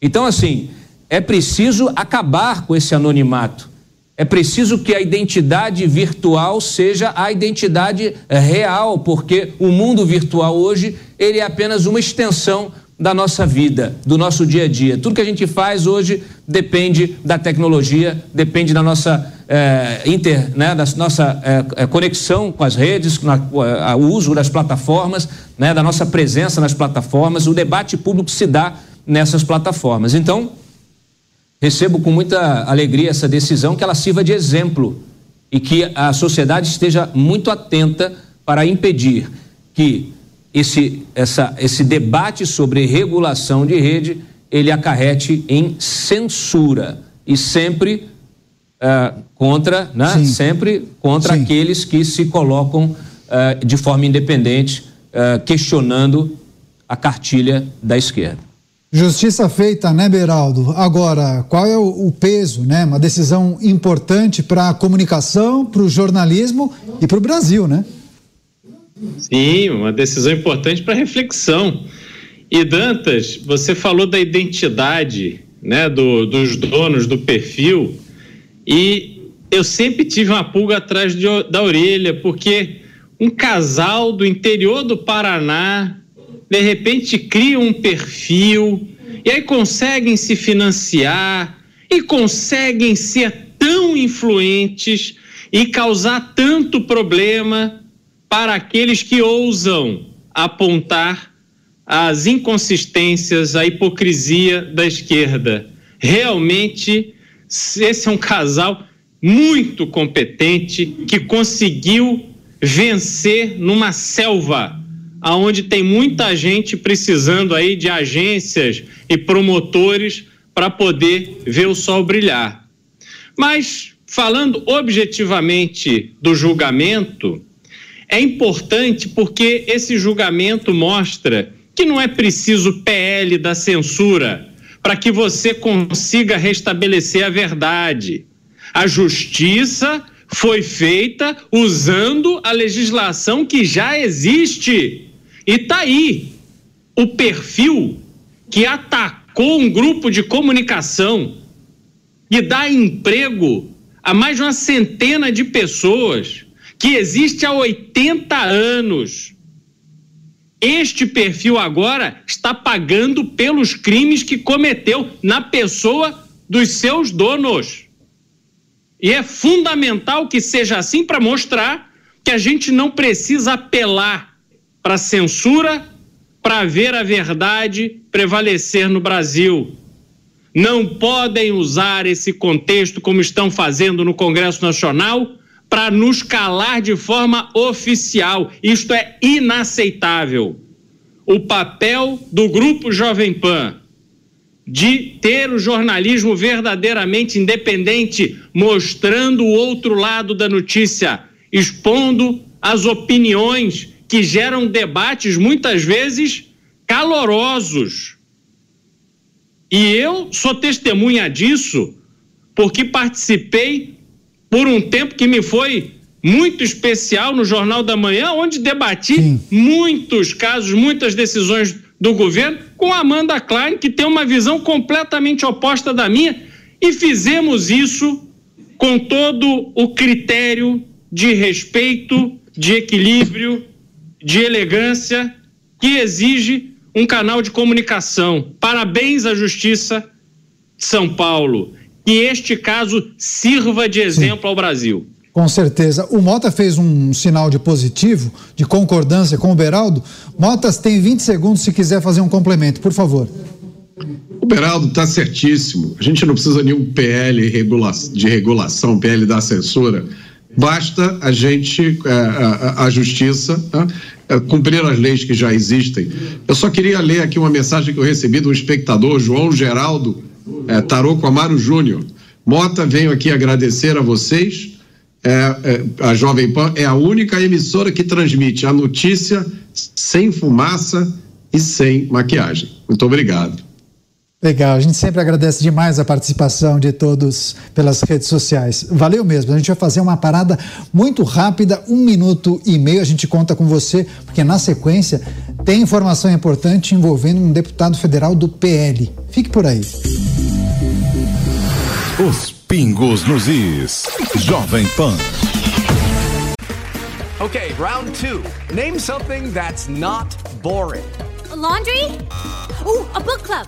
Speaker 3: Então, assim, é preciso acabar com esse anonimato. É preciso que a identidade virtual seja a identidade real, porque o mundo virtual hoje ele é apenas uma extensão da nossa vida, do nosso dia a dia. Tudo que a gente faz hoje depende da tecnologia, depende da nossa é, inter, né, da nossa é, conexão com as redes, na, o uso das plataformas, né, da nossa presença nas plataformas. O debate público se dá nessas plataformas. Então, recebo com muita alegria essa decisão, que ela sirva de exemplo e que a sociedade esteja muito atenta para impedir que esse, essa, esse debate sobre regulação de rede ele acarrete em censura e sempre uh, contra, né? sempre contra Sim. aqueles que se colocam uh, de forma independente, uh, questionando a cartilha da esquerda.
Speaker 2: Justiça feita, né, Beraldo? Agora, qual é o, o peso, né? Uma decisão importante para a comunicação, para o jornalismo e para o Brasil, né?
Speaker 5: Sim, uma decisão importante para reflexão. E Dantas, você falou da identidade, né, do, dos donos do perfil, e eu sempre tive uma pulga atrás de, da orelha, porque um casal do interior do Paraná de repente criam um perfil e aí conseguem se financiar e conseguem ser tão influentes e causar tanto problema para aqueles que ousam apontar as inconsistências, a hipocrisia da esquerda. Realmente, esse é um casal muito competente que conseguiu vencer numa selva aonde tem muita gente precisando aí de agências e promotores para poder ver o sol brilhar. Mas falando objetivamente do julgamento, é importante porque esse julgamento mostra que não é preciso PL da censura para que você consiga restabelecer a verdade. A justiça foi feita usando a legislação que já existe. E tá aí o perfil que atacou um grupo de comunicação e dá emprego a mais de uma centena de pessoas que existe há 80 anos. Este perfil agora está pagando pelos crimes que cometeu na pessoa dos seus donos. E é fundamental que seja assim para mostrar que a gente não precisa apelar para censura para ver a verdade prevalecer no Brasil. Não podem usar esse contexto como estão fazendo no Congresso Nacional para nos calar de forma oficial. Isto é inaceitável. O papel do Grupo Jovem Pan de ter o jornalismo verdadeiramente independente, mostrando o outro lado da notícia, expondo as opiniões que geram debates muitas vezes calorosos. E eu sou testemunha disso, porque participei por um tempo que me foi muito especial no Jornal da Manhã, onde debati Sim. muitos casos, muitas decisões do governo com Amanda Klein, que tem uma visão completamente oposta da minha, e fizemos isso com todo o critério de respeito, de equilíbrio, de elegância que exige um canal de comunicação. Parabéns à Justiça de São Paulo. Que este caso sirva de exemplo Sim. ao Brasil.
Speaker 2: Com certeza. O Mota fez um sinal de positivo, de concordância com o Beraldo. Motas tem 20 segundos se quiser fazer um complemento, por favor.
Speaker 4: O Beraldo está certíssimo. A gente não precisa de um PL de regulação, PL da censura Basta a gente, a, é, a, a justiça, né, é, cumprir as leis que já existem. Eu só queria ler aqui uma mensagem que eu recebi de um espectador, João Geraldo é, Taroco Amaro Júnior. Mota, venho aqui agradecer a vocês. É, é, a Jovem Pan é a única emissora que transmite a notícia sem fumaça e sem maquiagem. Muito obrigado.
Speaker 2: Legal, a gente sempre agradece demais a participação de todos pelas redes sociais. Valeu mesmo. A gente vai fazer uma parada muito rápida, um minuto e meio. A gente conta com você, porque na sequência tem informação importante envolvendo um deputado federal do PL. Fique por aí.
Speaker 1: Os pingos nos is. Jovem Pan.
Speaker 9: Okay, round two. Name something that's not boring.
Speaker 10: A laundry? Ooh, a book club.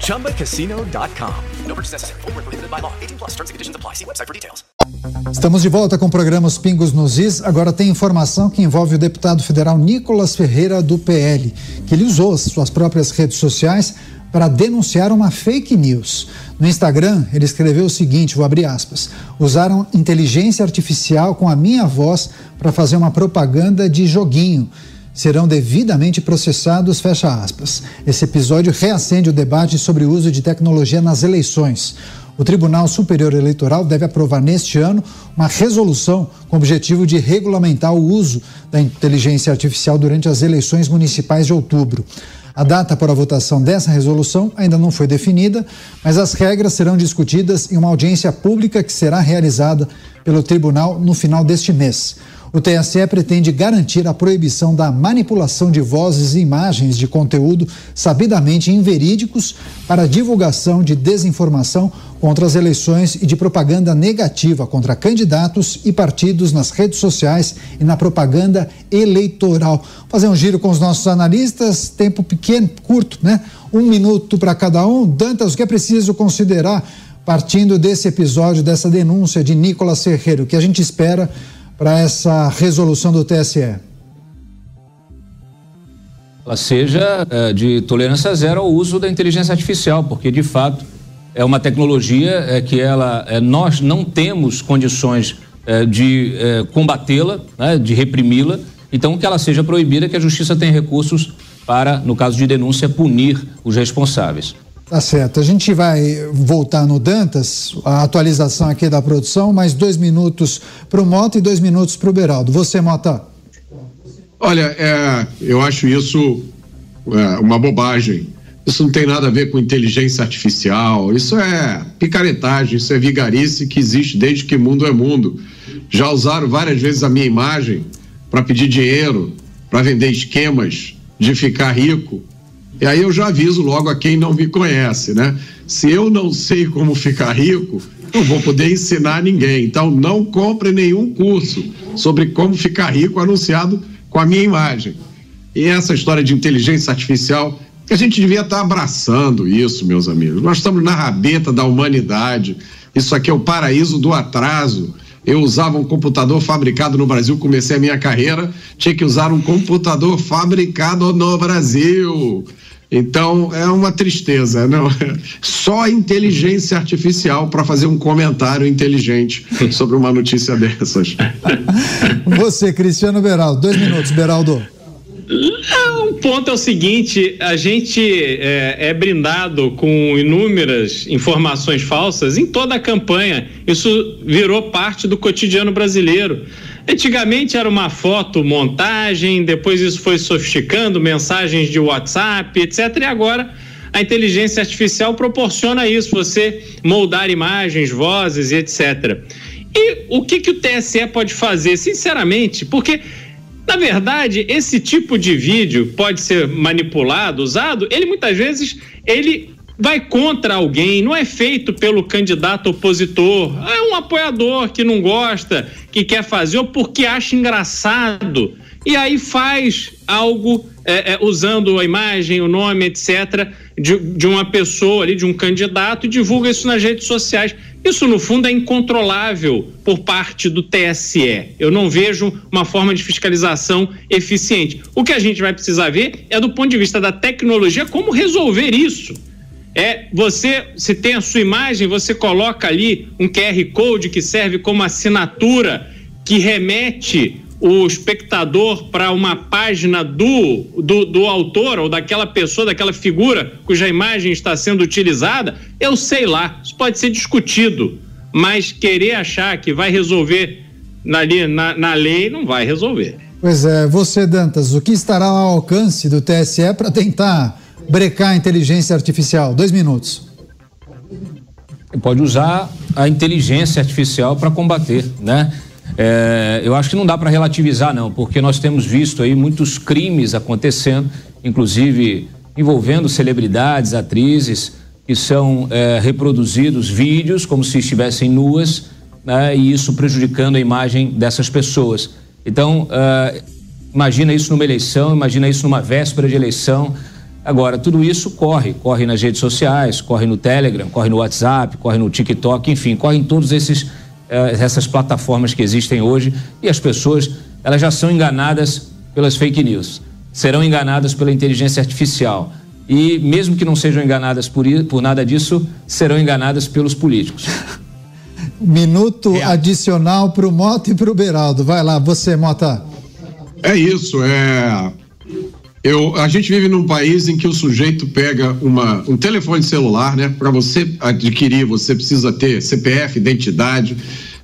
Speaker 9: ChumbaCasino.com. No purchase necessary. Full prohibited by law. 18 plus terms and conditions apply. See website for details.
Speaker 2: Estamos de volta com o programa Os Pingos nos Is. Agora tem informação que envolve o deputado federal Nicolas Ferreira do PL, que ele usou as suas próprias redes sociais para denunciar uma fake news. No Instagram, ele escreveu o seguinte: vou abrir aspas. Usaram inteligência artificial com a minha voz para fazer uma propaganda de joguinho. Serão devidamente processados, fecha aspas. Esse episódio reacende o debate sobre o uso de tecnologia nas eleições. O Tribunal Superior Eleitoral deve aprovar neste ano uma resolução com o objetivo de regulamentar o uso da inteligência artificial durante as eleições municipais de outubro. A data para a votação dessa resolução ainda não foi definida, mas as regras serão discutidas em uma audiência pública que será realizada pelo tribunal no final deste mês. O TSE pretende garantir a proibição da manipulação de vozes e imagens de conteúdo sabidamente inverídicos para divulgação de desinformação contra as eleições e de propaganda negativa contra candidatos e partidos nas redes sociais e na propaganda eleitoral. Fazer um giro com os nossos analistas, tempo pequeno, curto, né? Um minuto para cada um. Dantas, o que é preciso considerar partindo desse episódio, dessa denúncia de Nicolas Ferreira? O que a gente espera para essa resolução do TSE?
Speaker 3: Ela seja é, de tolerância zero ao uso da inteligência artificial, porque de fato é uma tecnologia é, que ela, é, nós não temos condições de combatê-la, né, de reprimi-la, então que ela seja proibida, que a justiça tenha recursos para, no caso de denúncia, punir os responsáveis.
Speaker 2: Tá certo. A gente vai voltar no Dantas, a atualização aqui da produção, mais dois minutos para o Mota e dois minutos para o Beraldo. Você, Mota.
Speaker 4: Olha, é, eu acho isso é, uma bobagem. Isso não tem nada a ver com inteligência artificial. Isso é picaretagem, isso é vigarice que existe desde que mundo é mundo. Já usaram várias vezes a minha imagem para pedir dinheiro, para vender esquemas de ficar rico. E aí eu já aviso logo a quem não me conhece, né? Se eu não sei como ficar rico, não vou poder ensinar ninguém. Então não compre nenhum curso sobre como ficar rico anunciado com a minha imagem. E essa história de inteligência artificial, que a gente devia estar abraçando isso, meus amigos. Nós estamos na rabeta da humanidade. Isso aqui é o paraíso do atraso. Eu usava um computador fabricado no Brasil, comecei a minha carreira, tinha que usar um computador fabricado no Brasil. Então é uma tristeza, não? Só inteligência artificial para fazer um comentário inteligente sobre uma notícia dessas.
Speaker 2: Você, Cristiano Beraldo, dois minutos, Beraldo.
Speaker 5: Um ponto é o seguinte: a gente é, é, brindado com inúmeras informações falsas em toda a campanha. Isso virou parte do cotidiano brasileiro. Antigamente era uma foto montagem, depois isso foi sofisticando, mensagens de WhatsApp, etc. E agora a inteligência artificial proporciona isso, você moldar imagens, vozes e etc. E o que, que o TSE pode fazer, sinceramente? Porque, na verdade, esse tipo de vídeo pode ser manipulado, usado, ele muitas vezes ele vai contra alguém, não é feito pelo candidato opositor, é um apoiador que não gosta, que quer fazer ou porque acha engraçado. E aí faz algo é, é, usando a imagem, o nome, etc., de, de uma pessoa ali, de um candidato, e divulga isso nas redes sociais. Isso, no fundo, é incontrolável por parte do TSE. Eu não vejo uma forma de fiscalização eficiente. O que a gente vai precisar ver é, do ponto de vista da tecnologia, como resolver isso. É você, se tem a sua imagem, você coloca ali um QR Code que serve como assinatura, que remete o espectador para uma página do, do, do, autor ou daquela pessoa, daquela figura cuja imagem está sendo utilizada, eu sei lá, isso pode ser discutido, mas querer achar que vai resolver ali na, na lei não vai resolver.
Speaker 2: Pois é, você, Dantas, o que estará ao alcance do TSE para tentar brecar a inteligência artificial? Dois minutos.
Speaker 3: Pode usar a inteligência artificial para combater, né? É, eu acho que não dá para relativizar, não, porque nós temos visto aí muitos crimes acontecendo, inclusive envolvendo celebridades, atrizes, que são é, reproduzidos vídeos como se estivessem nuas, né, e isso prejudicando a imagem dessas pessoas. Então, é, imagina isso numa eleição, imagina isso numa véspera de eleição. Agora, tudo isso corre, corre nas redes sociais, corre no Telegram, corre no WhatsApp, corre no TikTok, enfim, corre em todos esses essas plataformas que existem hoje e as pessoas elas já são enganadas pelas fake news, serão enganadas pela inteligência artificial e mesmo que não sejam enganadas por, por nada disso, serão enganadas pelos políticos.
Speaker 2: Minuto é. adicional para o Mota e para o Beraldo. Vai lá, você, Mota.
Speaker 4: É isso, é. Eu, a gente vive num país em que o sujeito pega uma, um telefone celular, né? Para você adquirir, você precisa ter CPF, identidade.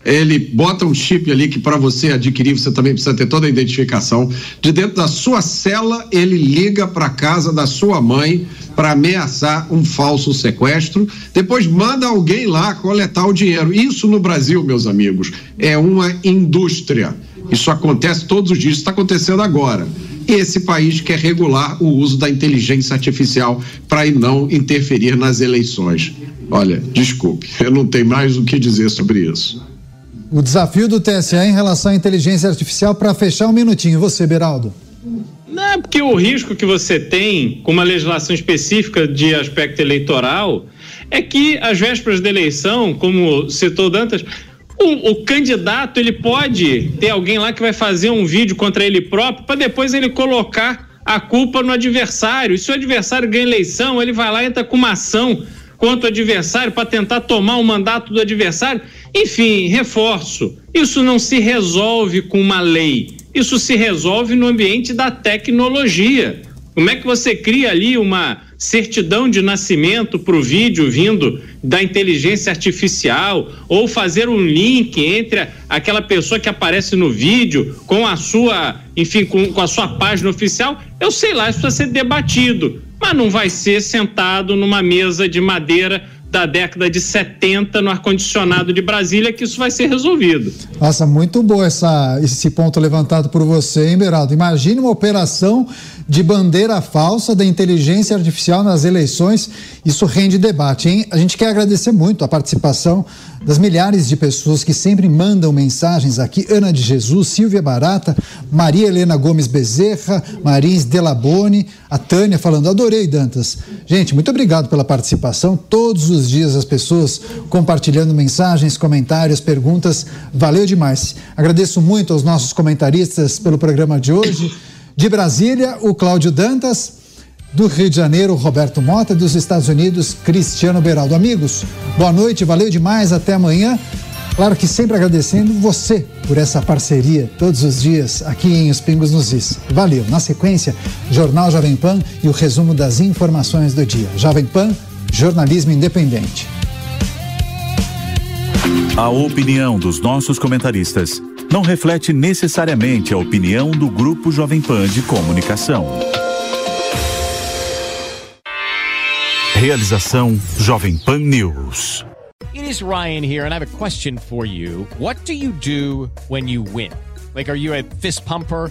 Speaker 4: Ele bota um chip ali que para você adquirir você também precisa ter toda a identificação. De dentro da sua cela, ele liga para casa da sua mãe para ameaçar um falso sequestro. Depois manda alguém lá coletar o dinheiro. Isso no Brasil, meus amigos, é uma indústria. Isso acontece todos os dias, está acontecendo agora esse país quer regular o uso da inteligência artificial para não interferir nas eleições. Olha, desculpe, eu não tenho mais o que dizer sobre isso.
Speaker 2: O desafio do TSE em relação à inteligência artificial, para fechar um minutinho, você, Beraldo.
Speaker 5: Não, é porque o risco que você tem com uma legislação específica de aspecto eleitoral é que às vésperas da eleição, como citou Dantas, o, o, candidato ele pode ter alguém lá que vai fazer um vídeo contra ele próprio para depois ele colocar a culpa no adversário. E se o adversário ganha eleição, ele vai lá e entra com uma ação contra o adversário para tentar tomar o mandato do adversário. Enfim, reforço. Isso não se resolve com uma lei. Isso se resolve no ambiente da tecnologia. Como é que você cria ali uma certidão de nascimento para o vídeo vindo da inteligência artificial ou fazer um link entre aquela pessoa que aparece no vídeo com a sua, enfim, com, com a sua página oficial, eu sei lá, isso precisa ser debatido, mas não vai ser sentado numa mesa de madeira da década de 70 no ar-condicionado de Brasília que isso vai ser resolvido.
Speaker 2: Nossa, muito bom essa, esse ponto levantado por você, hein, Beraldo? Imagine uma operação de bandeira falsa da inteligência artificial nas eleições. Isso rende debate, hein? A gente quer agradecer muito a participação das milhares de pessoas que sempre mandam mensagens aqui. Ana de Jesus, Silvia Barata, Maria Helena Gomes Bezerra, Marins Delabone, a Tânia falando, adorei, Dantas. Gente, muito obrigado pela participação. Todos os dias as pessoas compartilhando mensagens, comentários, perguntas. Valeu demais. Agradeço muito aos nossos comentaristas pelo programa de hoje. De Brasília, o Cláudio Dantas. Do Rio de Janeiro, Roberto Mota. Dos Estados Unidos, Cristiano Beraldo. Amigos, boa noite, valeu demais, até amanhã. Claro que sempre agradecendo você por essa parceria todos os dias aqui em Os Pingos nos Is. Valeu. Na sequência, Jornal Jovem Pan e o resumo das informações do dia. Jovem Pan, jornalismo independente.
Speaker 1: A opinião dos nossos comentaristas não reflete necessariamente a opinião do Grupo Jovem Pan de Comunicação. Realização Jovem Pan News.
Speaker 11: It is Ryan here and I have a question for you. What do you do when you win? Like are you a fist pumper?